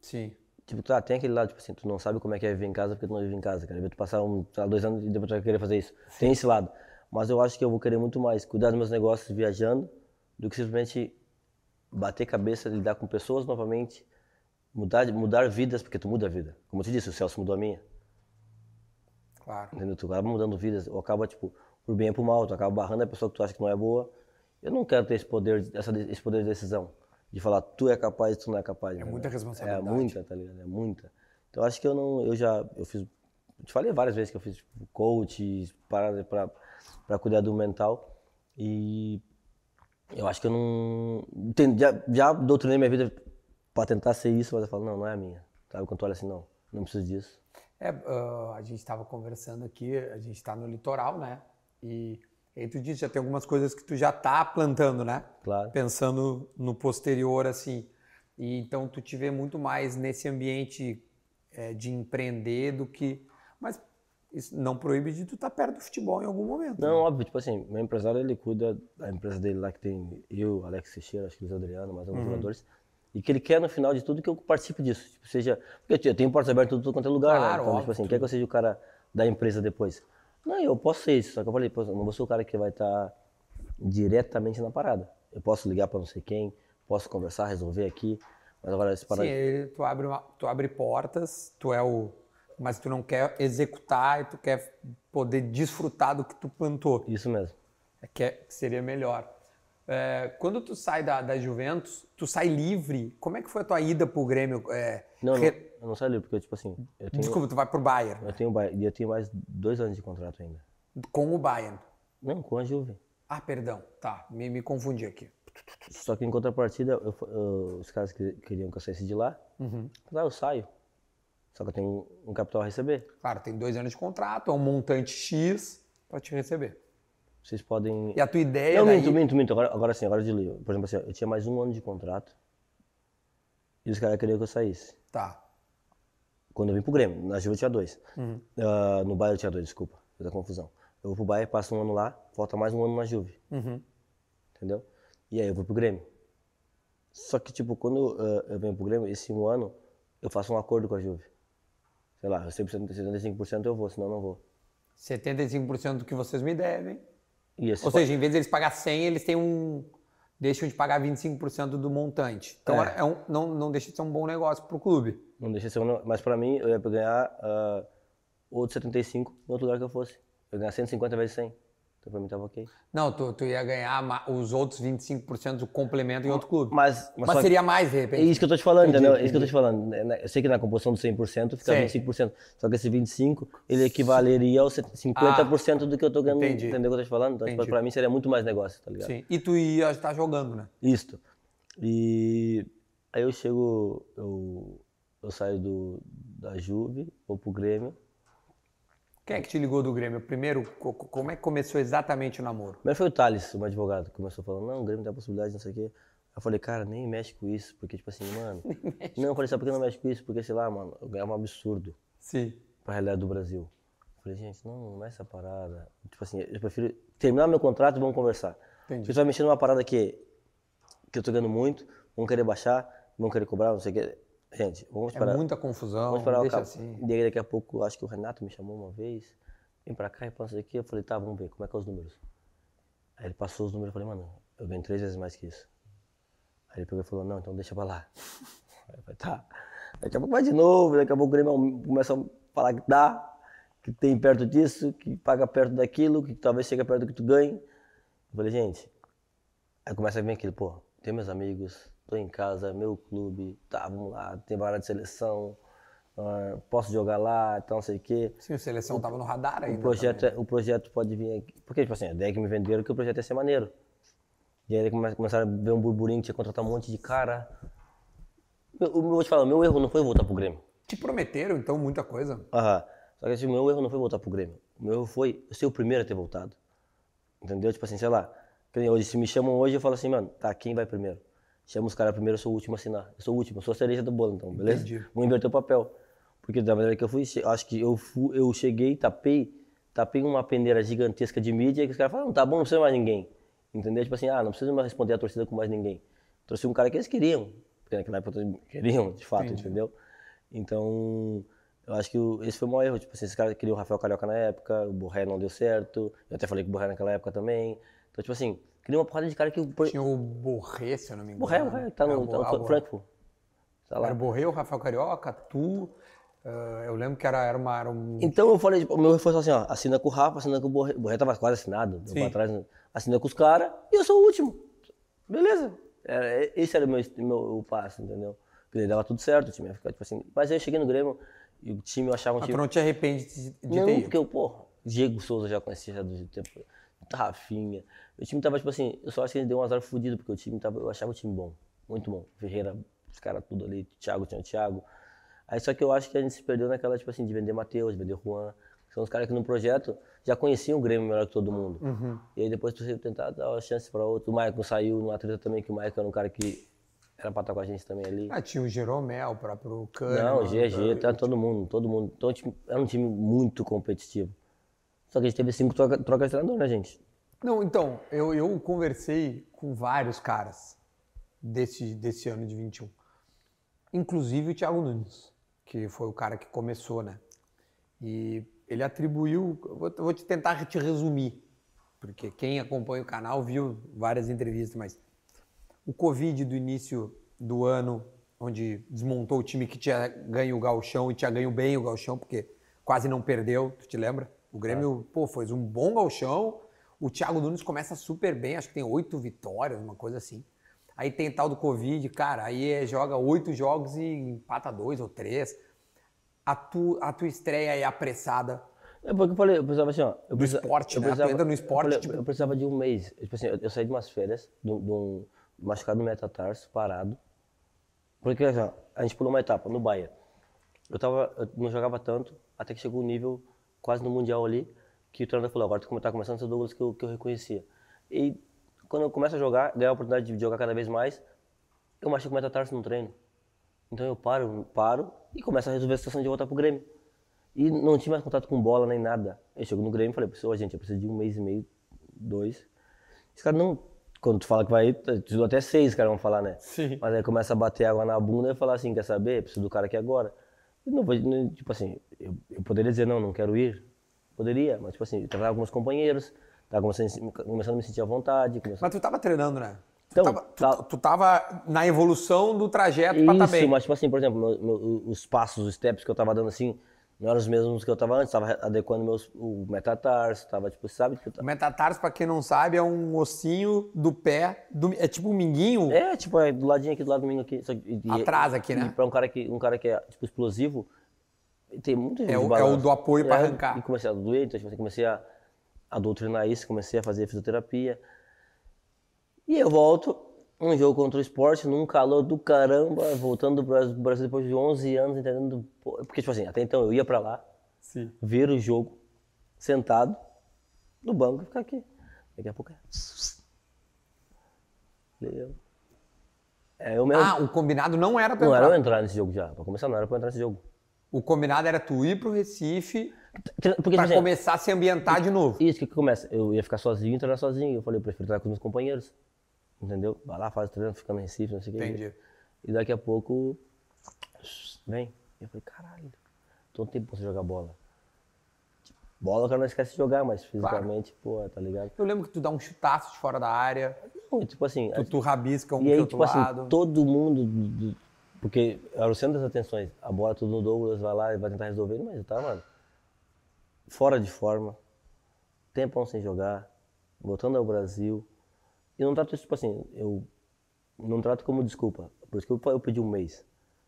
Sim. Tipo, tá, tem aquele lado, tipo assim, tu não sabe como é que é viver em casa porque tu não vive em casa, cara. Tu passar um, dois anos e depois tu vai querer fazer isso. Tem esse lado. Mas eu acho que eu vou querer muito mais cuidar dos meus negócios viajando do que simplesmente bater cabeça, lidar com pessoas novamente, mudar, mudar vidas, porque tu muda a vida. Como eu te disse, o Celso mudou a minha. Claro. Entendeu? Tu acaba mudando vidas, ou acaba, tipo, por bem ou por mal, tu acaba barrando a pessoa que tu acha que não é boa. Eu não quero ter esse poder, essa, esse poder de decisão. De falar, tu é capaz, tu não é capaz. É muita responsabilidade. É muita, tá ligado? É muita. Então eu acho que eu não, eu já, eu fiz, te falei várias vezes que eu fiz tipo, coach, para pra cuidar do mental. E eu acho que eu não, já, já doutrinei minha vida pra tentar ser isso, mas eu falo, não, não é a minha. Sabe quando tu olha assim, não, não preciso disso. É, ah, a gente estava conversando aqui, a gente está no litoral, né? E aí tu disse, já tem algumas coisas que tu já tá plantando, né? Claro. Pensando no posterior, assim. E então tu te vê muito mais nesse ambiente é, de empreender do que... Mas isso não proíbe de tu estar perto do futebol em algum momento. Não, óbvio, tipo assim, meu empresário ele cuida da empresa dele lá que tem eu, Alex Teixeira, acho que Luiz Adriano, mais alguns jogadores. E que ele quer no final de tudo que eu participe disso. Tipo, seja. Porque eu tenho portas abertas em tudo quanto é lugar, Claro, né? Então, óbvio, tipo assim, quer que eu seja o cara da empresa depois? Não, eu posso ser isso, só que eu falei, eu não vou ser o cara que vai estar diretamente na parada. Eu posso ligar pra não sei quem, posso conversar, resolver aqui, mas agora esse Sim, parada. ele- tu abre, uma- tu abre portas, tu é o... Mas tu não quer executar e tu quer poder desfrutar do que tu plantou. Isso mesmo. É que, é- que seria melhor. É, quando tu sai da, da Juventus, tu sai livre. Como é que foi a tua ida pro Grêmio? É, Não, não, re- eu não saio livre, porque, tipo assim, eu tenho, Desculpa, tu vai pro Bayern. eu tenho, eu tenho mais dois anos de contrato ainda. Com o Bayern. Não, com a Juve. Ah, perdão. Tá, me, me confundi aqui. Só que em contrapartida, eu eu- os caras que queriam que eu saísse de lá, lá eu saio. Só que eu tenho um capital a receber. Claro, tem dois anos de contrato, é um montante X pra te receber. Vocês podem. E a tua ideia Não, daí... minto, minto, minto. Agora, agora sim, agora de li. Por exemplo, assim, eu tinha mais um ano de contrato e os caras queriam que eu saísse. Tá. Quando eu vim pro Grêmio, na Juve eu tinha dois. Uhum. Ah, no Bayern eu tinha dois, desculpa. Fiz a confusão. Eu vou pro Bayern, passo um ano lá, falta mais um ano na Juve. Uhum. Entendeu? E aí eu vou pro Grêmio. Só que, tipo, quando ah, eu venho pro Grêmio, esse um ano, eu faço um acordo com a Juve. Sei lá, eu sei 75% eu vou, senão eu não vou. 75% do que vocês me devem. Ou seja, em vez de eles pagar 100, eles têm um... Deixam de pagar 25% do montante. Então, É. é um- não, não deixa de ser um bom negócio pro clube. Não deixa de ser um, mas pra mim, eu ia ganhar uh, outro 75 em outro lugar que eu fosse. Eu ia ganhar 150 vezes 100. Então pra mim tava ok. Não, tu, tu ia ganhar os outros 25% do complemento em outro clube. Mas, Mas, que- seria mais, de É repente. isso que eu tô te falando, Entendi, entendeu? É isso que eu tô te falando. né, né, Eu sei que na composição do 100% fica Sei. 25%. Só que esse 25%, ele equivaleria aos 50% do que eu tô ganhando. Ah, entendi. Entendeu o que eu tô te falando? Então, tipo, Entendi. pra mim seria muito mais negócio, tá ligado? Sim. E tu ia estar jogando, né? Isto. E aí eu chego, eu, eu saio do, da Juve, vou pro Grêmio. Quem é que te ligou do Grêmio? Primeiro, co- co- como é que começou exatamente o namoro? Primeiro foi o Thales, o advogado, que começou falando, não, o Grêmio tem a possibilidade, não sei o quê. Eu falei, cara, nem mexe com isso, porque, tipo assim, mano. não, eu falei, sabe por que não mexe com isso? Porque, sei lá, mano, eu ganhava um absurdo Sim. pra realidade do Brasil. Eu falei, gente, não, não é essa parada. Tipo assim, eu prefiro terminar meu contrato e vamos conversar. Entendi. Você vai mexer numa parada que, que eu tô ganhando muito, vão querer baixar, vão querer cobrar, não sei o quê. Gente, vamos É esperar. muita confusão, Vamos esperar o deixa cabo. assim. E aí daqui a pouco, acho que o Renato me chamou uma vez, vem pra cá e passa aqui. Eu falei, tá, vamos ver, como é que é os números? Aí ele passou os números, eu falei, mano, eu ganho três vezes mais que isso. Aí ele pegou e falou, não, então deixa pra lá. Aí eu falei, tá. Daqui a pouco vai de novo, daqui a pouco o Grêmio começa a falar que dá, que tem perto disso, que paga perto daquilo, que talvez chegue perto do que tu ganhe. Eu falei, gente, aí começa a vir aquilo, pô, tem meus amigos, tô em casa, meu clube, tá, vamos lá, tem vaga de seleção, ah, posso jogar lá, então não sei o quê. Sim, a seleção tava no radar ainda. O projeto, também. é- o projeto pode vir aqui. Porque, tipo assim, a ideia que me venderam é que o projeto ia ser maneiro. E aí come- começaram a ver um burburinho, tinha que contratar um monte de cara. Eu, eu vou te falar, meu erro não foi voltar pro Grêmio. Te prometeram, então, muita coisa. Aham. Só que assim, o meu erro não foi voltar pro Grêmio. O meu erro foi eu ser o primeiro a ter voltado. Entendeu? Tipo assim, sei lá. Hoje, se me chamam hoje, eu falo assim, mano, tá, quem vai primeiro? Chama os caras primeiro, eu sou o último a assinar. Eu sou o último, eu sou a cereja do bolo, então, beleza? Entendi. Vou inverter o papel. Porque da maneira que eu fui, acho que eu, fui, eu cheguei, tapei, tapei uma peneira gigantesca de mídia que os caras falaram, tá bom, não precisa mais ninguém. Entendeu? Tipo assim, ah, não precisa mais responder a torcida com mais ninguém. Trouxe um cara que eles queriam, porque naquela época queriam, de fato, entendeu? Então, eu acho que esse foi o maior erro. Tipo assim, esse cara queria o Rafael Carioca na época, o Borré não deu certo. Eu até falei com o Borré naquela época também. Então, tipo assim, queria uma porrada de cara que. o Tinha o Borré, se eu não me engano. Borré, o Borré, tá É, no, tá no ah, Frankfurt. Tá lá. Era o Borré, o Rafael Carioca, tu. ah, eu lembro que era, era, uma, era um. Então eu falei, tipo, o meu só assim, ó, assina com o Rafa, assina com o Borré. O Borré tava quase assinado, pra trás, né? assina com os caras e eu sou o último. Beleza. Era- esse era o meu, meu o passo, entendeu? Porque dava tudo certo, o time ia ficar, tipo assim. Mas aí eu cheguei no Grêmio e o time eu achava um time. tu não te arrepende de, de não, ter ido. porque eu, pô, Diego Souza já conhecia já do tempo. Rafinha. O time tava, tipo assim, eu só acho que ele deu um azar fudido, porque o time tava, eu achava o time bom, muito bom. Ferreira, os caras tudo ali, Thiago tinha o Thiago. Aí só que eu acho que a gente se perdeu naquela, tipo assim, de vender Matheus, de vender Juan. São os caras que no projeto já conheciam o Grêmio melhor que todo mundo. E aí depois você tentar dar uma chance para outro. O Maicon saiu no atleta também, que o Maicon era um cara que era pra estar com a gente também ali. Ah, tinha o Jeromel, o próprio Kahneman. Não, o GG, tá todo mundo, todo mundo. Então, tipo, era um time muito competitivo. Só que a gente teve cinco troca- trocas de treinador, né, gente? Não, então, eu, eu conversei com vários caras desse, desse ano de 21. Inclusive o Thiago Nunes, que foi o cara que começou, né? E ele atribuiu. Vou, vou te tentar te resumir, porque quem acompanha o canal viu várias entrevistas, mas o Covid do início do ano, onde desmontou o time que tinha ganho o galchão e tinha ganho bem o galchão, porque quase não perdeu, tu te lembra? O Grêmio, pô, fez um bom galchão, o Thiago Nunes começa super bem, acho que tem oito vitórias, uma coisa assim. Aí tem tal do Covid, cara, aí é- joga oito jogos e empata dois ou três. A, tu, a tua estreia é apressada. É porque eu falei, eu precisava assim, ó. Eu precisa- esporte, eu né? Precisava- entra no esporte, eu, falei, tipo- eu precisava de um mês. Tipo assim, eu, eu saí de umas férias, de, de um machucado no metatarso, parado. Porque assim, ó, a gente pulou uma etapa no Bahia. Eu, tava, eu não jogava tanto, até que chegou um nível quase no Mundial ali, que o treinador falou, agora tu tá começando a ser o Douglas que eu, que eu reconhecia. E quando eu começo a jogar, ganhar a oportunidade de jogar cada vez mais, eu machuco o metatarso no treino. Então eu paro, paro e começo a resolver a situação de voltar pro Grêmio. E não tinha mais contato com bola nem nada. Eu chego no Grêmio e falei, pessoal, gente, eu preciso de um mês e meio, dois. Os caras não. Quando tu fala que vai, tu até seis, os caras vão falar, né? Sim. Mas aí começa a bater água na bunda e falar assim, quer saber? Preciso do cara aqui agora. Eu não vou, não- tipo assim, eu, eu poderia dizer, não, não quero ir. Poderia, mas tipo assim, eu tava com meus companheiros, tava começando, começando a me sentir à vontade. Começando... Mas tu tava treinando, né? Tu, Então, tava, tu, tá- tu tava na evolução do trajeto pra estar Isso, bem. mas tipo assim, por exemplo, meu- meu- os passos, os steps que eu tava dando assim, não eram os mesmos que eu tava antes, tava adequando meus, o metatarso, tava tipo, sabe? Tipo, O metatarso, pra quem não sabe, é um ossinho do pé, do- é tipo um minguinho. É, tipo, é do ladinho aqui, do lado do domingo aqui. só e- Atrás aqui, e né? pra um cara que, um cara que é, tipo, explosivo, tem muito É o- é o do apoio pra arrancar. E comecei a doer, então, tipo assim, comecei a, a doutrinar isso, comecei a fazer fisioterapia. E eu volto, um jogo contra o esporte, num calor do caramba, voltando do Brasil, depois de 11 anos, entendendo... Porque, tipo assim, até então eu ia pra lá, Sim. ver o jogo, sentado, no banco e ficar aqui. Daqui a pouco é... É, eu mesmo... Ah, o combinado não era pra Não era entrar. eu entrar nesse jogo já. Pra começar, não era pra eu entrar nesse jogo. O combinado era tu ir pro Recife Porque, tipo pra assim, começar a se ambientar de novo. Isso, que que começa? Eu ia ficar sozinho e treinar sozinho. Eu falei, eu prefiro treinar com os meus companheiros. Entendeu? Vai lá, faz o treino, fica no Recife, não sei o que. Entendi. E daqui a pouco, vem. E eu falei, caralho, tô um tempo pra você jogar bola. Bola o cara não esquece de jogar, mas fisicamente, pô, tá ligado? Eu lembro que tu dá um chutaço de fora da área, Não, tipo assim, tu, tu rabisca um e aí, outro tipo assim, lado. todo mundo, do- do- Porque era o centro das atenções. A bola tudo no Douglas, vai lá e vai tentar resolver, mas tava, mano, fora de forma, tempão sem jogar, voltando ao Brasil. E não trato isso, tipo assim, eu não trato como desculpa. Por isso que eu, eu pedi um mês.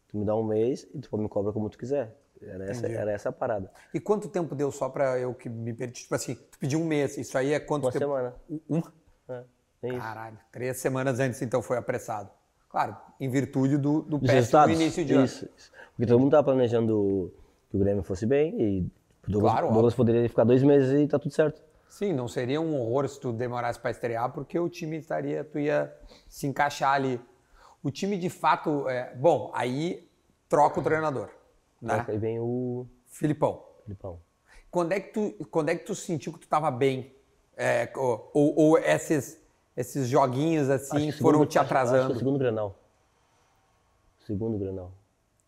Tu me dá um mês e tu me cobra como tu quiser. Era essa, era essa a parada. E quanto tempo deu só pra eu que me perdi? Tipo assim, tu pediu um mês, isso aí é quanto Uma tempo? semana. Um? É, é. Caralho, três semanas antes então foi apressado. Claro, em virtude do, do Dos péssimo início de ano. isso, isso. Porque todo mundo tava planejando que o Grêmio fosse bem e o Douglas, Claro, Douglas poderia ficar dois meses e tá tudo certo. Sim, não seria um horror se tu demorasse para estrear, porque o time estaria, tu ia se encaixar ali. O time de fato, é, bom, aí troca o treinador, né? Aí vem o Filipão. Filipão. Quando é que tu, quando é que tu sentiu que tu estava bem? É, ou, ou- esses, esses joguinhos assim foram segundo- te acho- Acho que atrasando? o segundo Grenal. Segundo Grenal.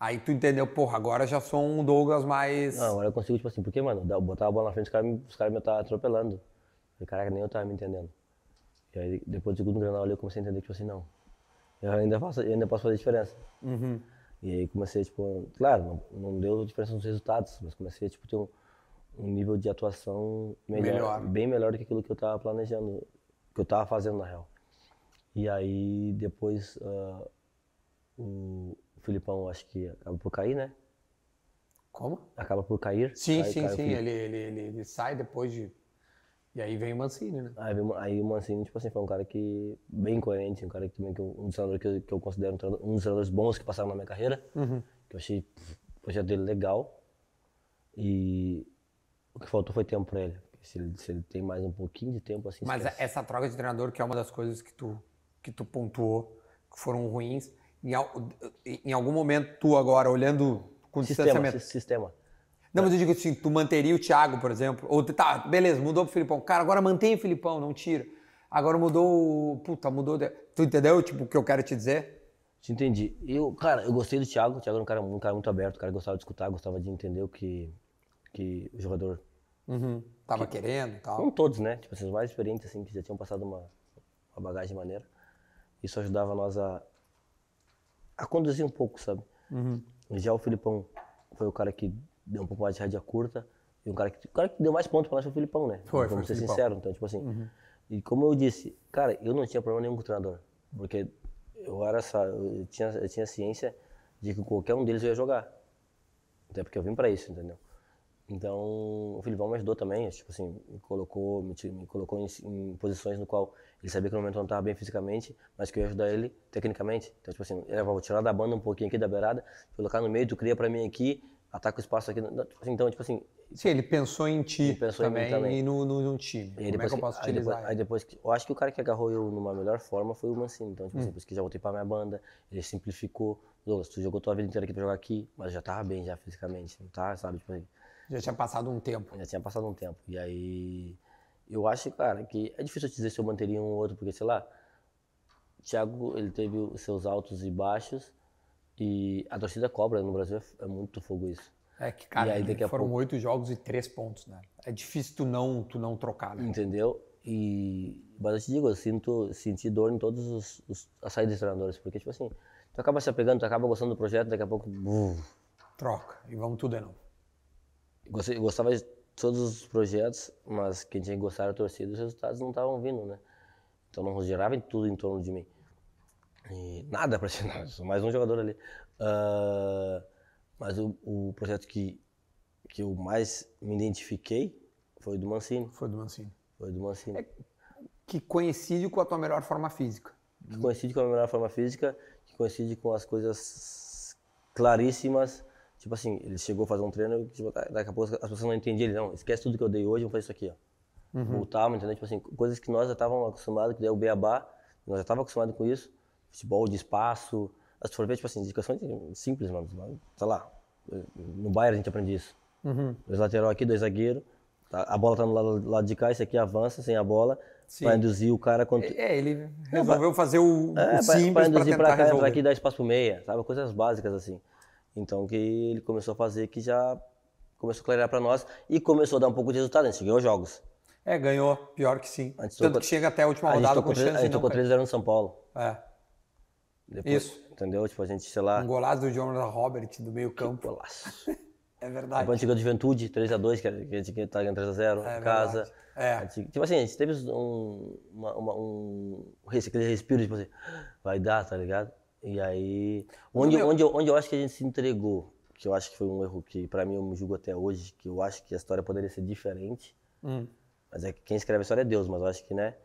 Aí tu entendeu, porra, agora já sou um Douglas mais. Não, agora eu consigo, tipo assim, porque, mano, dar- botar a bola na frente, os caras me, estavam atropelando. Falei, caraca, nem eu tava me entendendo. E aí, depois do segundo Grenal ali, eu comecei a entender, tipo assim, não. Eu ainda, faço, eu ainda posso fazer diferença. E aí comecei, tipo, claro, não, não deu diferença nos resultados, mas comecei, tipo, ter um, um nível de atuação melhor, Melhor. bem melhor do que aquilo que eu tava planejando, que eu tava fazendo, na real. E aí, depois, ah, o Filipão, acho que acaba por cair, né? Como? Acaba por cair. Sim, Cai- sim, cai o sim. Ele, ele, ele, ele sai depois de. E aí vem o Mancini, né? Aí, aí o Mancini, tipo assim, foi um cara que, bem coerente, um cara que também, que eu- um dos treinadores que eu, que eu considero um, treinador- um dos treinadores bons que passaram na minha carreira, que eu achei o projeto dele legal. E o que faltou foi tempo pra ele. Se ele, se ele tem mais um pouquinho de tempo, assim, Mas esquece. essa troca de treinador, que é uma das coisas que tu, que tu pontuou, que foram ruins, em, al- em algum momento tu agora, olhando com sistema, distanciamento. si- sistema. Não, mas eu digo assim, tu manteria o Thiago, por exemplo, ou tá, beleza, mudou pro Filipão. Cara, agora mantém o Filipão, não tira. Agora mudou o. Puta, mudou. Tu entendeu tipo, o que eu quero te dizer? Te entendi. Eu, cara, eu gostei do Thiago. O Thiago era um cara, um cara muito aberto, um cara que gostava de escutar, gostava de entender o que, que o jogador Uhum. Tava querendo e tal. Não todos, né? Tipo, assim, os mais experientes, assim, que já tinham passado uma, uma bagagem maneira. Isso ajudava nós a, a conduzir um pouco, sabe? Já o Filipão foi o cara que deu um pouco mais de rédea curta. E um cara que, o cara que deu mais pontos pra nós foi o Filipão, né? Foi, foi Vamos o ser sincero. Então, tipo assim. E como eu disse, cara, eu não tinha problema nenhum com o treinador. Porque eu era só, eu tinha, eu tinha ciência de que qualquer um deles eu ia jogar. Até porque eu vim pra isso, entendeu? Então, o Filipão me ajudou também, tipo assim, me colocou, me, me colocou em, em posições no qual ele sabia que no momento eu não estava bem fisicamente, mas que eu ia ajudar ele tecnicamente. Então, tipo assim, eu vou tirar da banda um pouquinho aqui da beirada, colocar no meio, tu cria pra mim aqui, ataca o espaço aqui. Tipo assim, Então, tipo assim, Sim, ele pensou em ti pensou em mim também, também. e no, no, no time. e aí Como é que eu posso aí depois, utilizar? aí depois eu acho que o cara que agarrou eu numa melhor forma foi o Mancini. Então, tipo Hum. assim, por isso que já voltei pra minha banda, ele simplificou. Douglas, tu jogou tua vida inteira aqui pra jogar aqui, mas já tava bem já fisicamente, não tá, sabe? Tipo assim, Já tinha passado um tempo. já tinha passado um tempo. E aí, eu acho, cara, que é difícil te dizer se eu manteria um ou outro, porque, sei lá, Thiago, ele teve os seus altos e baixos, e a torcida cobra no Brasil é, é muito fogo isso. É que, cara, aí, foram pouco- oito jogos e três pontos, né? É difícil tu não, tu não trocar, né? Entendeu? E, mas eu te digo, eu sinto, senti dor em todos os, os as saídas de treinadores, porque, tipo assim, tu acaba se apegando, tu acaba gostando do projeto, daqui a pouco, buf, Troca. E vamos tudo de novo. Gostava de todos os projetos, mas quem tinha que gostar era a torcida, os resultados não estavam vindo, né? Então não girava em tudo em torno de mim. E nada ser nada, sou mais um jogador ali. Ah, mas o, o projeto que, que eu mais me identifiquei foi do Mancini. Foi do Mancini. Foi do Mancini. Que coincide com a tua melhor forma física. que coincide com a melhor forma física, que coincide com as coisas claríssimas. Tipo assim, ele chegou a fazer um treino, tipo, da- daqui a pouco as pessoas não entendiam. Ele, não, esquece tudo que eu dei hoje, vamos fazer isso aqui, ó. Voltava, entendeu? Tipo assim, coisas que nós já estávamos acostumados, que é o beabá, nós já estávamos acostumados com isso. Futebol de espaço, as for ver, tipo assim, indicações simples, mano. Sei lá, no Bayern a gente aprende isso. Dois lateral aqui, dois zagueiros, tá- a bola tá no lado, lado de cá, esse aqui avança sem a bola, Sim. para induzir o cara contra... É, ele resolveu fazer o, o É, pra- simples pra para induzir tentar pra cá, resolver. entrar aqui e dar espaço pro meia, sabe? Coisas básicas assim. Então que ele começou a fazer que já começou a clarear pra nós e começou a dar um pouco de resultado. A gente ganhou jogos. É, ganhou. Pior que sim. A gente Tanto tocou- que chega até a última A gente rodada tocou com chance a de gente tocou cair. 3 0 no São Paulo. É. Depois, Isso. entendeu? Tipo, a gente, sei lá, Um golaço do Jonathan Robert do meio campo. golaço. É A verdade. antiga Juventude, 3x2, que a que a gente tá ganhando 3x0, É em casa. verdade. É. A gente- Tipo assim, a gente teve um, uma, uma- um, aquele respiro, tipo assim, vai dar, tá ligado? E aí, onde, meu- onde, eu, onde eu acho que a gente se entregou, que eu acho que foi um erro que pra mim eu me julgo até hoje, que eu acho que a história poderia ser diferente, Hum. mas é que quem escreve a história é Deus, mas eu acho que, né,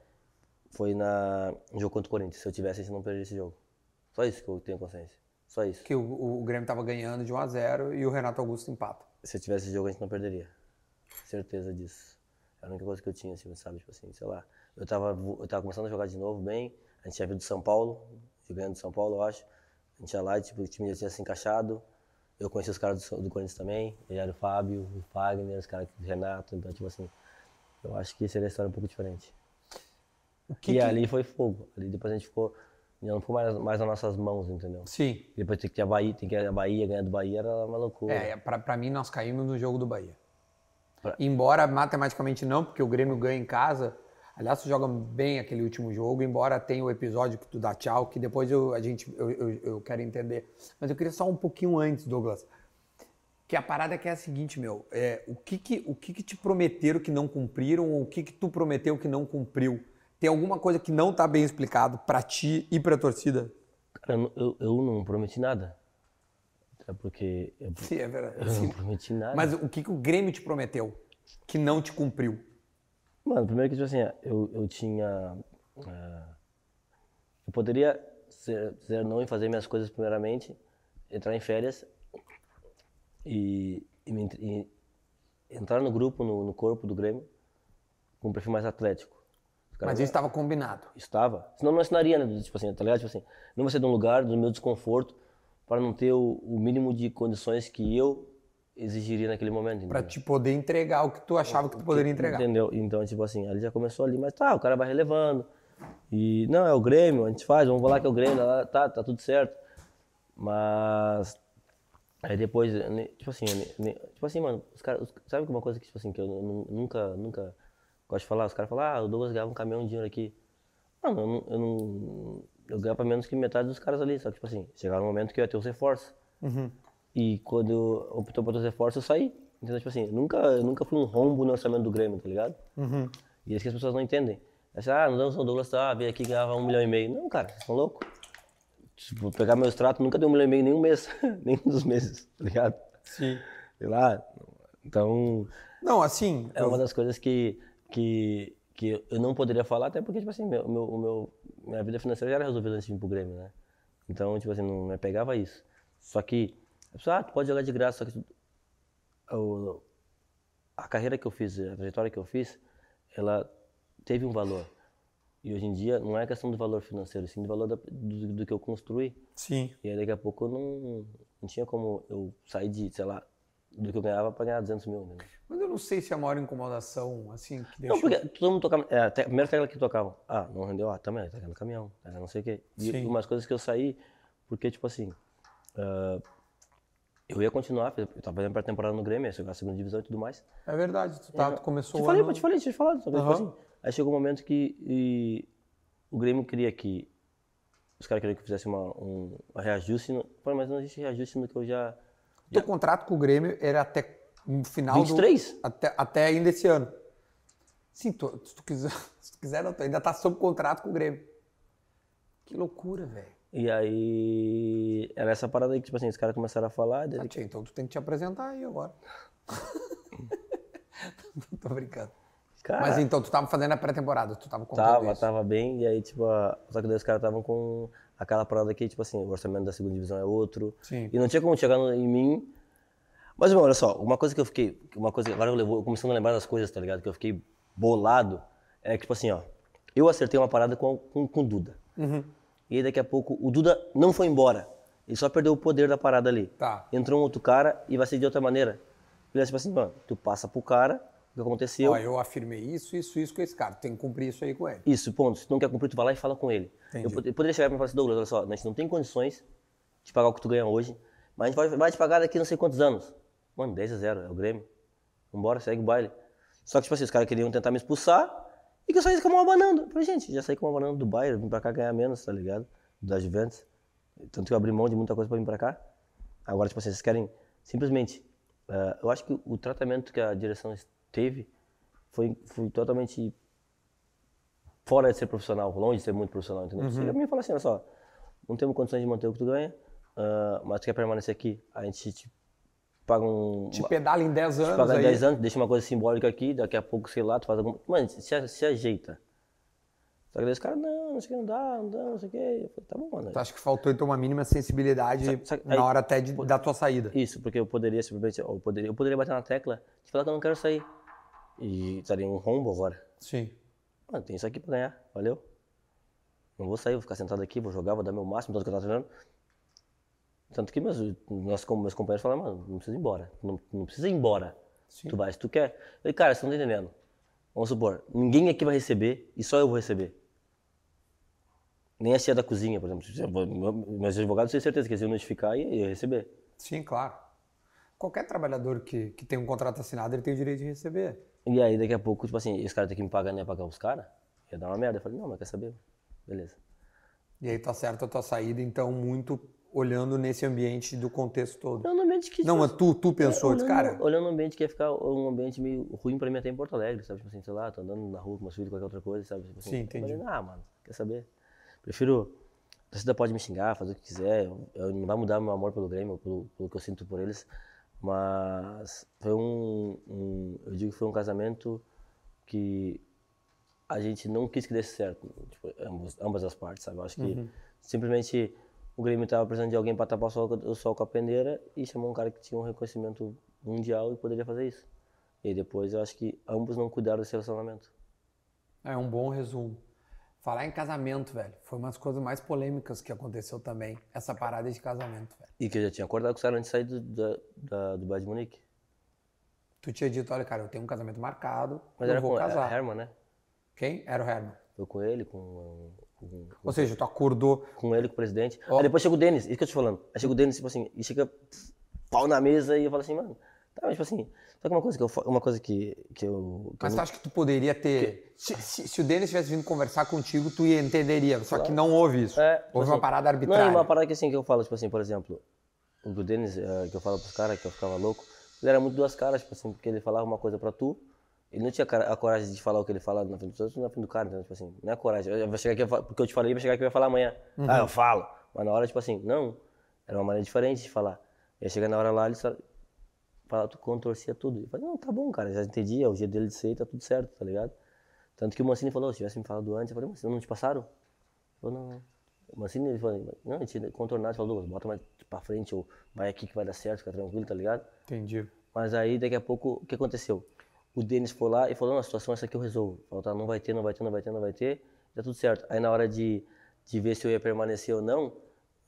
foi na, no jogo contra o Corinthians. Se eu tivesse, a gente não perderia esse jogo. Só isso que eu tenho consciência. Só isso. Que o, o- Grêmio tava ganhando de 1 a 0 e o Renato Augusto empata. Se eu tivesse esse jogo, a gente não perderia. Certeza disso. É a única coisa que eu tinha, assim, sabe? Tipo assim, sei lá. Eu tava, eu tava começando a jogar de novo bem. A gente tinha vindo de São Paulo, ganhando de São Paulo, eu acho. A gente ia lá e tipo, o time já tinha se encaixado. Eu conheci os caras do, do Corinthians também. Ele era o Fábio, o Fagner, os caras do Renato. Então, tipo assim, eu acho que seria a história um pouco diferente. Que e que- ali foi fogo. Ali depois a gente ficou. Não ficou mais, mais nas nossas mãos, entendeu? Sim. Depois tem que ter a Bahia, tem que a Bahia, ganhar do Bahia era uma loucura. É, pra, pra mim nós caímos no jogo do Bahia. Pra- Embora matematicamente não, porque o Grêmio ganha em casa. Aliás, tu joga bem aquele último jogo, embora tenha o episódio que tu dá tchau, que depois eu, a gente, eu, eu, eu quero entender. Mas eu queria só um pouquinho antes, Douglas. Que a parada que é a seguinte, meu. É, o que que, o que que te prometeram que não cumpriram ou o que que tu prometeu que não cumpriu? Tem alguma coisa que não tá bem explicado pra ti e pra torcida? Cara, eu, não- eu, não prometi nada. É porque eu, Sim, é verdade. eu não prometi nada. Mas o que que o Grêmio te prometeu que não te cumpriu? Mano, primeiro que, tipo assim, eu, eu tinha. ah, eu poderia ser, dizer não e fazer minhas coisas primeiramente, entrar em férias e, e me e entrar no grupo, no, no corpo do Grêmio, com um perfil mais atlético. Mas isso estava combinado. Estava. Senão não assinaria, né? Tipo assim, tá ligado? Tipo assim, não vai ser de um lugar do meu desconforto para não ter o, o mínimo de condições que eu exigiria naquele momento. Pra entendeu? te poder entregar o que tu achava que tu poderia entregar. Entendeu? Então, tipo assim, ali já começou ali, mas tá, o cara vai relevando. E, não, é o Grêmio, a gente faz, vamos falar que é o Grêmio, lá, tá, tá tudo certo. Mas, aí depois, tipo assim, tipo assim, mano, os caras, sabe uma coisa que, tipo assim, que eu nu- nunca, nunca gosto de falar? Os caras falam, ah, o Douglas ganhava um caminhão de dinheiro aqui. Mano, eu não, eu não, eu ganhava menos que metade dos caras ali, sabe? Tipo assim, chegava um momento que eu ia ter os reforços. E quando eu optou por ter os reforços, eu saí. Entendeu? Tipo assim, nunca, eu nunca fui um rombo no orçamento do Grêmio, tá ligado? E é isso que as pessoas não entendem. Aí, ah, não damos o Douglas, tá, veio aqui e ganhava um milhão e meio. Não, cara, vocês estão loucos? Tipo, pegar meu extrato, nunca deu um milhão e meio nenhum mês. nenhum dos meses, tá ligado? Sim. Sei lá. Então, Não, assim, é uma das coisas que, que, que eu não poderia falar, até porque, tipo assim, meu, meu, meu, minha vida financeira já era resolvida antes de vir pro Grêmio, né? Então, tipo assim, não me pegava isso. Só que, a pessoa, ah, tu pode jogar de graça, só que tu- o- a carreira que eu fiz, a trajetória que eu fiz, ela teve um valor. E hoje em dia, não é questão do valor financeiro, sim do valor da- do, do que eu construí. sim. E aí daqui a pouco eu não, não tinha como eu sair de, sei lá, do que eu ganhava para ganhar 200 mil. Né? Mas eu não sei se é a maior incomodação, assim, que Não, deixou... porque todo mundo tocava. É, a te- a primeira tecla que tocavam. Ah, não rendeu, ah, também, tá no caminhão, não sei o quê. E Sim. umas coisas que eu saí, porque, tipo assim, ah, eu ia continuar, eu tava fazendo pré-temporada no Grêmio, ia jogar a segunda divisão e tudo mais. É verdade, tu, tá, tu começou Te o falei, ano... te falei, te falei. Que, tipo Aham. assim, aí chegou um momento que e, o Grêmio queria que. Os caras queriam que eu fizesse uma, um reajuste. No, Pô, mas não existe reajuste no que eu já. Teu contrato com o Grêmio era até o final 23? do... Até, até ainda esse ano. Sim, tu- se, tu quiser, se tu quiser, não, tu ainda tá sob contrato com o Grêmio. Que loucura, velho. E aí. Era essa parada aí que, tipo assim, os caras começaram a falar. Ah, tia, então tu tem que te apresentar aí agora. Tô brincando. Cara, Mas então, tu tava fazendo a pré-temporada, tu tava contando tava, isso. tava bem. E aí, tipo, a- só que daí os caras estavam com aquela parada que, tipo assim, o orçamento da segunda divisão é outro. Sim. E não tinha como chegar no- em mim. Mas, irmão, olha só, uma coisa que eu fiquei. Uma coisa que agora eu levo- eu começando a lembrar das coisas, tá ligado? Que eu fiquei bolado. É que, tipo assim, ó. Eu acertei uma parada com, com, com Duda. Uhum. E aí, daqui a pouco, o Duda não foi embora. Ele só perdeu o poder da parada ali. Tá. Entrou um outro cara e vai ser de outra maneira. Ele é tipo assim, mano, tu passa pro cara, o que aconteceu. Ó, eu afirmei isso, isso, isso com esse cara. Tem que cumprir isso aí com ele. Isso, ponto. Se tu não quer cumprir, tu vai lá e fala com ele. Entendi. Eu, eu poderia chegar e falar assim, Douglas, olha só, a gente não tem condições de pagar o que tu ganha hoje, mas a gente vai, vai te pagar daqui não sei quantos anos. Mano, 10 a 0, é o Grêmio. Vambora, segue o baile. Só que, tipo assim, os caras queriam tentar me expulsar e que eu saísse como uma banana. Eu falei, gente, já saí como uma banana do Bayern, vim pra cá ganhar menos, tá ligado? Da Juventus. Tanto que eu abri mão de muita coisa pra vir pra cá. Agora, tipo assim, vocês querem simplesmente. eh, eu acho que o tratamento que a direção teve foi, foi totalmente fora de ser profissional, longe de ser muito profissional, entendeu? Você me fala assim, olha só, não temos condições de manter o que tu ganha, ah, mas tu quer permanecer aqui, a gente te paga um... Te pedala em 10 anos paga aí. 10 anos, deixa uma coisa simbólica aqui, daqui a pouco, sei lá, tu faz alguma... Mano, se, se ajeita. Só que daí os caras, não, não sei o que, não dá, não dá, não sei o que. Eu falei, tá bom, mano. Tu acha que faltou então uma mínima sensibilidade na aí- hora até de, da tua saída? Isso, porque eu poderia simplesmente, eu poderia, eu poderia bater na tecla de falar que eu não quero sair. E estaria um rombo agora. Sim. Mano, tem isso aqui pra ganhar, valeu? Não vou sair, vou ficar sentado aqui, vou jogar, vou dar meu máximo, tanto que eu tava treinando. Tanto que meus, nós, como meus companheiros falaram, mano, não precisa ir embora. Não, não precisa ir embora. Tu vai se tu quer. Eu falei, cara, você não tá entendendo. Vamos supor, ninguém aqui vai receber e só eu vou receber. Nem a tia da cozinha, por exemplo. Meus advogados, eu tenho certeza que eles iam notificar e ia receber. Sim, claro. Qualquer trabalhador que, que tem um contrato assinado, ele tem o direito de receber. E aí, daqui a pouco, tipo assim, esse cara tem que me pagar, nem ia pagar os caras, ia dar uma merda. Eu falei, não, mas quer saber? Beleza. E aí tá certo a tua saída, então, muito olhando nesse ambiente do contexto todo. Olhando no ambiente que. Não, mas tu, tu pensou, olhando, cara, olhando um ambiente que ia ficar um ambiente meio ruim pra mim até em Porto Alegre, sabe? Tipo assim, sei lá, tô andando na rua com meus filhos, qualquer outra coisa, sabe? Tipo assim, Sim, entendi. Falei, ah, mano, quer saber? Prefiro. A torcida pode me xingar, fazer o que quiser, eu, eu- não vai mudar meu amor pelo Grêmio, pelo, pelo que eu sinto por eles, mas foi um, um- Eu digo que foi um casamento que a gente não quis que desse certo, tipo, ambos, ambas as partes, sabe? Eu acho que Uhum. simplesmente o Grêmio estava precisando de alguém para tapar o sol, o sol com a peneira e chamou um cara que tinha um reconhecimento mundial e poderia fazer isso. E depois eu acho que ambos não cuidaram desse relacionamento. é um bom resumo. Falar em casamento, velho, foi uma das coisas mais polêmicas que aconteceu também, essa parada de casamento, velho. E que eu já tinha acordado com os caras antes de sair do, da, da, do Bayern de Munique. Tu tinha dito, olha, cara, eu tenho um casamento marcado, Mas era vou com casar. a Herman, né? Quem? Era o Herman. Foi com ele, com, com, Ou seja, tu acordou. com ele, com o presidente. Ó. Aí depois chega o Denis, isso que eu tô te falando. Aí chega o Denis, tipo assim, e chega pau na mesa e eu falo assim, mano, tá, mas tipo assim, sabe uma coisa que eu, uma coisa que, que eu... Que Mas eu tu acha que tu poderia ter. Se, se- se o Denis tivesse vindo conversar contigo, tu ia entenderia. Só que não houve isso. É, tipo houve uma assim, parada Não, arbitrária. e uma parada que assim, que eu falo, tipo assim, por exemplo, o do Denis, eh, que eu falo pros caras, que eu ficava louco, ele era muito duas caras, tipo assim, porque ele falava uma coisa pra tu, ele não tinha a coragem de falar o que ele fala na frente dos outros, na frente do cara, então, tipo assim, não é coragem, eu vou chegar aqui, eu porque eu te falei, vai chegar aqui e vai falar amanhã. Ah, eu falo. Mas na hora, tipo assim, não, era uma maneira diferente de falar. Ia chegar na hora lá, ele só falava, tu contorcia tudo. Eu falei, não, tá bom, cara, já entendi, é o jeito dele de ser, tá tudo certo, tá ligado? Tanto que o Mancini falou, se tivesse me falado antes, eu falei, mas não te passaram? Ele falou, não, não. O Mancini, ele falou, não, a gente contornado, ele falou, Douglas, bota mais pra frente, ou vai aqui que vai dar certo, fica tranquilo, tá ligado? Entendi. Mas aí, daqui a pouco, o que aconteceu? O Denis foi lá e falou, não, a situação é essa aqui eu resolvo. Falou, tá, não vai ter, não vai ter, não vai ter, não vai ter, tá tudo certo. Aí na hora de, de ver se eu ia permanecer ou não,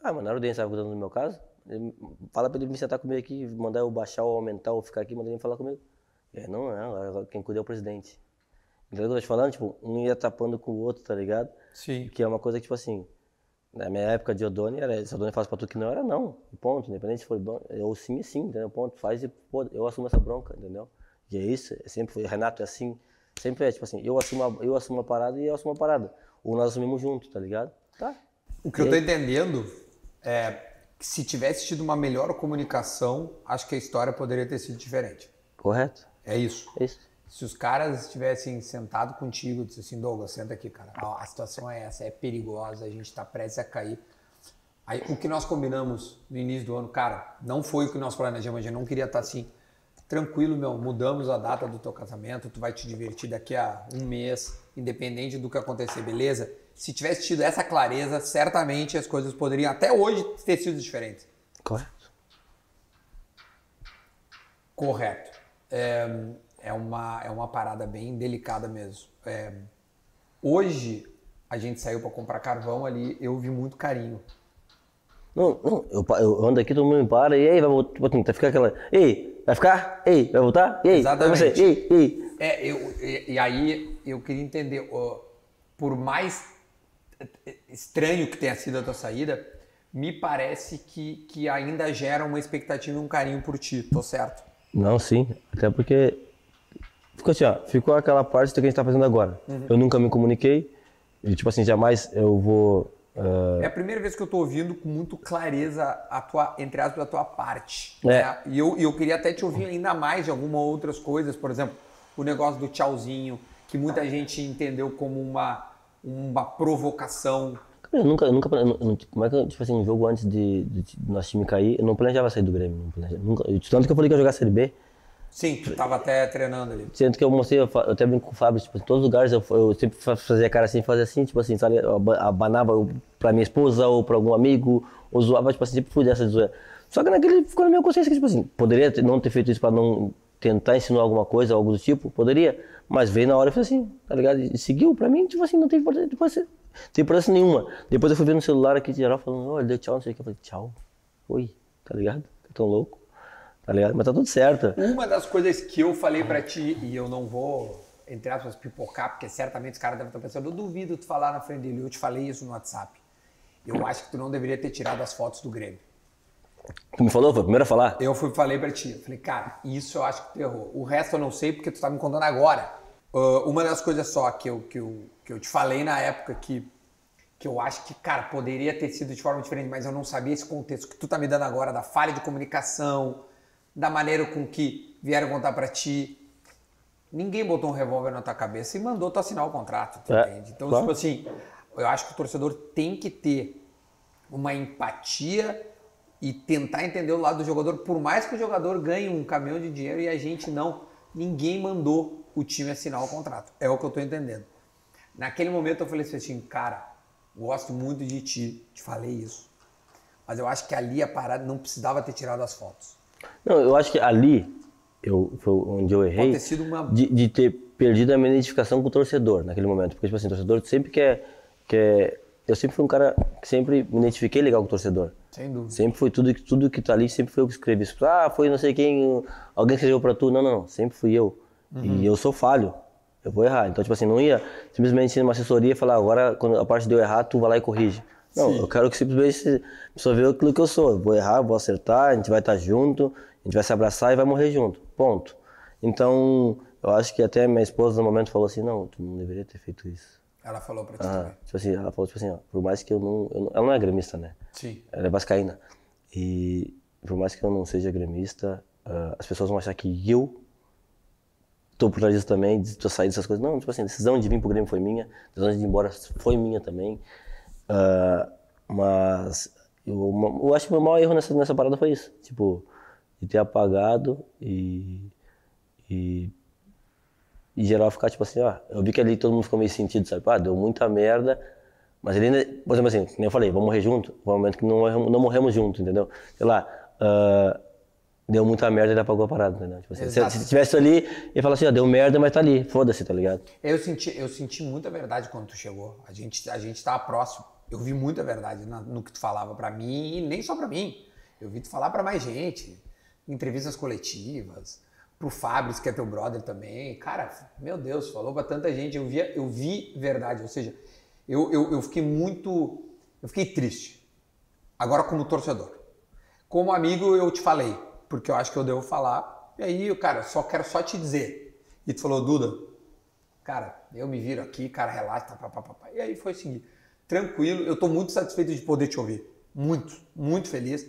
ah, mas na hora o Denis estava cuidando do meu caso, ele, fala pra ele me sentar comigo aqui, mandar eu baixar ou aumentar ou ficar aqui, manda ele falar comigo. É, não, não, agora quem cuida é o presidente. Entendeu o que eu tô te falando? Tipo, um ia tapando com o outro, tá ligado? Sim. Que é uma coisa que, tipo assim, na minha época de Odone, era, se Odone faz pra tu que não, era não. Ponto. Independente se for bom, ou sim é sim, entendeu? Ponto. Faz e, pô, eu assumo essa bronca, entendeu? E é isso, é sempre foi. Renato é assim, sempre é, tipo assim, eu assumo, a, eu assumo a parada e eu assumo a parada. Ou nós assumimos junto, tá ligado? Tá. O que eu tô entendendo é que se tivesse tido uma melhor comunicação, acho que a história poderia ter sido diferente. Correto? É isso. É isso. Se os caras tivessem sentado contigo e disse assim, Douglas, senta aqui, cara. A situação é essa, é perigosa, a gente tá prestes a cair. Aí o que nós combinamos no início do ano, cara, não foi o que nós planejamos, a gente não queria estar assim. Tranquilo, meu, mudamos a data do teu casamento, tu vai te divertir daqui a um mês, independente do que acontecer, beleza? Se tivesse tido essa clareza, certamente as coisas poderiam até hoje ter sido diferentes. Correto. Correto. É, é, uma, é uma parada bem delicada mesmo. É, hoje, a gente saiu para comprar carvão ali, eu vi muito carinho. Não, não, eu, eu ando aqui, todo mundo me para, e aí, vai vai ficar aquela, ei, vai ficar? Ei, vai voltar? E vai Exatamente. você? Ei, ei. É, eu, e, e aí eu queria entender, ó, por mais estranho que tenha sido a tua saída, me parece que, que ainda gera uma expectativa e um carinho por ti, tô certo? Não, sim, até porque ficou assim, ó, ficou aquela parte do que a gente tá fazendo agora. Eu nunca me comuniquei, e tipo assim, jamais eu vou É a primeira vez que eu tô ouvindo com muito clareza a tua, entre aspas, a tua parte. É. né? E eu, eu queria até te ouvir ainda mais de algumas outras coisas, por exemplo, o negócio do tchauzinho, que muita gente entendeu como uma, uma provocação. Cara, eu nunca, eu nunca, não- como é que, eu, tipo assim, um jogo antes de, de, de nosso time cair, eu não planejava sair do Grêmio, não planejava, nunca, tanto que eu falei que ia jogar Série B, Sim, tu tava até treinando ali. Tanto que eu mostrei, eu, até brinco com o Fábio, tipo, em todos os lugares eu, eu sempre fa- fazia cara assim, fazia assim, tipo assim, sabe, abanava pra minha esposa ou pra algum amigo, ou zoava, tipo assim, sempre fui dessa de zoeira. Só que naquele ficou na minha consciência que, tipo assim, poderia não ter feito isso pra não tentar ensinar alguma coisa, algo do tipo, poderia, mas veio na hora e falei assim, tá ligado? E seguiu, pra mim, tipo assim, não tem importância, depois, não tem importância nenhuma. Depois eu fui ver no celular aqui de geral falando, olha, deu tchau, não sei o que, eu falei, tchau, oi, tá ligado? Tão louco, tá ligado? Mas tá tudo certo. Uma das coisas que eu falei pra ti, e eu não vou, entre aspas, pipocar, porque certamente os caras devem estar pensando, eu duvido tu falar na frente dele, eu te falei isso no WhatsApp. Eu acho que tu não deveria ter tirado as fotos do Grêmio. Tu me falou, foi o primeiro a falar? Eu fui, falei pra ti, eu falei, cara, isso eu acho que tu errou. O resto eu não sei porque tu tá me contando agora. Ah, uma das coisas só que eu, que, eu, que eu te falei na época que, que eu acho que, cara, poderia ter sido de forma diferente, mas eu não sabia esse contexto que tu tá me dando agora, da falha de comunicação, da maneira com que vieram contar pra ti. Ninguém botou um revólver na tua cabeça e mandou tu assinar o contrato, tu É, entende? Então, claro. tipo assim, eu acho que o torcedor tem que ter uma empatia e tentar entender o lado do jogador, por mais que o jogador ganhe um caminhão de dinheiro e a gente não, ninguém mandou o time assinar o contrato. É o que eu tô entendendo. Naquele momento eu falei assim, cara, gosto muito de ti, te falei isso. Mas eu acho que ali a parada não precisava ter tirado as fotos. Não, eu acho que ali eu, foi onde eu errei ter sido uma- de, de ter perdido a minha identificação com o torcedor naquele momento. Porque, tipo assim, o torcedor sempre quer, quer... Eu sempre fui um cara que sempre me identifiquei legal com o torcedor. Sem dúvida. Sempre foi tudo, tudo que tá ali, sempre foi eu que escrevi. isso. Ah, foi não sei quem, alguém que escreveu pra tu. Não, não, não, sempre fui eu. E eu sou falho. Eu vou errar. Então, tipo assim, não ia simplesmente ir numa assessoria e falar, agora, quando a parte de eu errar, tu vai lá e corrige. Não, eu quero que simplesmente a pessoa veja aquilo que eu sou. Eu vou errar, vou acertar, a gente vai estar junto, a gente vai se abraçar e vai morrer junto. Ponto. Então, eu acho que até minha esposa no momento falou assim, não, tu não deveria ter feito isso. Ela falou pra ti Ah, também. tipo assim, ela falou, tipo assim, ó, por mais que eu não, eu não- Ela não é gremista, né? Sim. Ela é vascaína. E por mais que eu não seja gremista, ah, as pessoas vão achar que eu tô por trás disso também, de eu sair dessas coisas. Não, tipo assim, a decisão de vir pro Grêmio foi minha, a decisão de ir embora foi minha também. Ah, mas eu, eu acho que o meu maior erro nessa, nessa parada foi isso. Tipo, de ter apagado e. e e geral ficar tipo assim, ó, eu vi que ali todo mundo ficou meio sentido, sabe? Ah, deu muita merda, mas ele ainda, por exemplo assim, como eu falei, vamos morrer junto, foi um momento que não, morremos- não morremos junto, entendeu? Sei lá, ah, deu muita merda e ele apagou a parada, entendeu? Tipo assim, se, se tivesse ali, ele fala assim, ó, deu merda, mas tá ali, foda-se, tá ligado? Eu senti, eu senti muita verdade quando tu chegou. A gente, a gente tava próximo. Eu vi muita verdade no que tu falava pra mim e nem só pra mim. Eu vi tu falar pra mais gente, entrevistas coletivas, pro Fabris, que é teu brother também. Cara, meu Deus, falou pra tanta gente. Eu, via, eu vi verdade. Ou seja, eu, eu, eu fiquei muito. Eu fiquei triste. Agora, como torcedor. Como amigo, eu te falei, porque eu acho que eu devo falar. E aí, cara, só quero só te dizer. E tu falou, Duda, cara, eu me viro aqui, cara, relaxa, tá, pá, pá, pá, pá. E aí foi seguir. Tranquilo, eu tô muito satisfeito de poder te ouvir. Muito, muito feliz.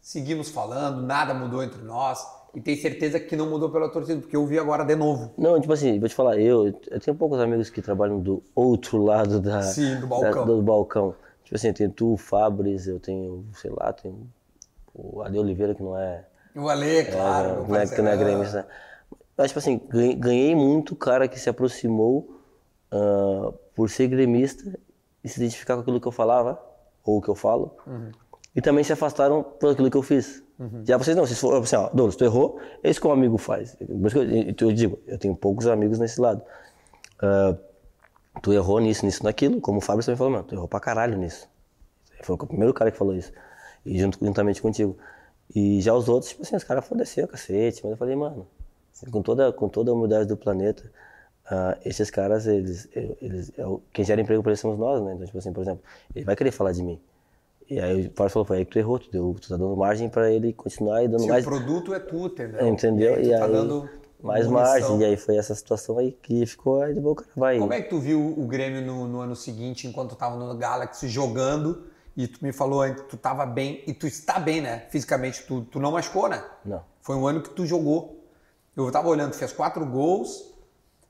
Seguimos falando, nada mudou entre nós. E tenho certeza que não mudou pela torcida, porque eu vi agora de novo. Não, tipo assim, vou te falar, eu, eu tenho poucos amigos que trabalham do outro lado da, Sim, do balcão. da- do balcão. Tipo assim, tem tu, o Fabris, eu tenho, sei lá, tem o Ade Oliveira, que não é, O Ale, claro. meu não é, que não é gremista. Mas, tipo assim, ganhei, muito cara que se aproximou ah, por ser gremista e se identificar com aquilo que eu falava, ou que eu falo, e também se afastaram por aquilo que eu fiz. Já vocês não, vocês foram assim, ó, Douglas, tu errou, é isso que um amigo faz. Que eu, eu digo, eu tenho poucos amigos nesse lado. Ah, tu errou nisso, nisso, naquilo, como o Fábio também falou, mano, tu errou pra caralho nisso. Foi o primeiro cara que falou isso. E junto, juntamente contigo. E já os outros, tipo assim, os caras foda-se, cacete. Mas eu falei, mano, com, toda, com toda a humildade do planeta, ah, esses caras, eles, eles, quem gera emprego pra eles somos nós, né? Então, tipo assim, por exemplo, ele vai querer falar de mim. E aí o Fábio falou, foi aí que tu errou, tu, deu, tu tá dando margem pra ele continuar e dando Se mais. o produto é tu, entendeu? Entendeu? E aí tá dando. mais munição. margem. E aí foi essa situação aí que ficou, aí depois o cara vai. Como é que tu viu o Grêmio no, no ano seguinte, enquanto tu tava no Galaxy jogando? E tu me falou antes tu tava bem, e tu está bem, né? Fisicamente, tu, tu não machucou, né? Não. Foi um ano que tu jogou. Eu tava olhando, tu fez quatro gols,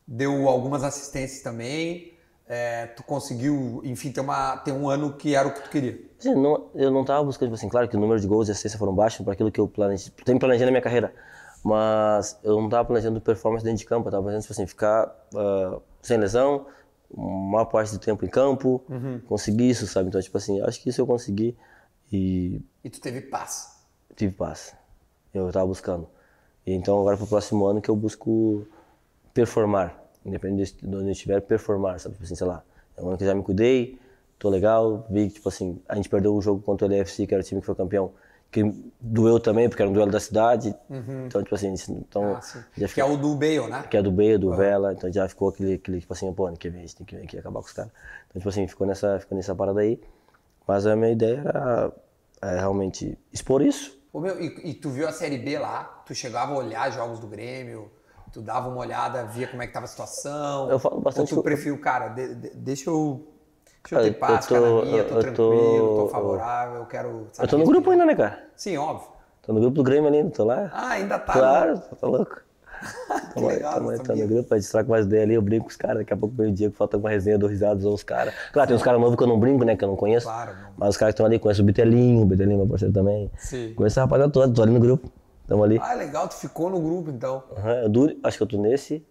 deu algumas assistências também. é, tu conseguiu, enfim, ter, uma, ter um ano que era o que tu queria. Assim, não- eu não tava buscando, tipo assim, claro que o número de gols e assistência foram baixos para aquilo que eu planejei, sempre planejei na minha carreira, mas eu não tava planejando performance dentro de campo, eu tava planejando, tipo assim, ficar ah, sem lesão, uma parte do tempo em campo, conseguir isso, sabe? Então, tipo assim, acho que isso eu consegui e E tu teve paz. tive paz. Eu tava buscando. Então, agora pro próximo ano que eu busco performar, independente de onde eu estiver, performar, sabe? Tipo assim, sei lá, é um ano que já me cuidei, tô legal, vi que, tipo assim, a gente perdeu o jogo contra o LFC, que era o time que foi campeão, que doeu também, porque era um duelo da cidade. Então, tipo assim, então, Ah, já Que é o do Bale, né? que é do B, do Vela, então já ficou aquele, aquele tipo assim, pô, ano que vem a gente tem que vir aqui acabar com os caras. Então, tipo assim, ficou nessa, ficou nessa parada aí. Mas a minha ideia era é, realmente expor isso. Ô, meu, e, e tu viu a Série B lá? Tu chegava a olhar jogos do Grêmio? Tu dava uma olhada, via como é que tava a situação? Eu falo bastante Ou tu que- preferiu, cara, de- de- deixa eu... Deixa eu Eu- ter paz, eu tô- na minha, tô eu tranquilo, tô, tô- favorável, eu quero... Eu sabe, tô no grupo ainda, né, cara? Sim, óbvio. Tô no grupo do Grêmio ali, tô lá. Ah, ainda tá. claro, tá louco. Tamo aí, legal, não tá no grupo, a gente troca umas ideias ali, eu brinco com os caras, daqui a pouco meio dia que falta uma resenha, dou risadas, ou os caras. Claro, tem uns caras novos que eu não brinco, né, que eu não conheço. Claro, não. Mas os caras que estão ali, conheço o Bitelinho, o Bitelinho, meu parceiro também. Sim. Conheço a rapaziada toda, tô ali no grupo, tamo ali. Ah, legal, tu ficou no grupo, então. Eu duro, acho que eu tô nesse.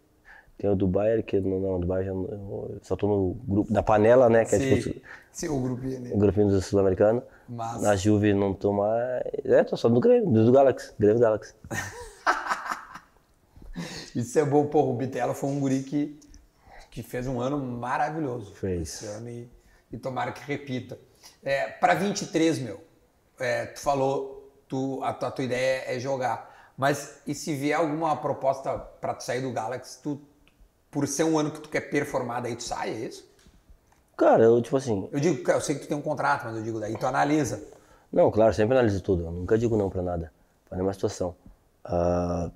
Tem o do Bayern, que não, não, do Bayern eu só tô no grupo da panela, né, que é tipo Sim, sim, o grupinho ali. o grupinho do Sul-Americano. Na Juve não tô mais. É, tô só no Grêmio, do Galaxy, Grêmio Galaxy. Isso é bom, porra, o Bitelo foi um guri que, que fez um ano maravilhoso. Fez. Esse ano e, e tomara que repita. É, para 23, meu, é, tu falou, tu, a, tua, a tua ideia é jogar. Mas e se vier alguma proposta para tu sair do Galaxy, tu, por ser um ano que tu quer performar, daí tu sai, é isso? Cara, eu tipo assim. Eu digo, eu sei que tu tem um contrato, mas eu digo, daí tu analisa. Não, claro, sempre analiso tudo. Eu nunca digo não pra nada. Pra nenhuma situação. Ah,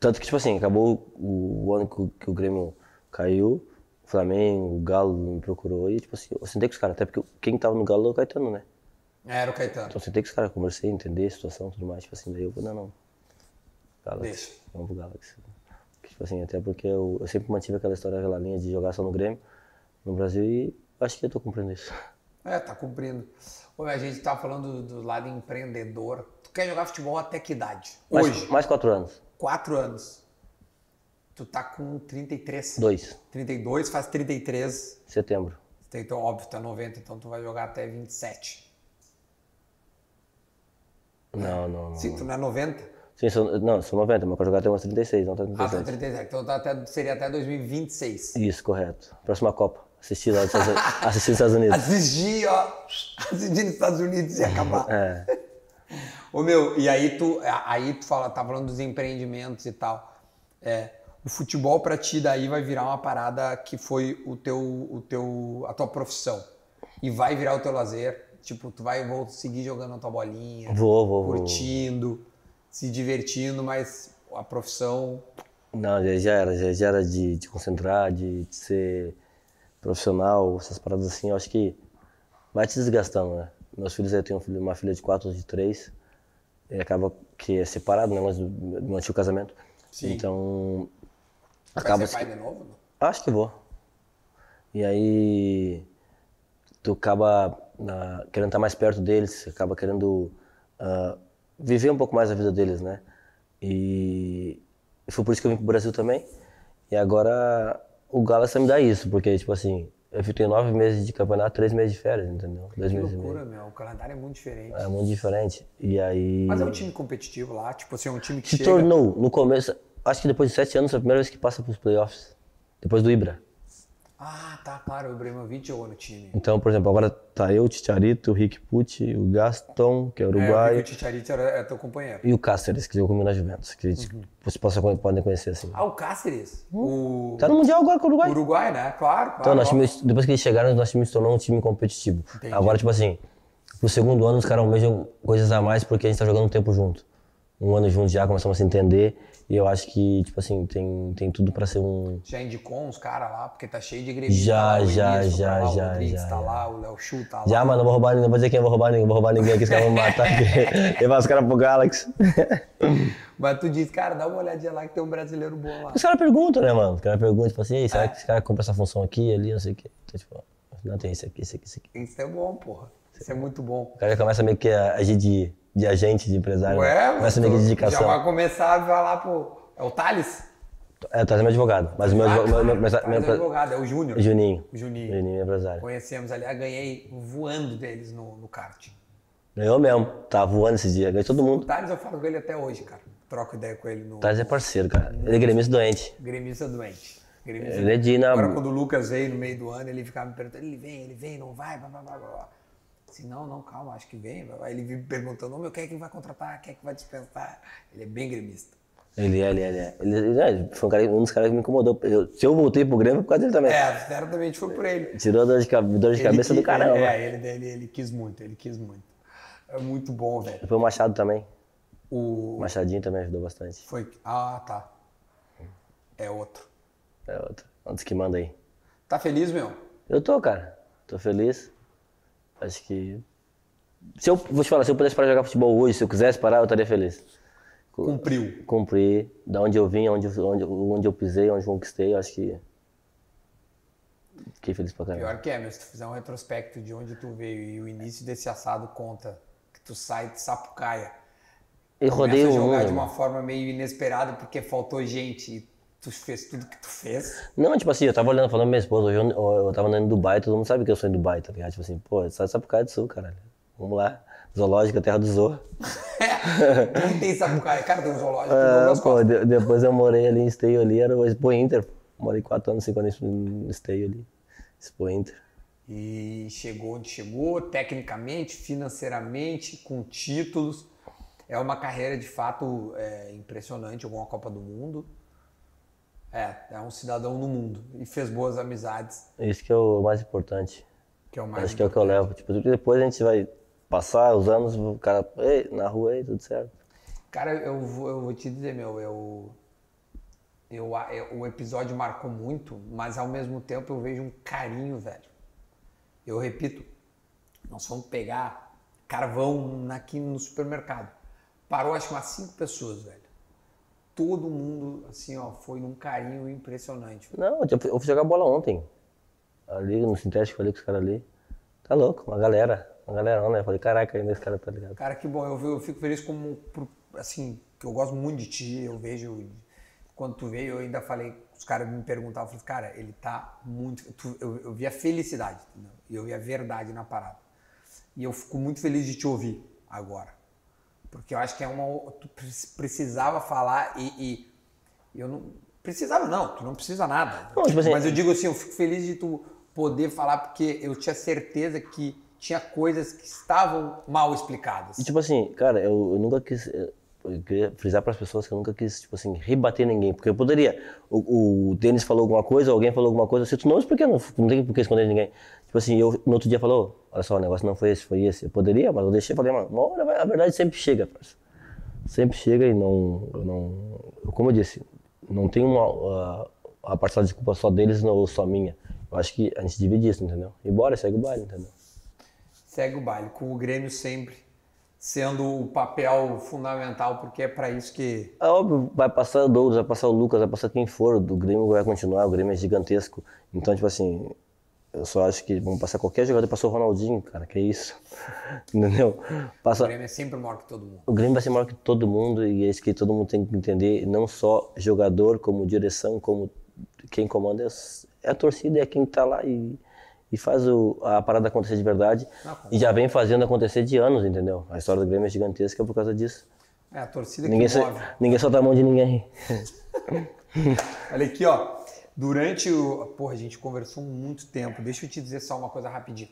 tanto que, tipo assim, acabou o, o ano que, o- que o Grêmio caiu, o Flamengo, o Galo me procurou e, tipo assim, eu sentei com os caras, até porque quem tava no Galo era o Caetano, né? Era o Caetano. Então eu sentei com os caras, conversei, entender a situação e tudo mais, tipo assim, daí eu falei, não, não. Galaxy, Deixa. vamos pro Galaxy. Tipo assim, até porque eu, eu sempre mantive aquela história, aquela linha de jogar só no Grêmio, no Brasil, e acho que eu tô cumprindo isso. É, tá cumprindo. Ô, a gente tá falando do, do lado empreendedor. Tu quer jogar futebol até que idade? Mais, Hoje, mais quatro anos. quatro anos. Tu tá com 33. Dois. 32, faz 33. Setembro. Então, óbvio, tu é 90, então tu vai jogar até 27. Não, não, não. Sim, tu não é 90? Sim, sou, não, sou 90, mas eu quero jogar até umas 36, não até Ah, tá 37. 37. Então tá até, seria até 2026. Isso, correto. Próxima Copa. Assistir lá dos Estados Unidos. Assistir nos Estados Unidos. Assistir, ó. Assistir nos Estados Unidos e acabar. É. Ô meu, e aí tu, aí tu fala, tá falando dos empreendimentos e tal. É, o futebol pra ti daí vai virar uma parada que foi o teu, o teu, a tua profissão. E vai virar o teu lazer. Tipo, tu vai vou seguir jogando a tua bolinha, Vou, vou, vou. curtindo, se divertindo, mas a profissão. Não, já, já era. Já, já era de, de concentrar, de, de ser profissional, essas paradas assim. Eu acho que vai te desgastando, né? Meus filhos, eu tenho um filho- uma filha de 4, de 3. E acaba que é separado, né? Mas do do meu antigo casamento. Sim. Então, Vai acaba ser pai de novo? não? Acho que vou. E aí tu acaba ah, querendo estar mais perto deles, acaba querendo ah, viver um pouco mais a vida deles, né? E foi por isso que eu vim pro Brasil também. E agora o Galaxy me dá isso, porque tipo assim, eu fiquei nove meses de campeonato, três meses de férias, entendeu? Dois Que meses e meio. meu. O calendário é muito diferente. É muito diferente. E aí. Mas é um time competitivo lá, tipo assim, é um time que se chega... tornou, no começo, acho que depois de sete anos, é a primeira vez que passa pros playoffs. Depois do Ibra. Ah, tá, claro, o Ibrahimovic jogou no time. Então, por exemplo, agora tá eu, o Ticharito, o Rick Pucci, o Gaston, que é É, uruguaio, que o Ticharito era, é teu companheiro. e o Cáceres, que jogou comigo na Juventus, que vocês possam, podem conhecer assim. Ah, o Cáceres. O Tá no Mundial agora com o Uruguai. Uruguai, né? Claro, claro. Então, nosso time, depois que eles chegaram, nosso time se tornou um time competitivo. Agora, tipo assim, pro segundo ano, os caras almejam coisas a mais porque a gente tá jogando um tempo junto. Um ano junto já, começamos a se entender. E eu acho que, tipo assim, tem, tem tudo pra ser um. Já indicou uns caras lá, porque tá cheio de gremistas. Já, lá, já, tá já, lá, já, O Rodrigues já, tá já. lá, o Léo Chu tá lá. Já, mano, não vou roubar ninguém, não vou dizer quem eu vou roubar ninguém, vou roubar ninguém, que os caras vão matar aqui. Levar os caras pro Galaxy. Mas tu diz, cara, dá uma olhadinha lá que tem um brasileiro bom lá. Os caras perguntam, né, mano? Os caras perguntam, tipo assim, será que esse cara compra essa função aqui, ali, não sei o quê. Então, tipo, não tem esse aqui, esse aqui, esse aqui. Isso é bom, porra. Isso é muito bom. O cara já começa meio que a agir de, de agente, de empresário. Ué, né? mas Começa meio que de tu indicação. já vai começar a falar pro... É o Thales? É, traz meu advogado. Mas o meu, Ah, meu, meu, meu, Thales é meu- o advogado, é o Júnior. Juninho. O Juninho. Juninho, empresário. Conhecemos ali, eu ganhei voando deles no, no kart. Ganhou mesmo. Tava voando esse dia. Ganhou todo O mundo. Thales eu falo com ele até hoje, cara. Troco ideia com ele no Traz é parceiro, cara. Ele é gremista doente. gremista doente. Gremista Ele é de ir na- Agora, quando o Lucas veio no meio do ano, ele ficava me perguntando, ele vem, ele vem, não vai, blá, blá, blá, blá. Assim, não, não, calma, acho que vem. ele vive me perguntando, meu, quem é que vai contratar, quem é que vai dispensar? Ele é bem gremista. Ele é, ele é, ele é. Ele, ele, ele foi um, cara, um dos caras que me incomodou. Eu- se eu voltei pro Grêmio, foi por causa dele também. É, certamente foi por ele. Tirou dor de, dor de cabeça Ele do caramba. Ele, é, ele, ele, ele quis muito, ele quis muito. É muito bom, velho. Foi o Machado também. O... O Machadinho também ajudou bastante. Foi... Ah, tá. É outro. É outro. Antes que manda aí. Tá feliz, meu? Eu tô, cara. Tô feliz. Acho que. Se eu vou te falar, se eu pudesse parar de jogar futebol hoje, se eu quisesse parar, eu estaria feliz. Cumpriu. Cumprir, da onde eu vim, onde, onde, onde eu pisei, onde eu conquistei, eu acho que. Fiquei feliz pra caramba. Pior que é, meu, se tu fizer um retrospecto de onde tu veio e o início desse assado conta que tu sai de Sapucaia, E rodei o a jogar mundo. de uma forma meio inesperada porque faltou gente tu fez tudo que tu fez. Não, tipo assim, eu tava olhando, falando pra minha esposa, hoje eu, eu, tava andando em Dubai, todo mundo sabe que eu sou em Dubai, tá ligado? Tipo assim, pô, sai de Sapucaia do Sul, caralho. Vamos lá. Zoológica, terra do zoo. Quem tem Sapucaia? Cara, tem um zoológico Ah, pô, de- depois eu morei ali em Esteio ali, era o Expo Inter. Morei quatro anos, cinco anos em Esteio ali. Expo Inter. E chegou onde chegou, tecnicamente, financeiramente, com títulos. É uma carreira de fato é, impressionante, jogou uma Copa do Mundo. É, é um cidadão no mundo e fez boas amizades, Isso que é o mais importante. que é o mais Acho que é o que eu levo. Tipo, depois a gente vai passar os anos, o cara, ei, na rua aí, tudo certo. Cara, eu vou, eu vou te dizer, meu, eu, eu, eu- o episódio marcou muito, mas ao mesmo tempo eu vejo um carinho, velho. Eu repito, nós fomos pegar carvão aqui no supermercado. Parou acho que umas cinco pessoas, velho. Todo mundo, assim, ó, foi num carinho impressionante. Não, eu fui- jogar bola ontem. Ali no sintético ali com os caras ali. Tá louco, uma galera. Uma galera, né? Eu falei, caraca, ainda esse cara tá ligado. Cara, que bom. Eu, eu fico feliz como, assim, que eu gosto muito de ti. Eu vejo, quando tu veio, eu ainda falei, os caras me perguntavam, eu falei, cara, ele tá muito... tu- eu, eu vi a felicidade, entendeu? E eu vi a verdade na parada. E eu fico muito feliz de te ouvir agora. Porque eu acho que é uma... Tu pre- precisava falar e, e eu não... Precisava não, tu não precisa nada. Não, tipo assim- Mas eu digo assim, eu fico feliz de tu poder falar porque eu tinha certeza que tinha coisas que estavam mal explicadas. E tipo assim, cara, eu, eu nunca quis. Eu eu queria frisar para as pessoas que eu nunca quis, tipo assim, rebater ninguém. Porque eu poderia. O, o Denis falou alguma coisa, alguém falou alguma coisa, eu cito nomes porque não, não tem por que esconder de ninguém. Tipo assim, eu no outro dia falou, olha só, o negócio não foi esse, foi esse. Eu poderia, mas eu deixei, falei, mano, a verdade sempre chega, parça. Sempre chega e não. Não como eu disse, não tem uma. a parcela de culpa só deles ou só minha. Eu acho que a gente divide isso, entendeu? E bora, segue o baile, entendeu? Segue o baile, com o Grêmio sempre sendo o papel fundamental, porque é para isso que. É óbvio, vai passar o Douglas, vai passar o Lucas, vai passar quem for, o Grêmio vai continuar, o Grêmio é gigantesco. Então, tipo assim, eu só acho que vão passar qualquer jogador, passou o Ronaldinho, cara, que isso. Entendeu? O Passa, Grêmio é sempre maior que todo mundo. o Grêmio vai ser maior que todo mundo e é isso que todo mundo tem que entender, não só jogador, como direção, como quem comanda é a torcida, é quem tá lá e, e faz o- a parada acontecer de verdade. Ah, e já vem fazendo acontecer de anos, entendeu? A história do Grêmio é gigantesca por causa disso. É a torcida Ninguém, que move. ninguém solta a mão de ninguém. Olha aqui, ó. Durante o. Porra, a gente conversou muito tempo. Deixa eu te dizer só uma coisa rapidinho.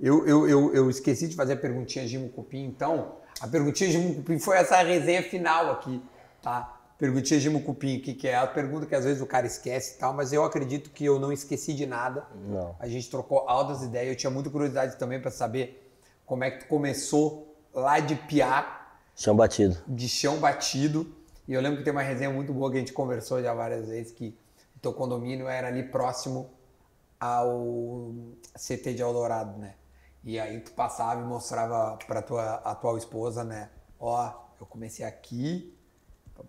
Eu, eu, eu, eu esqueci de fazer a perguntinha de Cupim, então. A perguntinha de Cupim foi essa resenha final aqui, tá? Perguntinha de Cupim, o que, que é? A pergunta que às vezes o cara esquece e tal, mas eu acredito que eu não esqueci de nada. Não. A gente trocou altas ideias. Eu tinha muita curiosidade também para saber como é que tu começou lá de piar Chão batido. de chão batido E eu lembro que tem uma resenha muito boa que a gente conversou já várias vezes, que o teu condomínio era ali próximo ao CT de Eldorado, né? E aí tu passava e mostrava pra tua atual esposa, né? Ó, eu comecei aqui.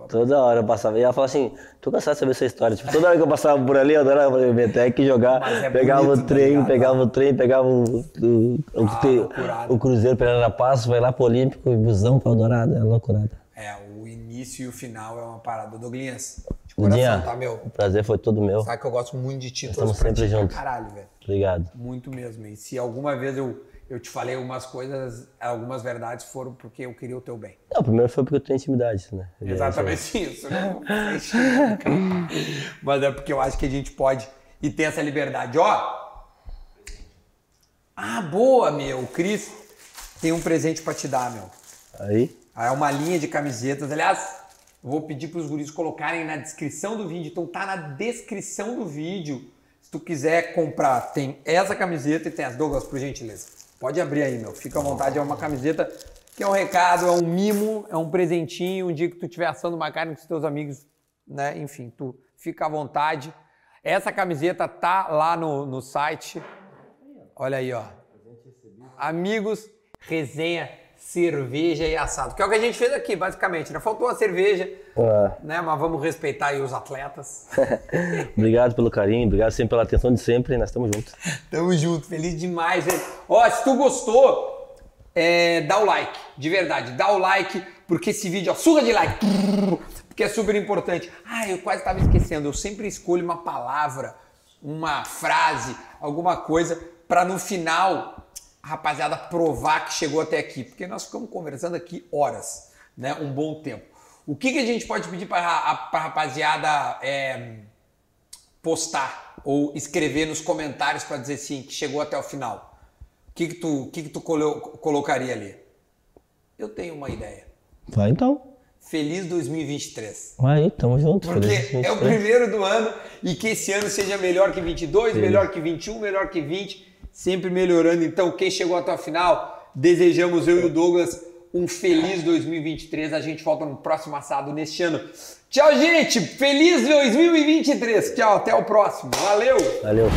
Toda hora eu passava. E ela falava assim, tô cansado de saber essa história. Tipo, toda hora que eu passava por ali, eu adorava ver até que jogar. É pegava bonito, o trem, ligado? pegava o trem, pegava o, o, o, Ah, o- o Cruzeiro Pereira Passo, vai lá pro Olímpico e busão pra Eldorado. É loucurada. É, o início e o final é uma parada. Douglinhas, de coração, tá, meu? o prazer foi todo meu. Sabe que eu gosto muito de ti, Estamos sempre juntos. Caralho, velho. Obrigado. Muito mesmo. E se alguma vez eu, eu te falei algumas coisas, algumas verdades foram porque eu queria o teu bem. Não, primeiro foi porque eu tenho intimidade, né? Exatamente isso. Não é. Mas é porque eu acho que a gente pode e tem essa liberdade. Ó. Ah, boa, meu. Cris tem um presente pra te dar, meu. Aí, Ah, É uma linha de camisetas. Aliás, vou pedir para os guris colocarem na descrição do vídeo. Então tá na descrição do vídeo. Se tu quiser comprar, tem essa camiseta e tem as Douglas, por gentileza. Pode abrir aí, meu. Fica à vontade. É uma camiseta que é um recado, é um mimo, é um presentinho. Um dia que tu estiver assando uma carne com os teus amigos, né? Enfim, tu fica à vontade. Essa camiseta tá lá no, no site. Olha aí, ó. Amigos, resenha, cerveja e assado. Que é o que a gente fez aqui, basicamente. Né? Faltou a cerveja, ah, né? Mas vamos respeitar aí os atletas. obrigado pelo carinho, obrigado sempre pela atenção de sempre. Nós estamos juntos. Tamo junto, feliz demais, velho. Ó, se tu gostou, é, dá o like, de verdade, dá o like, porque esse vídeo, ó, surra de like, porque é super importante. Ah, eu quase tava esquecendo, eu sempre escolho uma palavra, uma frase, alguma coisa, pra no final a rapaziada provar que chegou até aqui, porque nós ficamos conversando aqui horas, né? Um bom tempo. O que, que a gente pode pedir pra, ra- pra rapaziada é, postar ou escrever nos comentários para dizer sim, que chegou até o final? O que, que tu, que que tu colo- colocaria ali? Eu tenho uma ideia. Vai então. Feliz 2023. Aí, tamo junto. Porque é o 23. primeiro do ano e que esse ano seja melhor que 22, melhor que 21, melhor que 20, sempre melhorando. Então, quem chegou até a final, desejamos eu e o Douglas um feliz 2023. A gente volta no próximo assado neste ano. Tchau, gente! Feliz 2023! Tchau, até o próximo. Valeu! Valeu.